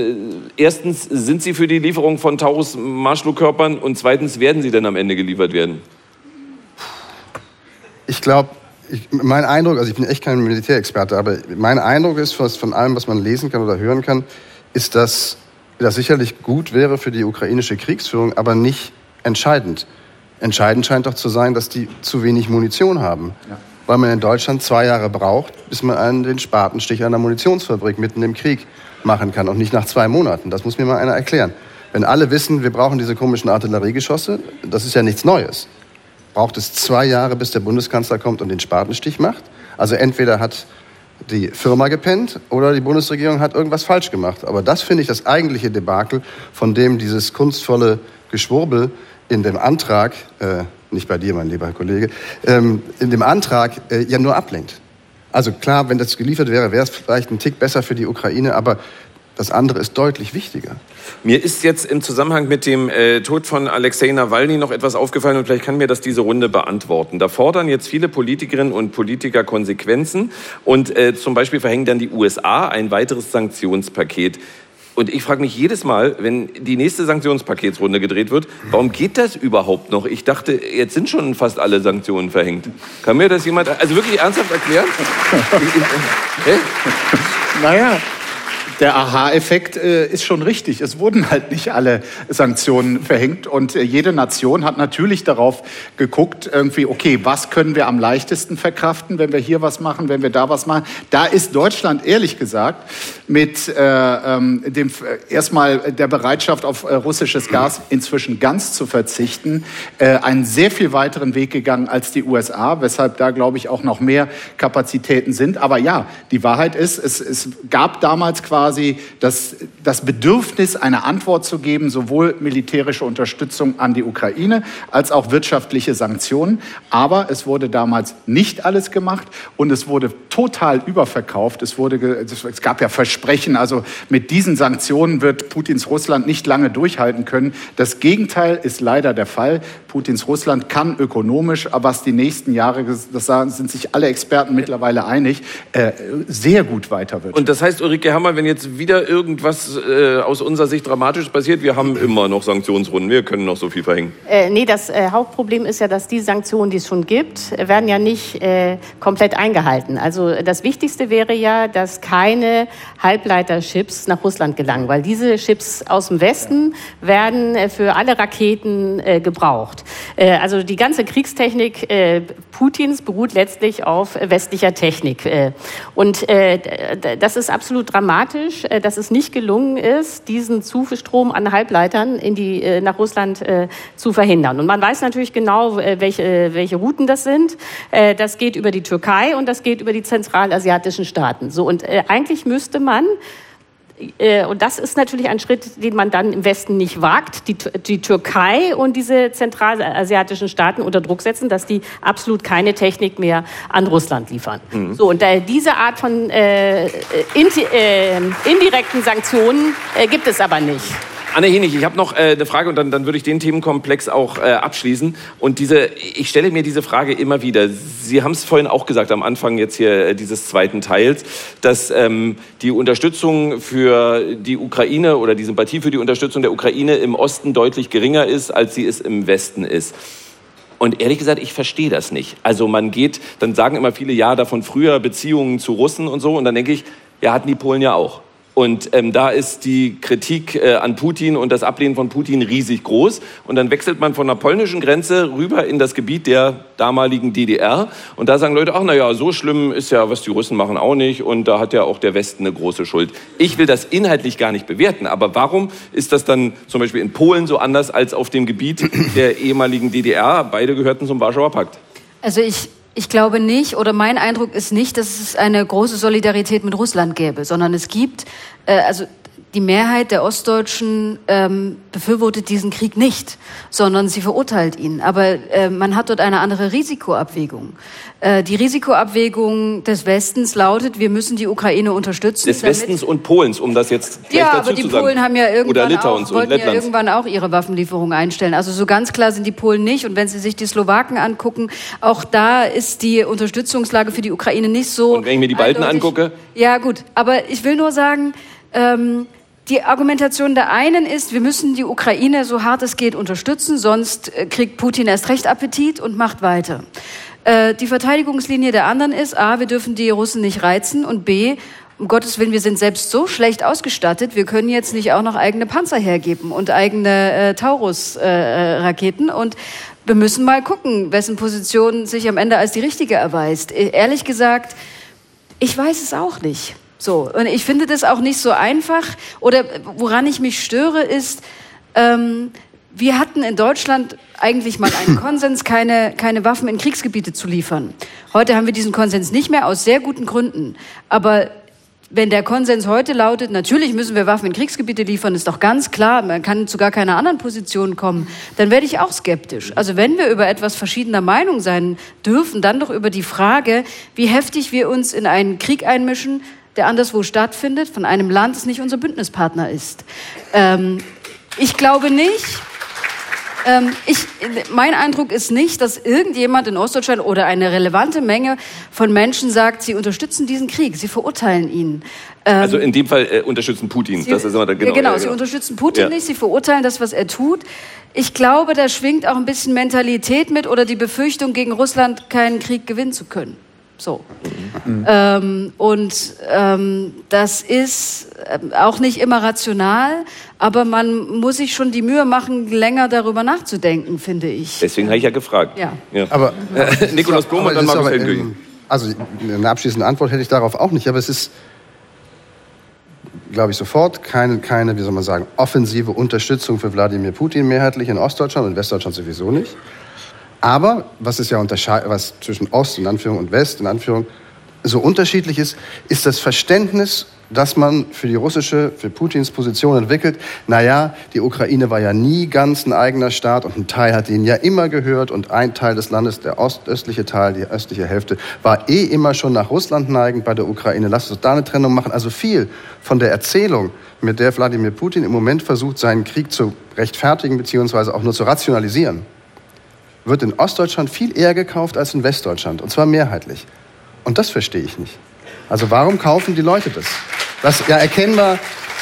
B: erstens, sind Sie für die Lieferung von Taurus-Marschflugkörpern und zweitens, werden sie denn am Ende geliefert werden?
F: Ich glaube, ich, mein Eindruck, also ich bin echt kein Militärexperte, aber mein Eindruck ist, was von allem, was man lesen kann oder hören kann, ist, dass das sicherlich gut wäre für die ukrainische Kriegsführung, aber nicht entscheidend. Entscheidend scheint doch zu sein, dass die zu wenig Munition haben. Ja. Weil man in Deutschland zwei Jahre braucht, bis man einen, den Spatenstich einer Munitionsfabrik mitten im Krieg machen kann und nicht nach zwei Monaten. Das muss mir mal einer erklären. Wenn alle wissen, wir brauchen diese komischen Artilleriegeschosse, das ist ja nichts Neues braucht es zwei Jahre, bis der Bundeskanzler kommt und den Spatenstich macht. Also entweder hat die Firma gepennt oder die Bundesregierung hat irgendwas falsch gemacht. Aber das finde ich das eigentliche Debakel, von dem dieses kunstvolle Geschwurbel in dem Antrag, äh, nicht bei dir, mein lieber Kollege, ähm, in dem Antrag äh, ja nur ablenkt. Also klar, wenn das geliefert wäre, wäre es vielleicht ein Tick besser für die Ukraine, aber das andere ist deutlich wichtiger.
B: Mir ist jetzt im Zusammenhang mit dem äh, Tod von Alexei Nawalny noch etwas aufgefallen und vielleicht kann mir das diese Runde beantworten. Da fordern jetzt viele Politikerinnen und Politiker Konsequenzen und äh, zum Beispiel verhängen dann die USA ein weiteres Sanktionspaket. Und ich frage mich jedes Mal, wenn die nächste Sanktionspaketsrunde gedreht wird, warum geht das überhaupt noch? Ich dachte, jetzt sind schon fast alle Sanktionen verhängt. Kann mir das jemand also wirklich ernsthaft erklären?
G: naja, der Aha-Effekt äh, ist schon richtig. Es wurden halt nicht alle Sanktionen verhängt und äh, jede Nation hat natürlich darauf geguckt, irgendwie, okay, was können wir am leichtesten verkraften, wenn wir hier was machen, wenn wir da was machen. Da ist Deutschland ehrlich gesagt mit äh, ähm, dem äh, erstmal der Bereitschaft auf äh, russisches Gas inzwischen ganz zu verzichten, äh, einen sehr viel weiteren Weg gegangen als die USA, weshalb da glaube ich auch noch mehr Kapazitäten sind. Aber ja, die Wahrheit ist, es, es gab damals quasi quasi das, das Bedürfnis, eine Antwort zu geben, sowohl militärische Unterstützung an die Ukraine als auch wirtschaftliche Sanktionen. Aber es wurde damals nicht alles gemacht und es wurde total überverkauft. Es, wurde, es gab ja Versprechen, also mit diesen Sanktionen wird Putins Russland nicht lange durchhalten können. Das Gegenteil ist leider der Fall. Putins Russland kann ökonomisch, aber was die nächsten Jahre, das sind sich alle Experten mittlerweile einig, äh, sehr gut weiter wird.
B: Und das heißt, Ulrike Hammer, wenn jetzt wieder irgendwas äh, aus unserer Sicht dramatisch passiert, wir haben immer noch Sanktionsrunden, wir können noch so viel verhängen.
E: Äh, nee, das äh, Hauptproblem ist ja, dass die Sanktionen, die es schon gibt, werden ja nicht äh, komplett eingehalten. Also das Wichtigste wäre ja, dass keine Halbleiterchips nach Russland gelangen, weil diese Chips aus dem Westen werden äh, für alle Raketen äh, gebraucht. Äh, also die ganze Kriegstechnik Putins beruht letztlich auf westlicher Technik. Und das ist absolut dramatisch tragisch, äh, dass es nicht gelungen ist, diesen Zustrom an Halbleitern in die, äh, nach Russland äh, zu verhindern. Und man weiß natürlich genau, welche, welche Routen das sind. Das geht über die Türkei und das geht über die zentralasiatischen Staaten. So, und eigentlich müsste man und das ist natürlich ein Schritt, den man dann im Westen nicht wagt, die, die Türkei und diese zentralasiatischen Staaten unter Druck setzen, dass die absolut keine Technik mehr an Russland liefern. Mhm. So, und äh, diese Art von äh, in, äh, indirekten Sanktionen äh, gibt es aber nicht.
B: Anne Henig, ich habe noch äh, eine Frage und dann, dann würde ich den Themenkomplex auch äh, abschließen. Und diese, ich stelle mir diese Frage immer wieder. Sie haben es vorhin auch gesagt am Anfang jetzt hier äh, dieses zweiten Teils, dass ähm, die Unterstützung für die Ukraine oder die Sympathie für die Unterstützung der Ukraine im Osten deutlich geringer ist, als sie es im Westen ist. Und ehrlich gesagt, ich verstehe das nicht. Also man geht, dann sagen immer viele, ja, davon früher Beziehungen zu Russen und so. Und dann denke ich, ja, hatten die Polen ja auch. Und ähm, da ist die Kritik äh, an Putin und das Ablehnen von Putin riesig groß. Und dann wechselt man von der polnischen Grenze rüber in das Gebiet der damaligen DDR. Und da sagen Leute, ach na ja, so schlimm ist ja, was die Russen machen, auch nicht. Und da hat ja auch der Westen eine große Schuld. Ich will das inhaltlich gar nicht bewerten. Aber warum ist das dann zum Beispiel in Polen so anders als auf dem Gebiet der ehemaligen DDR? Beide gehörten zum Warschauer Pakt.
C: Also ich ich glaube nicht, oder mein Eindruck ist nicht, dass es eine große Solidarität mit Russland gäbe, sondern es gibt, äh, also die Mehrheit der Ostdeutschen ähm, befürwortet diesen Krieg nicht, sondern sie verurteilt ihn. Aber äh, man hat dort eine andere Risikoabwägung. Äh, die Risikoabwägung des Westens lautet, wir müssen die Ukraine unterstützen.
B: Des Westens und Polens, um das jetzt
C: gleich ja, dazu aber die Polen haben ja irgendwann auch, wollten ja irgendwann auch ihre Waffenlieferungen einstellen. Also so ganz klar sind die Polen nicht. Und wenn Sie sich die Slowaken angucken, auch da ist die Unterstützungslage für die Ukraine nicht so.
B: Und wenn ich mir die Balten eindeutig. angucke?
C: Ja gut, aber ich will nur sagen, ähm, die Argumentation der einen ist, wir müssen die Ukraine so hart es geht unterstützen, sonst äh, kriegt Putin erst recht Appetit und macht weiter. Äh, die Verteidigungslinie der anderen ist, a, wir dürfen die Russen nicht reizen und b, um Gottes Willen, wir sind selbst so schlecht ausgestattet, wir können jetzt nicht auch noch eigene Panzer hergeben und eigene äh, Taurus-Raketen. Äh, und wir müssen mal gucken, wessen Position sich am Ende als die richtige erweist. E ehrlich gesagt, ich weiß es auch nicht. So, und ich finde das auch nicht so einfach. Oder woran ich mich störe, ist, ähm, wir hatten in Deutschland eigentlich mal einen Konsens, keine, keine Waffen in Kriegsgebiete zu liefern. Heute haben wir diesen Konsens nicht mehr aus sehr guten Gründen. Aber wenn der Konsens heute lautet, natürlich müssen wir Waffen in Kriegsgebiete liefern, ist doch ganz klar, man kann zu gar keiner anderen Position kommen, dann werde ich auch skeptisch. Also wenn wir über etwas verschiedener Meinung sein dürfen, dann doch über die Frage, wie heftig wir uns in einen Krieg einmischen, der anderswo stattfindet, von einem Land, das nicht unser Bündnispartner ist. Ähm, ich glaube nicht, ähm, ich, mein Eindruck ist nicht, dass irgendjemand in Ostdeutschland oder eine relevante Menge von Menschen sagt, sie unterstützen diesen Krieg, sie verurteilen ihn.
B: Ähm, also in dem Fall äh, unterstützen Putin.
C: Sie, das ist immer der, genau, genau, ja, sie unterstützen Putin ja. nicht, sie verurteilen das, was er tut. Ich glaube, da schwingt auch ein bisschen Mentalität mit oder die Befürchtung, gegen Russland keinen Krieg gewinnen zu können. So. Mhm. Ähm, und ähm, das ist ähm, auch nicht immer rational, aber man muss sich schon die Mühe machen, länger darüber nachzudenken, finde ich.
B: Deswegen habe ich ja gefragt.
F: Ja. ja. Aber Nikolaus Blum und dann Markus Helmkönig. Also eine abschließende Antwort hätte ich darauf auch nicht, aber es ist, glaube ich, sofort keine, keine, wie soll man sagen, offensive Unterstützung für Wladimir Putin mehrheitlich in Ostdeutschland und Westdeutschland sowieso nicht. Aber was ist ja was zwischen Ost in Anführung und West in Anführung so unterschiedlich ist, ist das Verständnis, das man für die russische, für Putins Position entwickelt. Naja, die Ukraine war ja nie ganz ein eigener Staat und ein Teil hat ihnen ja immer gehört und ein Teil des Landes, der ostöstliche Teil, die östliche Hälfte, war eh immer schon nach Russland neigend bei der Ukraine. Lasst uns da eine Trennung machen. Also viel von der Erzählung, mit der Wladimir Putin im Moment versucht, seinen Krieg zu rechtfertigen beziehungsweise auch nur zu rationalisieren, wird in Ostdeutschland viel eher gekauft als in Westdeutschland, und zwar mehrheitlich. Und das verstehe ich nicht. Also warum kaufen die Leute das? Was ja erkennbar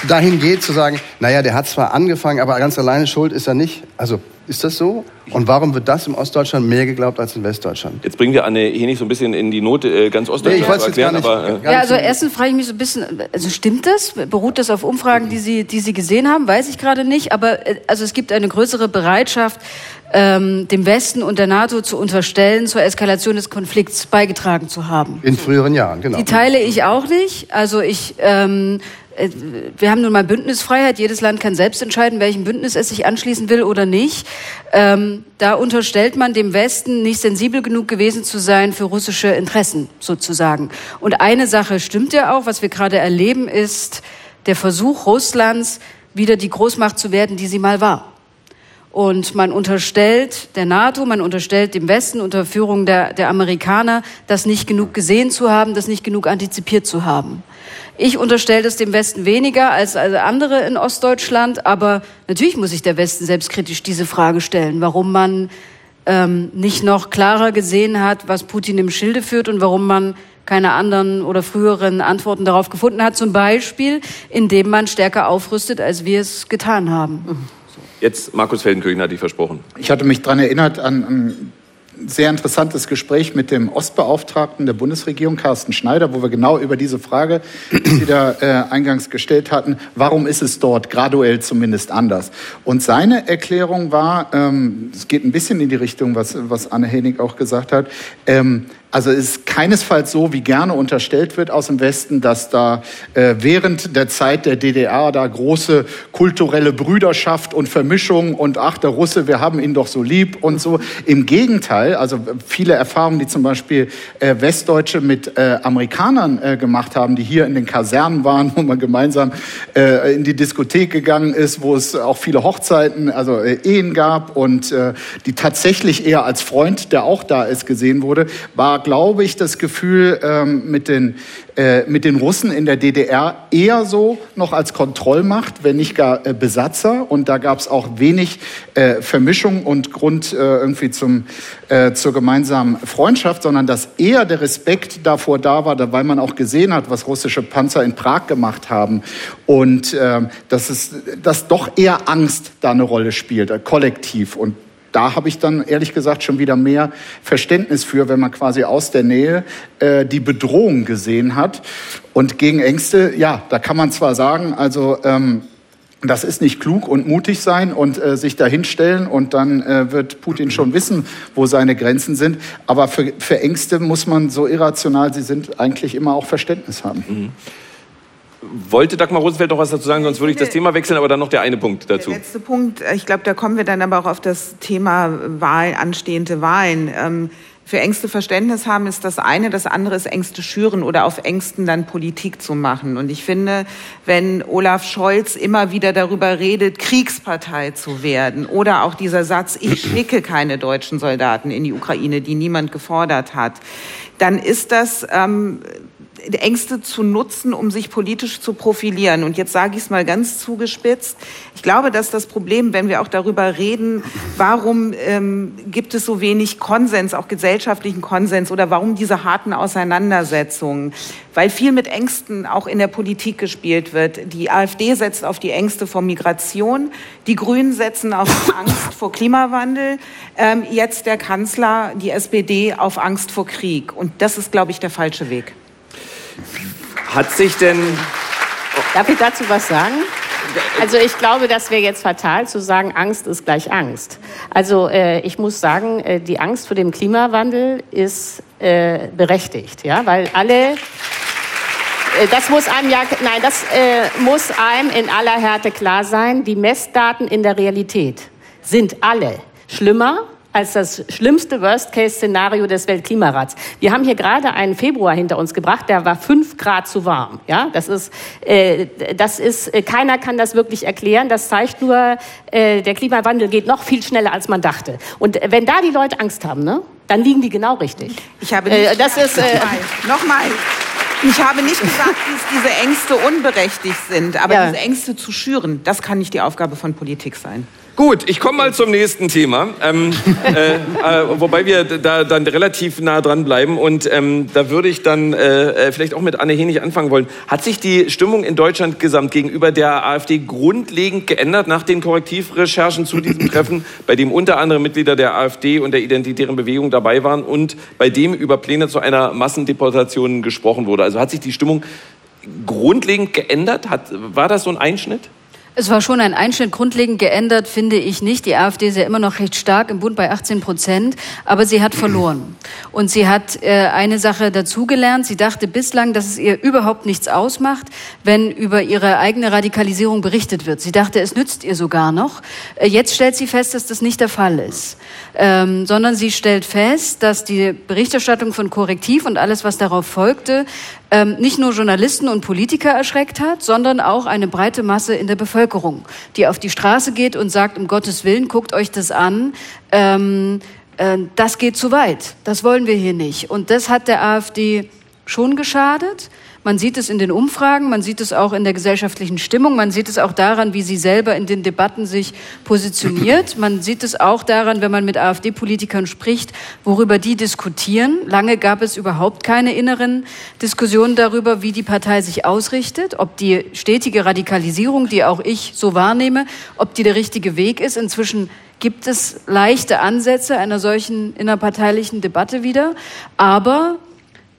F: dahin geht zu sagen, naja, der hat zwar angefangen, aber ganz alleine schuld ist er nicht. Also ist das so? Und warum wird das im Ostdeutschland mehr geglaubt als in Westdeutschland?
B: Jetzt bringen wir Anne hier nicht so ein bisschen in die Not äh, ganz Ostdeutschland nee, ich erklären,
C: nicht, aber... Äh ja, also erstens frage ich mich so ein bisschen, also stimmt das? Beruht das auf Umfragen, die Sie, die Sie gesehen haben? Weiß ich gerade nicht, aber äh, also es gibt eine größere Bereitschaft, ähm, dem Westen und der NATO zu unterstellen, zur Eskalation des Konflikts beigetragen zu haben.
F: In früheren Jahren, genau.
C: Die teile ich auch nicht. Also ich ähm, äh, wir haben nun mal Bündnisfreiheit. Jedes Land kann selbst entscheiden, welchem Bündnis es sich anschließen will oder nicht. Ähm, da unterstellt man dem Westen, nicht sensibel genug gewesen zu sein für russische Interessen sozusagen. Und eine Sache stimmt ja auch, was wir gerade erleben, ist der Versuch Russlands, wieder die Großmacht zu werden, die sie mal war. Und man unterstellt der NATO, man unterstellt dem Westen unter Führung der, der Amerikaner, das nicht genug gesehen zu haben, das nicht genug antizipiert zu haben. Ich unterstelle das dem Westen weniger als andere in Ostdeutschland, aber natürlich muss sich der Westen selbstkritisch diese Frage stellen, warum man ähm, nicht noch klarer gesehen hat, was Putin im Schilde führt und warum man keine anderen oder früheren Antworten darauf gefunden hat, zum Beispiel, indem man stärker aufrüstet, als wir es getan haben.
B: Jetzt Markus Feldenkirchen hat die versprochen.
G: Ich hatte mich daran erinnert an, an sehr interessantes Gespräch mit dem Ostbeauftragten der Bundesregierung, Carsten Schneider, wo wir genau über diese Frage, die Sie da äh, eingangs gestellt hatten, warum ist es dort graduell zumindest anders? Und seine Erklärung war, ähm, es geht ein bisschen in die Richtung, was, was Anne Henig auch gesagt hat, ähm, also es ist keinesfalls so, wie gerne unterstellt wird aus dem Westen, dass da äh, während der Zeit der DDR da große kulturelle Brüderschaft und Vermischung und ach, der Russe, wir haben ihn doch so lieb und so. Im Gegenteil, also viele Erfahrungen, die zum Beispiel äh, Westdeutsche mit äh, Amerikanern äh, gemacht haben, die hier in den Kasernen waren, wo man gemeinsam äh, in die Diskothek gegangen ist, wo es auch viele Hochzeiten, also äh, Ehen gab und äh, die tatsächlich eher als Freund, der auch da ist, gesehen wurde, war glaube ich, das Gefühl ähm, mit, den, äh, mit den Russen in der DDR eher so noch als Kontrollmacht, wenn nicht gar äh, Besatzer. Und da gab es auch wenig äh, Vermischung und Grund äh, irgendwie zum, äh, zur gemeinsamen Freundschaft, sondern dass eher der Respekt davor da war, weil man auch gesehen hat, was russische Panzer in Prag gemacht haben. Und ähm, dass, es, dass doch eher Angst da eine Rolle spielt, äh, kollektiv. Und da habe ich dann ehrlich gesagt schon wieder mehr Verständnis für, wenn man quasi aus der Nähe äh, die Bedrohung gesehen hat. Und gegen Ängste, ja, da kann man zwar sagen, also ähm, das ist nicht klug und mutig sein und äh, sich dahinstellen und dann äh, wird Putin schon wissen, wo seine Grenzen sind. Aber für, für Ängste muss man, so irrational sie sind, eigentlich immer auch Verständnis haben. Mhm.
B: Wollte Dagmar Rosenfeld noch was dazu sagen, sonst würde ich das Thema wechseln, aber dann noch der eine Punkt dazu.
D: Der letzte Punkt, äh, ich glaube, da kommen wir dann aber auch auf das Thema Wahl, anstehende Wahlen. Ähm, für Ängste Verständnis haben ist das eine, das andere ist Ängste schüren oder auf Ängsten dann Politik zu machen. Und ich finde, wenn Olaf Scholz immer wieder darüber redet, Kriegspartei zu werden oder auch dieser Satz, ich schicke keine deutschen Soldaten in die Ukraine, die niemand gefordert hat, dann ist das ähm, Ängste zu nutzen, um sich politisch zu profilieren. Und jetzt sage ich es mal ganz zugespitzt. Ich glaube, dass das Problem, wenn wir auch darüber reden, warum ähm, gibt es so wenig Konsens, auch gesellschaftlichen Konsens oder warum diese harten Auseinandersetzungen, weil viel mit Ängsten auch in der Politik gespielt wird. Die AfD setzt auf die Ängste vor Migration, die Grünen setzen auf Angst vor Klimawandel, ähm, jetzt der Kanzler, die SPD auf Angst vor Krieg. Und das ist, glaube ich, der falsche Weg.
B: Hat sich denn.
E: Darf ich dazu was sagen? Also ich glaube, das wäre jetzt fatal zu sagen, Angst ist gleich Angst. Also äh, ich muss sagen, äh, die Angst vor dem Klimawandel ist äh, berechtigt, ja, weil alle äh, das muss einem ja, nein, das äh, muss einem in aller Härte klar sein. Die Messdaten in der Realität sind alle schlimmer als das schlimmste Worst-Case-Szenario des Weltklimarats. Wir haben hier gerade einen Februar hinter uns gebracht, der war fünf Grad zu warm. Ja, das ist, äh, das ist, äh, keiner kann das wirklich erklären. Das zeigt nur, äh, der Klimawandel geht noch viel schneller, als man dachte. Und wenn da die Leute Angst haben, ne, dann liegen die genau richtig.
D: Ich habe nicht
E: äh, das ist äh,
D: nochmal. Ich habe nicht gesagt, dass diese Ängste unberechtigt sind, aber
E: Ja.
D: diese Ängste zu schüren, das kann nicht die Aufgabe von Politik sein.
B: Gut, ich komme mal zum nächsten Thema, ähm, äh, äh, wobei wir da dann relativ nah dran bleiben und ähm, da würde ich dann äh, äh, vielleicht auch mit Anne Henig anfangen wollen. Hat sich die Stimmung in Deutschland gesamt gegenüber der AfD grundlegend geändert nach den Korrektivrecherchen zu diesem Treffen, bei dem unter anderem Mitglieder der AfD und der Identitären Bewegung dabei waren und bei dem über Pläne zu einer Massendeportation gesprochen wurde? Also hat sich die Stimmung grundlegend geändert? Hat, war das so ein Einschnitt?
C: Es war schon ein Einschnitt. Grundlegend geändert finde ich nicht. Die AfD ist ja immer noch recht stark im Bund bei 18 Prozent, aber sie hat verloren. Und sie hat äh, eine Sache dazugelernt. Sie dachte bislang, dass es ihr überhaupt nichts ausmacht, wenn über ihre eigene Radikalisierung berichtet wird. Sie dachte, es nützt ihr sogar noch. Äh, jetzt stellt sie fest, dass das nicht der Fall ist, ähm, sondern sie stellt fest, dass die Berichterstattung von Korrektiv und alles, was darauf folgte, ähm, nicht nur Journalisten und Politiker erschreckt hat, sondern auch eine breite Masse in der Bevölkerung, die auf die Straße geht und sagt, um Gottes Willen, guckt euch das an. Ähm, äh, das geht zu weit. Das wollen wir hier nicht. Und das hat der AfD schon geschadet. Man sieht es in den Umfragen, man sieht es auch in der gesellschaftlichen Stimmung, man sieht es auch daran, wie sie selber in den Debatten sich positioniert. Man sieht es auch daran, wenn man mit AfD-Politikern spricht, worüber die diskutieren. Lange gab es überhaupt keine inneren Diskussionen darüber, wie die Partei sich ausrichtet, ob die stetige Radikalisierung, die auch ich so wahrnehme, ob die der richtige Weg ist. Inzwischen gibt es leichte Ansätze einer solchen innerparteilichen Debatte wieder, aber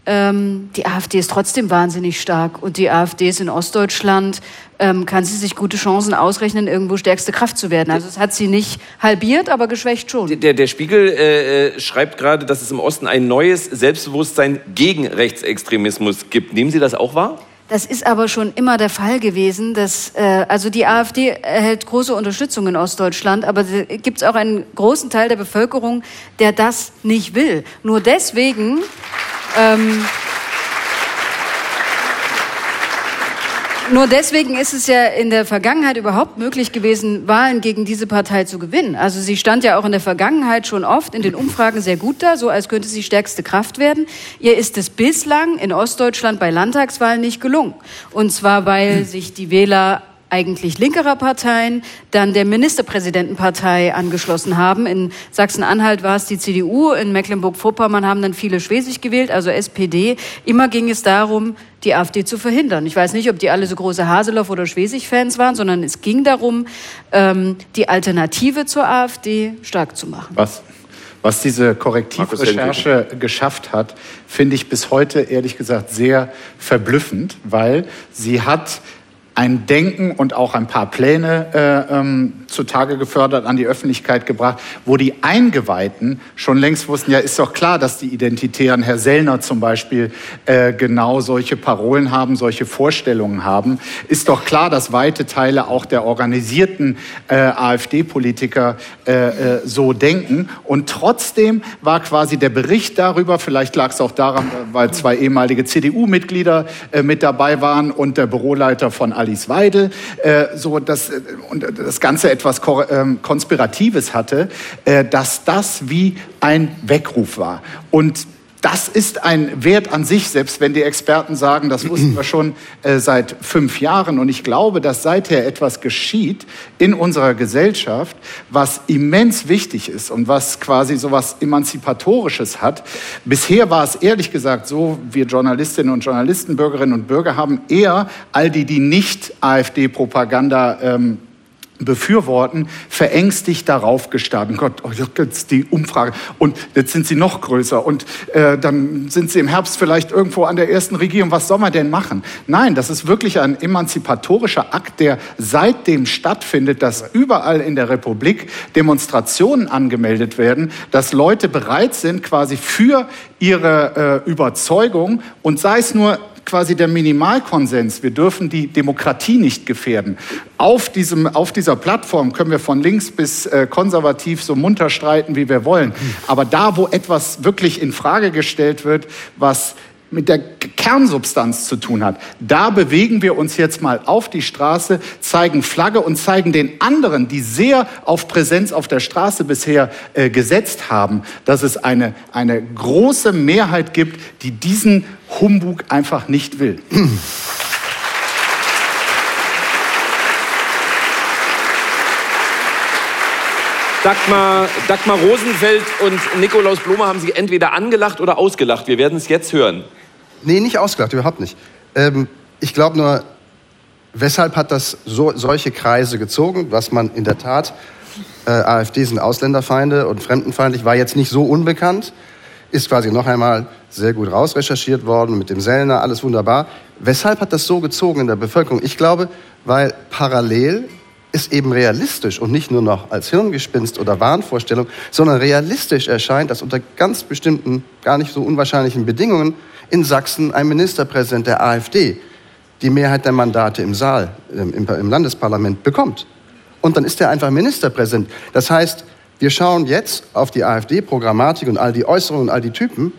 C: ähm, die AfD ist trotzdem wahnsinnig stark und die AfD ist in Ostdeutschland, ähm, kann sie sich gute Chancen ausrechnen, irgendwo stärkste Kraft zu werden. Also es hat sie nicht halbiert, aber geschwächt schon.
B: Der, der Spiegel äh, äh, schreibt gerade, dass es im Osten ein neues Selbstbewusstsein gegen Rechtsextremismus gibt. Nehmen Sie das auch wahr?
C: Das ist aber schon immer der Fall gewesen. Dass, äh, also die AfD erhält große Unterstützung in Ostdeutschland, aber gibt es auch einen großen Teil der Bevölkerung, der das nicht will. Nur deswegen. Ähm, Nur deswegen ist es ja in der Vergangenheit überhaupt möglich gewesen, Wahlen gegen diese Partei zu gewinnen. Also sie stand ja auch in der Vergangenheit schon oft in den Umfragen sehr gut da, so als könnte sie stärkste Kraft werden. Ihr ist es bislang in Ostdeutschland bei Landtagswahlen nicht gelungen. Und zwar, weil sich die Wähler eigentlich linkerer Parteien, dann der Ministerpräsidentenpartei angeschlossen haben. In Sachsen-Anhalt war es die CDU, in Mecklenburg-Vorpommern haben dann viele Schwesig gewählt, also SPD. Immer ging es darum, die AfD zu verhindern. Ich weiß nicht, ob die alle so große Haseloff- oder Schwesig-Fans waren, sondern es ging darum, ähm, die Alternative zur AfD stark zu machen.
G: Was, was diese Korrektivrecherche geschafft hat, finde ich bis heute ehrlich gesagt sehr verblüffend, weil sie hat ein Denken und auch ein paar Pläne äh, ähm, zutage gefördert, an die Öffentlichkeit gebracht, wo die Eingeweihten schon längst wussten, ja, ist doch klar, dass die Identitären, Herr Sellner zum Beispiel, äh, genau solche Parolen haben, solche Vorstellungen haben. Ist doch klar, dass weite Teile auch der organisierten äh, AfD-Politiker äh, äh, so denken. Und trotzdem war quasi der Bericht darüber, vielleicht lag es auch daran, weil zwei ehemalige CDU-Mitglieder äh, mit dabei waren und der Büroleiter von Alice Weidel, äh, so dass und das Ganze etwas etwas ähm, Konspiratives hatte, äh, dass das wie ein Weckruf war. Und das ist ein Wert an sich, selbst wenn die Experten sagen, das wussten wir schon äh, seit fünf Jahren. Und ich glaube, dass seither etwas geschieht in unserer Gesellschaft, was immens wichtig ist und was quasi so was Emanzipatorisches hat. Bisher war es ehrlich gesagt so, wir Journalistinnen und Journalisten, Bürgerinnen und Bürger haben eher all die, die nicht AfD-Propaganda ähm, befürworten, verängstigt darauf gestarrt. Gott, oh, jetzt die Umfrage und jetzt sind sie noch größer und äh, dann sind sie im Herbst vielleicht irgendwo an der ersten Regierung. Was soll man denn machen? Nein, das ist wirklich ein emanzipatorischer Akt, der seitdem stattfindet, dass überall in der Republik Demonstrationen angemeldet werden, dass Leute bereit sind, quasi für ihre äh, Überzeugung und sei es nur quasi der Minimalkonsens. Wir dürfen die Demokratie nicht gefährden. Auf, diesem, auf dieser Plattform können wir von links bis äh, konservativ so munter streiten, wie wir wollen. Aber da, wo etwas wirklich in Frage gestellt wird, was mit der Kernsubstanz zu tun hat. Da bewegen wir uns jetzt mal auf die Straße, zeigen Flagge und zeigen den anderen, die sehr auf Präsenz auf der Straße bisher äh, gesetzt haben, dass es eine, eine große Mehrheit gibt, die diesen Humbug einfach nicht will.
B: Dagmar, Dagmar Rosenfeld und Nikolaus Blome haben Sie entweder angelacht oder ausgelacht. Wir werden es jetzt hören.
F: Nee, nicht ausgelacht, überhaupt nicht. Ähm, ich glaube nur, weshalb hat das so, solche Kreise gezogen, was man in der Tat, äh, AfD sind Ausländerfeinde und fremdenfeindlich, war jetzt nicht so unbekannt ist quasi noch einmal sehr gut rausrecherchiert worden mit dem Sellner, alles wunderbar. Weshalb hat das so gezogen in der Bevölkerung? Ich glaube, weil parallel es eben realistisch und nicht nur noch als Hirngespinst oder Wahnvorstellung, sondern realistisch erscheint, dass unter ganz bestimmten, gar nicht so unwahrscheinlichen Bedingungen in Sachsen ein Ministerpräsident der AfD die Mehrheit der Mandate im Saal, im, im Landesparlament bekommt. Und dann ist er einfach Ministerpräsident. Das heißt, wir schauen jetzt auf die AfD-Programmatik und all die Äußerungen und all die Typen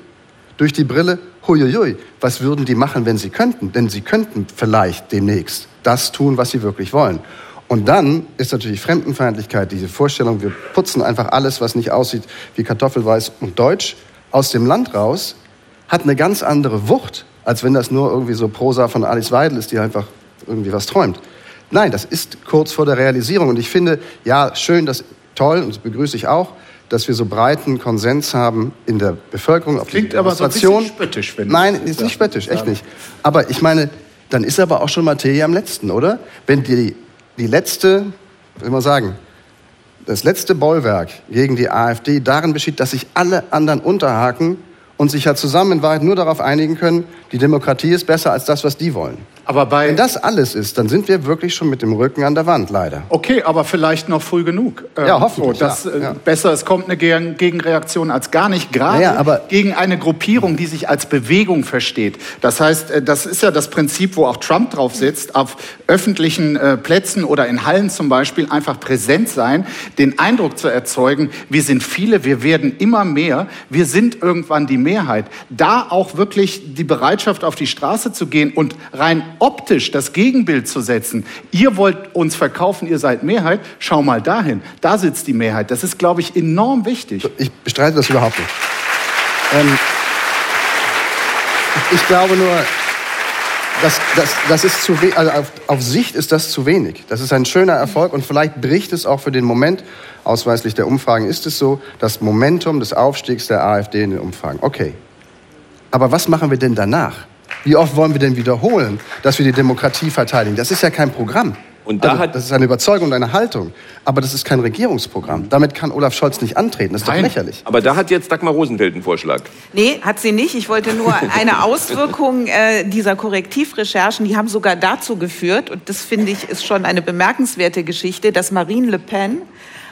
F: durch die Brille, huiuiui, was würden die machen, wenn sie könnten? Denn sie könnten vielleicht demnächst das tun, was sie wirklich wollen. Und dann ist natürlich Fremdenfeindlichkeit, diese Vorstellung, wir putzen einfach alles, was nicht aussieht wie Kartoffelweiß und Deutsch, aus dem Land raus, hat eine ganz andere Wucht, als wenn das nur irgendwie so Prosa von Alice Weidel ist, die einfach irgendwie was träumt. Nein, das ist kurz vor der Realisierung. Und ich finde, ja, schön, dass toll und das begrüße ich auch, dass wir so breiten Konsens haben in der Bevölkerung.
G: Das klingt aber so ein bisschen spöttisch,
F: finde ich. Nein, ist nicht spöttisch, echt nicht. Aber ich meine, dann ist aber auch schon Materie am letzten, oder? Wenn die, die letzte, soll man sagen, das letzte Bollwerk gegen die AfD darin besteht, dass sich alle anderen unterhaken und sich ja zusammen in Wahrheit nur darauf einigen können, die Demokratie ist besser als das, was die wollen.
G: Aber bei
F: Wenn das alles ist, dann sind wir wirklich schon mit dem Rücken an der Wand, leider.
G: Okay, aber vielleicht noch früh genug.
F: Ja, hoffentlich.
G: So, dass,
F: ja,
G: äh,
F: ja.
G: Besser, es kommt eine Gegenreaktion als gar nicht, gerade
F: Naja,
G: gegen eine Gruppierung, die sich als Bewegung versteht. Das heißt, äh, das ist ja das Prinzip, wo auch Trump drauf sitzt, auf öffentlichen äh, Plätzen oder in Hallen zum Beispiel einfach präsent sein, den Eindruck zu erzeugen, wir sind viele, wir werden immer mehr, wir sind irgendwann die Mehrheit. Da auch wirklich die Bereitschaft auf die Straße zu gehen und rein optisch das Gegenbild zu setzen. Ihr wollt uns verkaufen, ihr seid Mehrheit, schau mal dahin, da sitzt die Mehrheit. Das ist, glaube ich, enorm wichtig.
F: Ich bestreite das überhaupt nicht. Ähm, ich glaube nur, das, das, das ist zu also auf, auf Sicht ist das zu wenig. Das ist ein schöner Erfolg und vielleicht bricht es auch für den Moment, ausweislich der Umfragen ist es so, das Momentum des Aufstiegs der AfD in den Umfragen. Okay. Aber was machen wir denn danach? Wie oft wollen wir denn wiederholen, dass wir die Demokratie verteidigen? Das ist ja kein Programm.
B: Und da
F: also,
B: hat
F: das ist eine Überzeugung und eine Haltung. Aber das ist kein Regierungsprogramm. Damit kann Olaf Scholz nicht antreten. Das ist doch lächerlich.
B: Aber da hat jetzt Dagmar Rosenfeld einen Vorschlag.
D: Nee, hat sie nicht. Ich wollte nur eine Auswirkung äh, dieser Korrektivrecherchen, die haben sogar dazu geführt, und das finde ich ist schon eine bemerkenswerte Geschichte, dass Marine Le Pen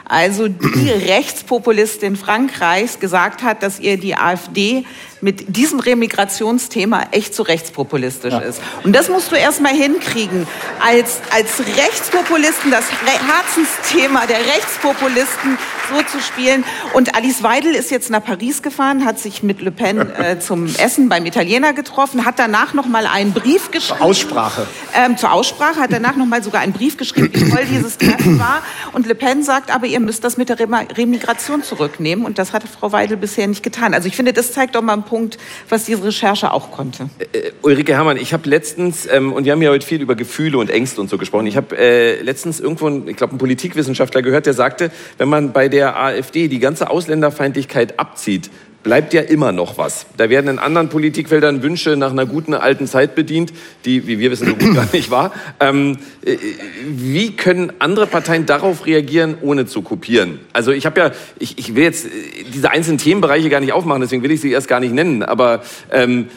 D: also die Rechtspopulistin Frankreichs gesagt hat, dass ihr die AfD mit diesem Remigrationsthema echt zu rechtspopulistisch ja. ist. Und das musst du erst mal hinkriegen, als, als Rechtspopulisten das Herzensthema der Rechtspopulisten so zu spielen. Und Alice Weidel ist jetzt nach Paris gefahren, hat sich mit Le Pen äh, zum Essen beim Italiener getroffen, hat danach noch mal einen Brief geschrieben.
G: Zur Aussprache.
D: Ähm, zur Aussprache, hat danach noch mal sogar einen Brief geschrieben, wie toll dieses Treffen war. Und Le Pen sagt aber, ihr müsst das mit der Remigration zurücknehmen. Und das hat Frau Weidel bisher nicht getan. Also ich finde, das zeigt doch mal einen Punkt, was diese Recherche auch konnte.
B: Äh, Ulrike Herrmann, ich habe letztens, ähm, und wir haben ja heute viel über Gefühle und Ängste und so gesprochen, ich habe äh, letztens irgendwo, ich glaube, einen Politikwissenschaftler gehört, der sagte, wenn man bei der AfD die ganze Ausländerfeindlichkeit abzieht, bleibt ja immer noch was. Da werden in anderen Politikfeldern Wünsche nach einer guten alten Zeit bedient, die, wie wir wissen, so gut gar nicht war. Ähm, äh, wie können andere Parteien darauf reagieren, ohne zu kopieren? Also ich habe ja, ich, ich will jetzt äh, diese einzelnen Themenbereiche gar nicht aufmachen, deswegen will ich sie erst gar nicht nennen. Aber ähm,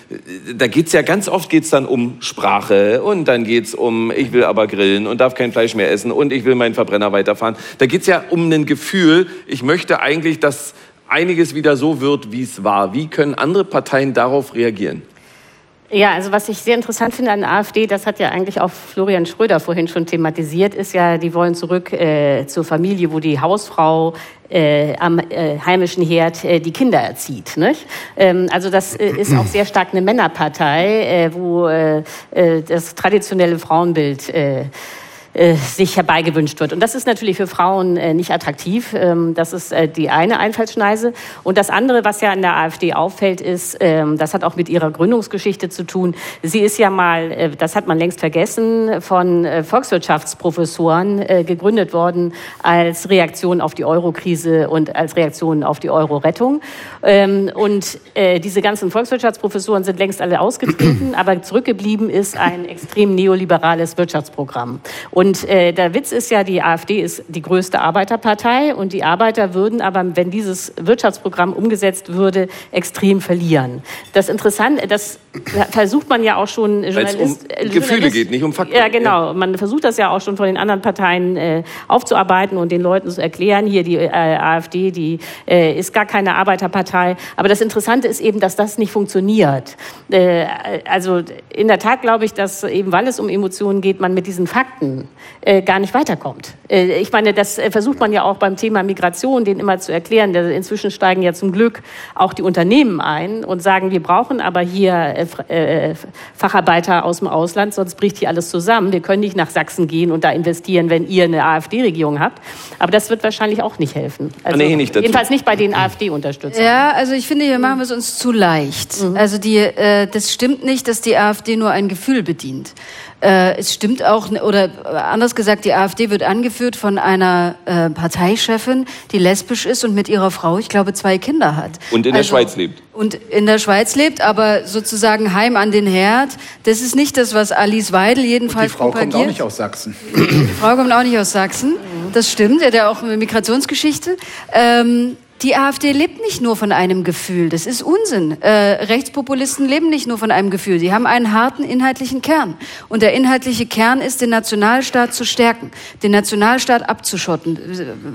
B: da geht's ja ganz oft geht's dann um Sprache und dann geht's um, ich will aber grillen und darf kein Fleisch mehr essen und ich will meinen Verbrenner weiterfahren. Da geht's ja um ein Gefühl, ich möchte eigentlich, dass einiges wieder so wird, wie es war. Wie können andere Parteien darauf reagieren?
E: Ja, also was ich sehr interessant finde an der AfD, das hat ja eigentlich auch Florian Schröder vorhin schon thematisiert, ist ja, die wollen zurück äh, zur Familie, wo die Hausfrau äh, am äh, heimischen Herd äh, die Kinder erzieht. Nicht? Ähm, also das äh, ist auch sehr stark eine Männerpartei, äh, wo das traditionelle Frauenbild äh, sich herbeigewünscht wird. Und das ist natürlich für Frauen äh, nicht attraktiv. Ähm, das ist äh, die eine Einfallsschneise. Und das andere, was ja an der AfD auffällt, ist, ähm, das hat auch mit ihrer Gründungsgeschichte zu tun. Sie ist ja mal, äh, das hat man längst vergessen, von äh, Volkswirtschaftsprofessoren gegründet worden als Reaktion auf die Eurokrise und als Reaktion auf die Euro-Rettung. Ähm, und diese ganzen Volkswirtschaftsprofessoren sind längst alle ausgetreten, aber zurückgeblieben ist ein extrem neoliberales Wirtschaftsprogramm. Und und äh, der Witz ist ja, die AfD ist die größte Arbeiterpartei und die Arbeiter würden aber, wenn dieses Wirtschaftsprogramm umgesetzt würde, extrem verlieren. Das Interessante, das versucht man ja auch schon.
B: Journalist, um Gefühle Journalist, geht, nicht um Fakten.
E: Ja, genau. Man versucht das ja auch schon von den anderen Parteien äh, aufzuarbeiten und den Leuten zu erklären. Hier die äh, AfD, die äh, ist gar keine Arbeiterpartei. Aber das Interessante ist eben, dass das nicht funktioniert. Äh, also in der Tat glaube ich, dass eben, weil es um Emotionen geht, man mit diesen Fakten äh, gar nicht weiterkommt. Äh, ich meine, das äh, versucht man ja auch beim Thema Migration, den immer zu erklären. Inzwischen steigen ja zum Glück auch die Unternehmen ein und sagen, wir brauchen aber hier äh, Facharbeiter aus dem Ausland, sonst bricht hier alles zusammen. Wir können nicht nach Sachsen gehen und da investieren, wenn ihr eine AfD-Regierung habt. Aber das wird wahrscheinlich auch nicht helfen. Also, nee, nicht jedenfalls nicht bei den AfD-Unterstützern.
C: Ja, also ich finde, hier machen wir es uns zu leicht. Mhm. Also die, das stimmt nicht, dass die AfD nur ein Gefühl bedient. Äh, es stimmt auch, oder anders gesagt, die AfD wird angeführt von einer äh, Parteichefin, die lesbisch ist und mit ihrer Frau, ich glaube, zwei Kinder hat.
B: Und in also, der Schweiz lebt.
C: Und in der Schweiz lebt, aber sozusagen heim an den Herd. Das ist nicht das, was Alice Weidel jedenfalls
G: und die Frau
C: propagiert.
G: kommt auch nicht aus Sachsen.
C: Die Frau kommt auch nicht aus Sachsen. Das stimmt, er hat ja auch eine Migrationsgeschichte. Ähm, die AfD lebt nicht nur von einem Gefühl, das ist Unsinn. Äh, Rechtspopulisten leben nicht nur von einem Gefühl, sie haben einen harten inhaltlichen Kern. Und der inhaltliche Kern ist, den Nationalstaat zu stärken, den Nationalstaat abzuschotten.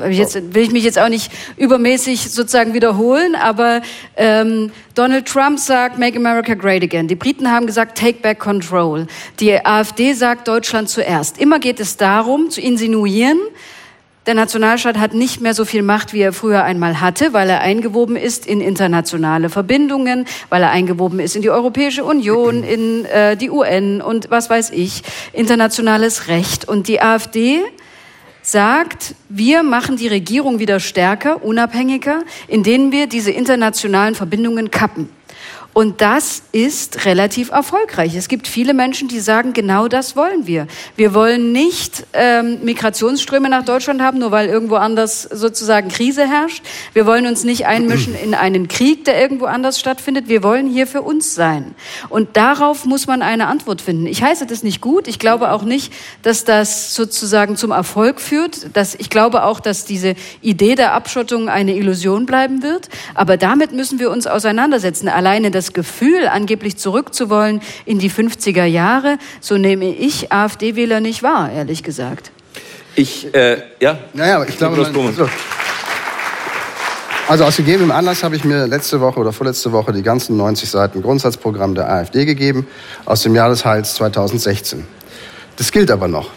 C: Jetzt will ich mich jetzt auch nicht übermäßig sozusagen wiederholen, aber ähm, Donald Trump sagt, Make America Great Again. Die Briten haben gesagt, Take Back Control. Die AfD sagt, Deutschland zuerst. Immer geht es darum, zu insinuieren, der Nationalstaat hat nicht mehr so viel Macht, wie er früher einmal hatte, weil er eingewoben ist in internationale Verbindungen, weil er eingewoben ist in die Europäische Union, in äh, die UN und was weiß ich, internationales Recht. Und die AfD sagt, wir machen die Regierung wieder stärker, unabhängiger, indem wir diese internationalen Verbindungen kappen. Und das ist relativ erfolgreich. Es gibt viele Menschen, die sagen, genau das wollen wir. Wir wollen nicht ähm, Migrationsströme nach Deutschland haben, nur weil irgendwo anders sozusagen Krise herrscht. Wir wollen uns nicht einmischen in einen Krieg, der irgendwo anders stattfindet. Wir wollen hier für uns sein. Und darauf muss man eine Antwort finden. Ich heiße das nicht gut. Ich glaube auch nicht, dass das sozusagen zum Erfolg führt. Dass, ich glaube auch, dass diese Idee der Abschottung eine Illusion bleiben wird. Aber damit müssen wir uns auseinandersetzen. Alleine das das Gefühl, angeblich zurückzuwollen in die 50er Jahre, so nehme ich AfD-Wähler nicht wahr, ehrlich gesagt.
B: Ich, äh, ja?
F: Naja, ich glaube, man, also, also aus gegebenem Anlass habe ich mir letzte Woche oder vorletzte Woche die ganzen 90 Seiten Grundsatzprogramm der AfD gegeben aus dem Jahresheils 2016. Das gilt aber noch.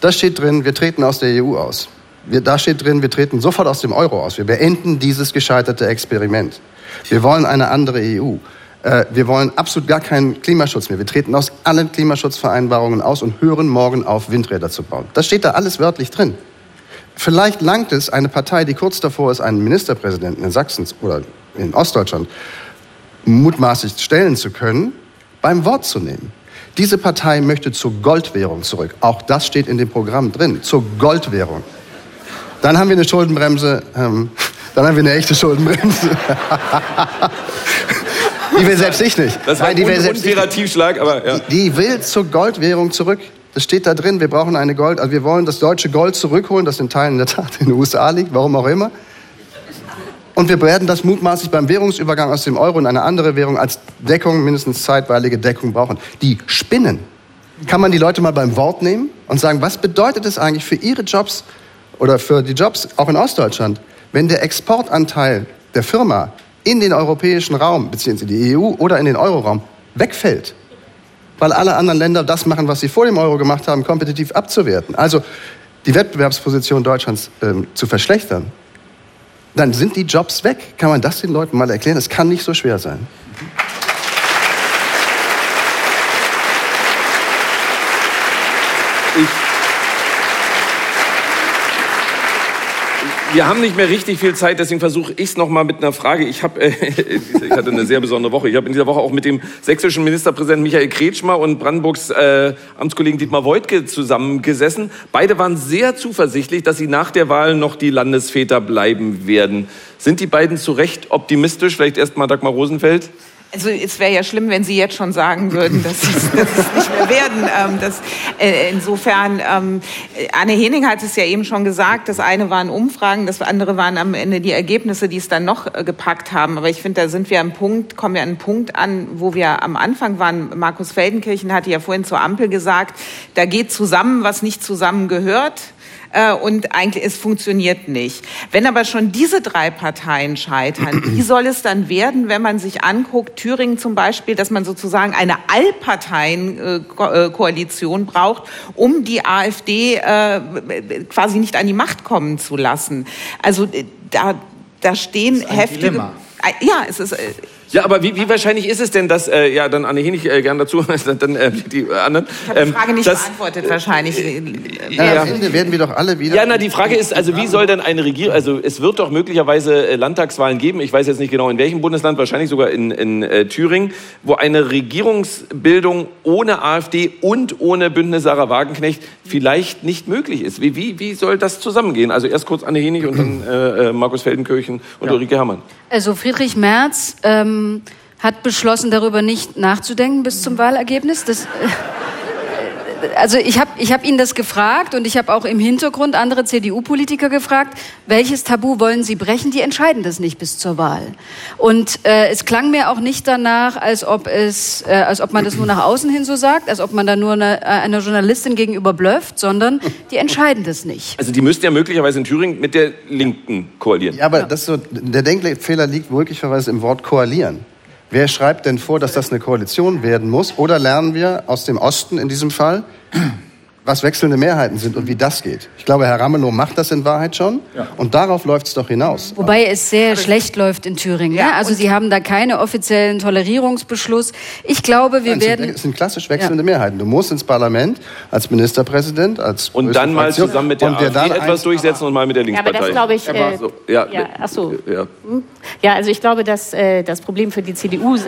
F: Da steht drin, wir treten aus der EU aus. Wir, da steht drin, wir treten sofort aus dem Euro aus. Wir beenden dieses gescheiterte Experiment. Wir wollen eine andere EU. Äh, wir wollen absolut gar keinen Klimaschutz mehr. Wir treten aus allen Klimaschutzvereinbarungen aus und hören morgen auf, Windräder zu bauen. Das steht da alles wörtlich drin. Vielleicht langt es, eine Partei, die kurz davor ist, einen Ministerpräsidenten in Sachsen oder in Ostdeutschland mutmaßlich stellen zu können, beim Wort zu nehmen. Diese Partei möchte zur Goldwährung zurück. Auch das steht in dem Programm drin. Zur Goldwährung. Dann haben wir eine Schuldenbremse. Ähm, dann haben wir eine echte Schuldenbremse. Die will selbst ich nicht.
B: Das war ein unfairer Tiefschlag, aber ja.
F: Die, die will zur Goldwährung zurück. Das steht da drin, wir brauchen eine Gold, also wir wollen das deutsche Gold zurückholen, das in Teilen in der Tat in den USA liegt, warum auch immer. Und wir werden das mutmaßlich beim Währungsübergang aus dem Euro in eine andere Währung als Deckung, mindestens zeitweilige Deckung brauchen. Die spinnen. Kann man die Leute mal beim Wort nehmen und sagen, was bedeutet es eigentlich für ihre Jobs oder für die Jobs auch in Ostdeutschland, wenn der Exportanteil der Firma in den europäischen Raum, beziehungsweise die EU oder in den Euroraum, wegfällt. Weil alle anderen Länder das machen, was sie vor dem Euro gemacht haben, kompetitiv abzuwerten. Also die Wettbewerbsposition Deutschlands ähm, zu verschlechtern. Dann sind die Jobs weg. Kann man das den Leuten mal erklären? Es kann nicht so schwer sein.
B: Ich Wir haben nicht mehr richtig viel Zeit, deswegen versuche ich es nochmal mit einer Frage. Ich, hab, äh, ich hatte eine sehr besondere Woche. Ich habe in dieser Woche auch mit dem sächsischen Ministerpräsidenten Michael Kretschmer und Brandenburgs äh, Amtskollegen Dietmar Woidke zusammengesessen. Beide waren sehr zuversichtlich, dass sie nach der Wahl noch die Landesväter bleiben werden. Sind die beiden zu Recht optimistisch? Vielleicht erst mal Dagmar Rosenfeld.
D: Also es wäre ja schlimm, wenn Sie jetzt schon sagen würden, dass Sie es nicht mehr werden. Ähm, das, äh, insofern, ähm, Anne Hening hat es ja eben schon gesagt, das eine waren Umfragen, das andere waren am Ende die Ergebnisse, die es dann noch äh, gepackt haben. Aber ich finde, da sind wir am Punkt, kommen wir an einen Punkt an, wo wir am Anfang waren. Markus Feldenkirchen hatte ja vorhin zur Ampel gesagt, da geht zusammen, was nicht zusammengehört äh, und eigentlich es funktioniert nicht. Wenn aber schon diese drei Parteien scheitern, wie soll es dann werden, wenn man sich anguckt, Thüringen zum Beispiel, dass man sozusagen eine Allparteien-Koalition braucht, um die AfD äh, quasi nicht an die Macht kommen zu lassen? Also äh, da, da stehen heftige. Dilemma. Ja, es ist äh,
B: ja, aber wie, wie wahrscheinlich ist es denn, dass, äh, ja, dann Anne Henig äh, gern dazu, dann äh, die anderen.
D: Ich habe die ähm, Frage nicht dass, beantwortet wahrscheinlich. Äh,
F: ja, am Ende werden wir doch alle wieder...
B: Ja, na, die Frage ist, also wie soll denn eine Regierung, also es wird doch möglicherweise äh, Landtagswahlen geben, ich weiß jetzt nicht genau in welchem Bundesland, wahrscheinlich sogar in, in äh, Thüringen, wo eine Regierungsbildung ohne AfD und ohne Bündnis Sarah Wagenknecht vielleicht nicht möglich ist. Wie, wie, wie soll das zusammengehen? Also erst kurz Anne Henig und dann äh, Markus Feldenkirchen und ja. Ulrike Herrmann.
C: Also Friedrich Merz ähm, hat beschlossen, darüber nicht nachzudenken bis zum Wahlergebnis. Das, äh, also ich habe ich hab ihn das gefragt und ich habe auch im Hintergrund andere CDU-Politiker gefragt, welches Tabu wollen Sie brechen? Die entscheiden das nicht bis zur Wahl. Und äh, es klang mir auch nicht danach, als ob es, äh, als ob man das nur nach außen hin so sagt, als ob man da nur eine, äh, einer Journalistin gegenüber blufft, sondern die entscheiden das nicht.
B: Also die müssten ja möglicherweise in Thüringen mit der Linken koalieren.
F: Ja, aber ja. Das so, der Denkfehler liegt möglicherweise im Wort koalieren. Wer schreibt denn vor, dass das eine Koalition werden muss? Oder lernen wir aus dem Osten in diesem Fall, was wechselnde Mehrheiten sind und wie das geht. Ich glaube, Herr Ramelow macht das in Wahrheit schon ja. und darauf läuft es doch hinaus.
C: Wobei es sehr Aber schlecht läuft in Thüringen. Ja, Also Sie haben da keine offiziellen Tolerierungsbeschluss. Ich glaube, wir
F: Nein,
C: werden...
F: Es sind klassisch wechselnde ja. Mehrheiten. Du musst ins Parlament als Ministerpräsident, als
B: Und dann mal zusammen mit der AfD etwas durchsetzen und mal mit der Linkspartei.
E: Ja, aber das glaube ich... Äh, so, ja, ja, ach so. Ja.
B: Hm?
E: Ja, also ich glaube, dass äh, das Problem für die CDU, äh,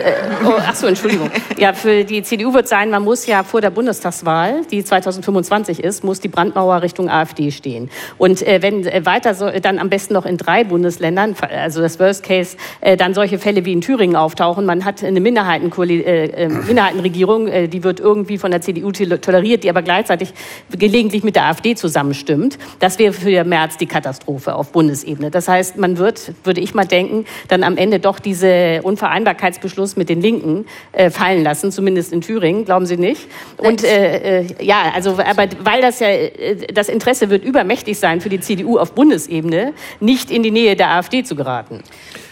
E: oh, ach so, Entschuldigung, ja, für die CDU wird sein, man muss ja vor der Bundestagswahl, die 2025 ist, muss die Brandmauer Richtung AfD stehen. Und äh, wenn äh, weiter so, dann am besten noch in drei Bundesländern, also das Worst Case, äh, dann solche Fälle wie in Thüringen auftauchen. Man hat eine Minderheiten äh, äh, Minderheitenregierung, äh, die wird irgendwie von der CDU toleriert, die aber gleichzeitig gelegentlich mit der AfD zusammenstimmt. Das wäre für März die Katastrophe auf Bundesebene. Das heißt, man wird, würde ich mal denken, dann am Ende doch diese Unvereinbarkeitsbeschluss mit den Linken äh, fallen lassen, zumindest in Thüringen, glauben Sie nicht? Und äh, äh, ja, also aber weil das ja äh, das Interesse wird übermächtig sein für die CDU auf Bundesebene, nicht in die Nähe der AfD zu geraten.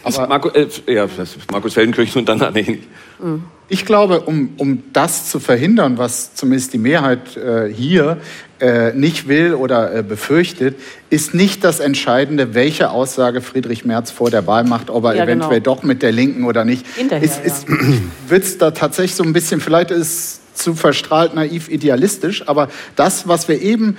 B: Aber Marco, äh, ja, Markus Feldenkirchen und dann Anne
G: Ich glaube, um, um das zu verhindern, was zumindest die Mehrheit äh, hier äh, nicht will oder äh, befürchtet, ist nicht das Entscheidende, welche Aussage Friedrich Merz vor der Wahl macht, ob er ja, genau. eventuell doch mit der Linken oder nicht. Hinterher, ist, ist, ja. Wird es da tatsächlich so ein bisschen, vielleicht ist es zu verstrahlt, naiv, idealistisch, aber das, was wir eben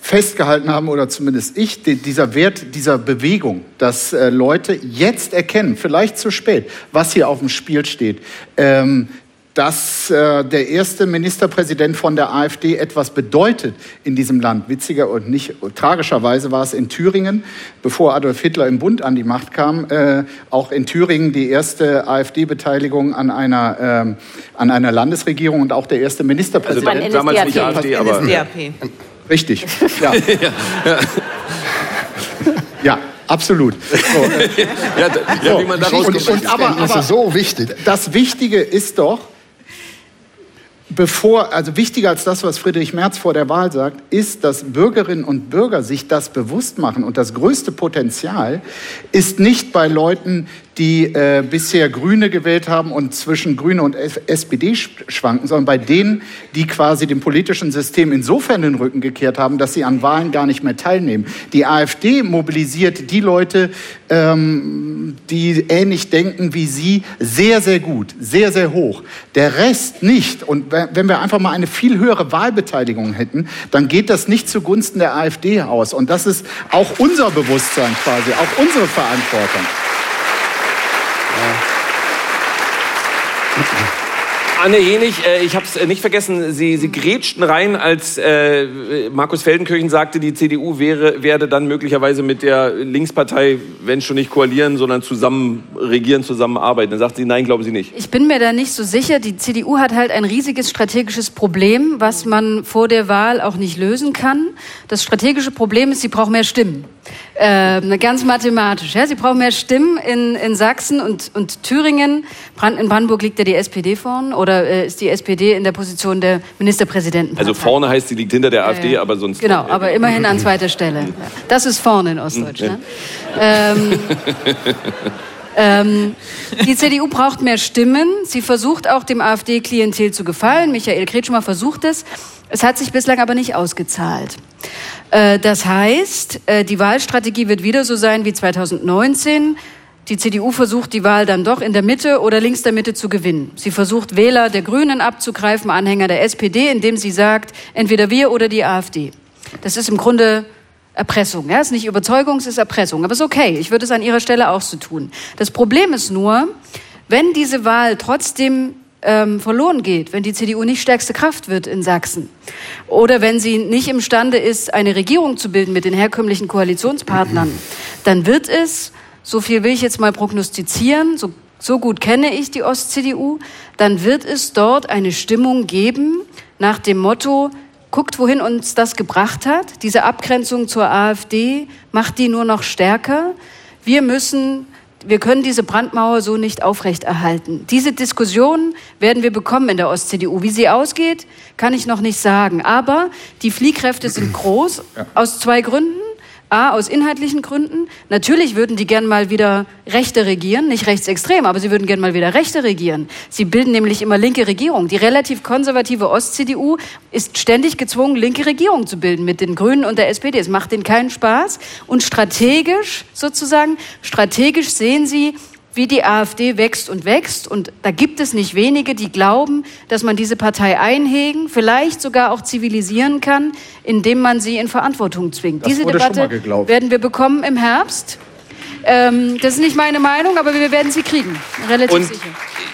G: festgehalten haben, oder zumindest ich, dieser Wert dieser Bewegung, dass äh, Leute jetzt erkennen, vielleicht zu spät, was hier auf dem Spiel steht, ähm, dass äh, der erste Ministerpräsident von der AfD etwas bedeutet in diesem Land. Witziger und nicht tragischerweise war es in Thüringen, bevor Adolf Hitler im Bund an die Macht kam, äh, auch in Thüringen die erste AfD-Beteiligung an einer äh, an einer Landesregierung und auch der erste Ministerpräsident.
B: Also damals nicht AfD, aber
G: NSDAP. Richtig. Ja. ja. ja. Absolut. So.
F: ja, ja, wie man daraus und, und, aber, aber so wichtig.
G: Das Wichtige ist doch, bevor, also wichtiger als das, was Friedrich Merz vor der Wahl sagt, ist, dass Bürgerinnen und Bürger sich das bewusst machen. Und das größte Potenzial ist nicht bei Leuten, die äh, bisher Grüne gewählt haben und zwischen Grüne und SPD schwanken, sondern bei denen, die quasi dem politischen System insofern den Rücken gekehrt haben, dass sie an Wahlen gar nicht mehr teilnehmen. Die AfD mobilisiert die Leute, ähm, die ähnlich denken wie sie, sehr, sehr gut, sehr, sehr hoch. Der Rest nicht. Und wenn wir einfach mal eine viel höhere Wahlbeteiligung hätten, dann geht das nicht zugunsten der AfD aus. Und das ist auch unser Bewusstsein quasi, auch unsere Verantwortung.
B: Anne Jenig, äh, ich habe es äh, nicht vergessen, Sie, Sie grätschten rein, als äh, Markus Feldenkirchen sagte, die CDU wäre, werde dann möglicherweise mit der Linkspartei, wenn schon nicht koalieren, sondern zusammen regieren, zusammenarbeiten. Dann sagt sie, nein, glauben Sie nicht.
C: Ich bin mir da nicht so sicher. Die CDU hat halt ein riesiges strategisches Problem, was man vor der Wahl auch nicht lösen kann. Das strategische Problem ist, sie braucht mehr Stimmen. Äh, ganz mathematisch. Ja? Sie brauchen mehr Stimmen in, in Sachsen und, und Thüringen. Brand, in Brandenburg liegt ja die SPD vorne oder äh, ist die SPD in der Position der Ministerpräsidenten?
B: Also vorne heißt, sie liegt hinter der AfD, ja. aber sonst.
C: Genau, aber immerhin an zweiter Stelle. Das ist vorne in Ostdeutschland. ähm, ähm, die CDU braucht mehr Stimmen. Sie versucht auch dem AfD-Klientel zu gefallen. Michael Kretschmer versucht es. Es hat sich bislang aber nicht ausgezahlt. Äh, das heißt, äh, die Wahlstrategie wird wieder so sein wie 2019. Die CDU versucht, die Wahl dann doch in der Mitte oder links der Mitte zu gewinnen. Sie versucht, Wähler der Grünen abzugreifen, Anhänger der SPD, indem sie sagt, entweder wir oder die AfD. Das ist im Grunde Erpressung. Ja, ist nicht Überzeugung, es ist Erpressung. Aber es ist okay. Ich würde es an Ihrer Stelle auch so tun. Das Problem ist nur, wenn diese Wahl trotzdem ähm, verloren geht, wenn die CDU nicht stärkste Kraft wird in Sachsen oder wenn sie nicht imstande ist, eine Regierung zu bilden mit den herkömmlichen Koalitionspartnern, dann wird es, so viel will ich jetzt mal prognostizieren, so, so gut kenne ich die Ost-CDU, dann wird es dort eine Stimmung geben nach dem Motto, guckt, wohin uns das gebracht hat. Diese Abgrenzung zur AfD macht die nur noch stärker. Wir müssen wir können diese Brandmauer so nicht aufrechterhalten. Diese Diskussion werden wir bekommen in der Ost-CDU. Wie sie ausgeht, kann ich noch nicht sagen. Aber die Fliehkräfte sind groß, aus zwei Gründen. A, aus inhaltlichen Gründen. Natürlich würden die gern mal wieder Rechte regieren, nicht rechtsextrem, aber sie würden gern mal wieder Rechte regieren. Sie bilden nämlich immer linke Regierungen. Die relativ konservative Ost-CDU ist ständig gezwungen, linke Regierungen zu bilden mit den Grünen und der SPD. Es macht ihnen keinen Spaß. Und strategisch sozusagen, strategisch sehen sie, wie die AfD wächst und wächst. Und da gibt es nicht wenige, die glauben, dass man diese Partei einhegen, vielleicht sogar auch zivilisieren kann, indem man sie in Verantwortung zwingt.
G: Das
C: diese Debatte werden wir bekommen im Herbst. Ähm, das ist nicht meine Meinung, aber wir werden sie kriegen. Relativ
B: Und
C: sicher.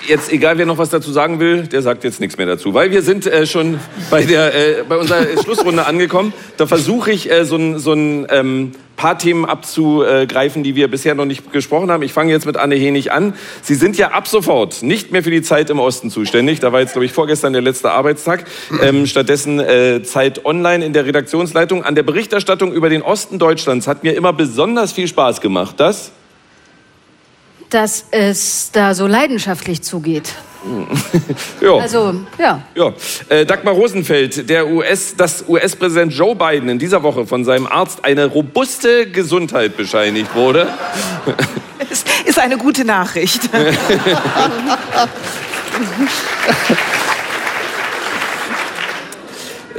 B: jetzt, egal wer noch was dazu sagen will, der sagt jetzt nichts mehr dazu. Weil wir sind äh, schon bei, der, äh, bei unserer Schlussrunde angekommen. Da versuche ich, äh, so ein, so ein ähm, paar Themen abzugreifen, die wir bisher noch nicht gesprochen haben. Ich fange jetzt mit Anne Henig an. Sie sind ja ab sofort nicht mehr für die Zeit im Osten zuständig. Da war jetzt, glaube ich, vorgestern der letzte Arbeitstag. Ähm, stattdessen äh, Zeit online in der Redaktionsleitung. An der Berichterstattung über den Osten Deutschlands hat mir immer besonders viel Spaß gemacht. Das?
C: Dass es da so leidenschaftlich zugeht.
B: ja.
C: Also, ja.
B: Ja, äh, Dagmar Rosenfeld, der US, dass US-Präsident Joe Biden in dieser Woche von seinem Arzt eine robuste Gesundheit bescheinigt wurde.
I: Es ist eine gute Nachricht.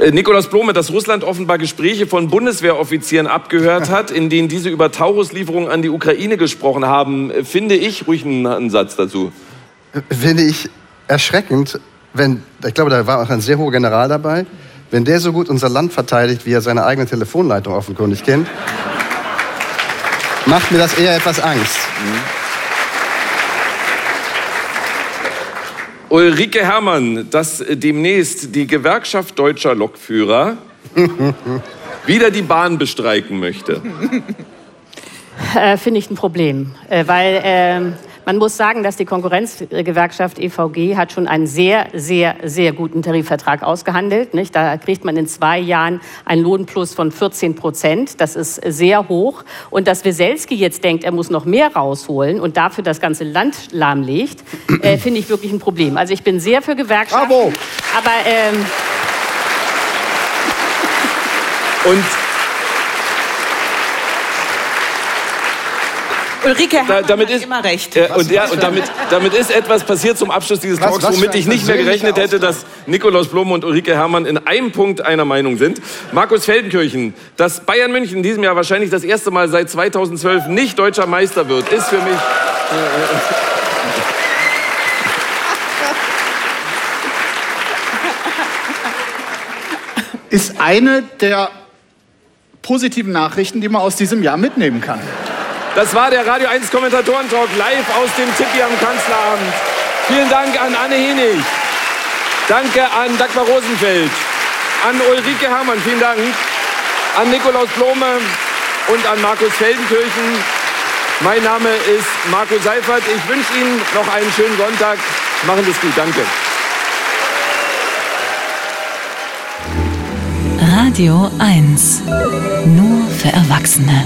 B: Äh, Nikolaus Blome, dass Russland offenbar Gespräche von Bundeswehroffizieren abgehört hat, in denen diese über Tauruslieferungen an die Ukraine gesprochen haben, finde ich, ruhig einen, einen Satz dazu.
F: Finde ich erschreckend, wenn, ich glaube, da war auch ein sehr hoher General dabei, wenn der so gut unser Land verteidigt, wie er seine eigene Telefonleitung offenkundig kennt, macht mir das eher etwas Angst.
B: Ulrike Herrmann, dass äh, demnächst die Gewerkschaft deutscher Lokführer wieder die Bahn bestreiken möchte.
E: Äh, Finde ich ein Problem, äh, weil ähm, man muss sagen, dass die Konkurrenzgewerkschaft EVG hat schon einen sehr, sehr, sehr guten Tarifvertrag ausgehandelt. Nicht? Da kriegt man in zwei Jahren einen Lohnplus von 14 Prozent. Das ist sehr hoch. Und dass Weselski jetzt denkt, er muss noch mehr rausholen und dafür das ganze Land lahmlegt, äh, finde ich wirklich ein Problem. Also ich bin sehr für Gewerkschaften.
G: Bravo.
E: Aber ähm,
B: Und
I: Ulrike
B: da,
I: Herrmann
B: damit
I: hat
B: ist
I: immer recht.
B: Äh, und, ja, und damit, damit ist etwas passiert zum Abschluss dieses
F: Was-
B: Talks,
F: was
B: womit ich nicht mehr gerechnet hätte, dass Nikolaus Blum und Ulrike Herrmann in einem Punkt einer Meinung sind. Markus Feldenkirchen, dass Bayern München in diesem Jahr wahrscheinlich das erste Mal seit 2012 nicht deutscher Meister wird, ist für mich
G: Ist eine der positiven Nachrichten, die man aus diesem Jahr mitnehmen kann.
B: Das war der Radio 1 Kommentatoren-Talk live aus dem Tippi am Kanzleramt. Vielen Dank an Anne Henig. Danke an Dagmar Rosenfeld. An Ulrike Herrmann, vielen Dank. An Nikolaus Blome und an Markus Feldenkirchen. Mein Name ist Marco Seifert. Ich wünsche Ihnen noch einen schönen Sonntag. Machen Sie es gut. Danke.
A: Radio 1. Nur für Erwachsene.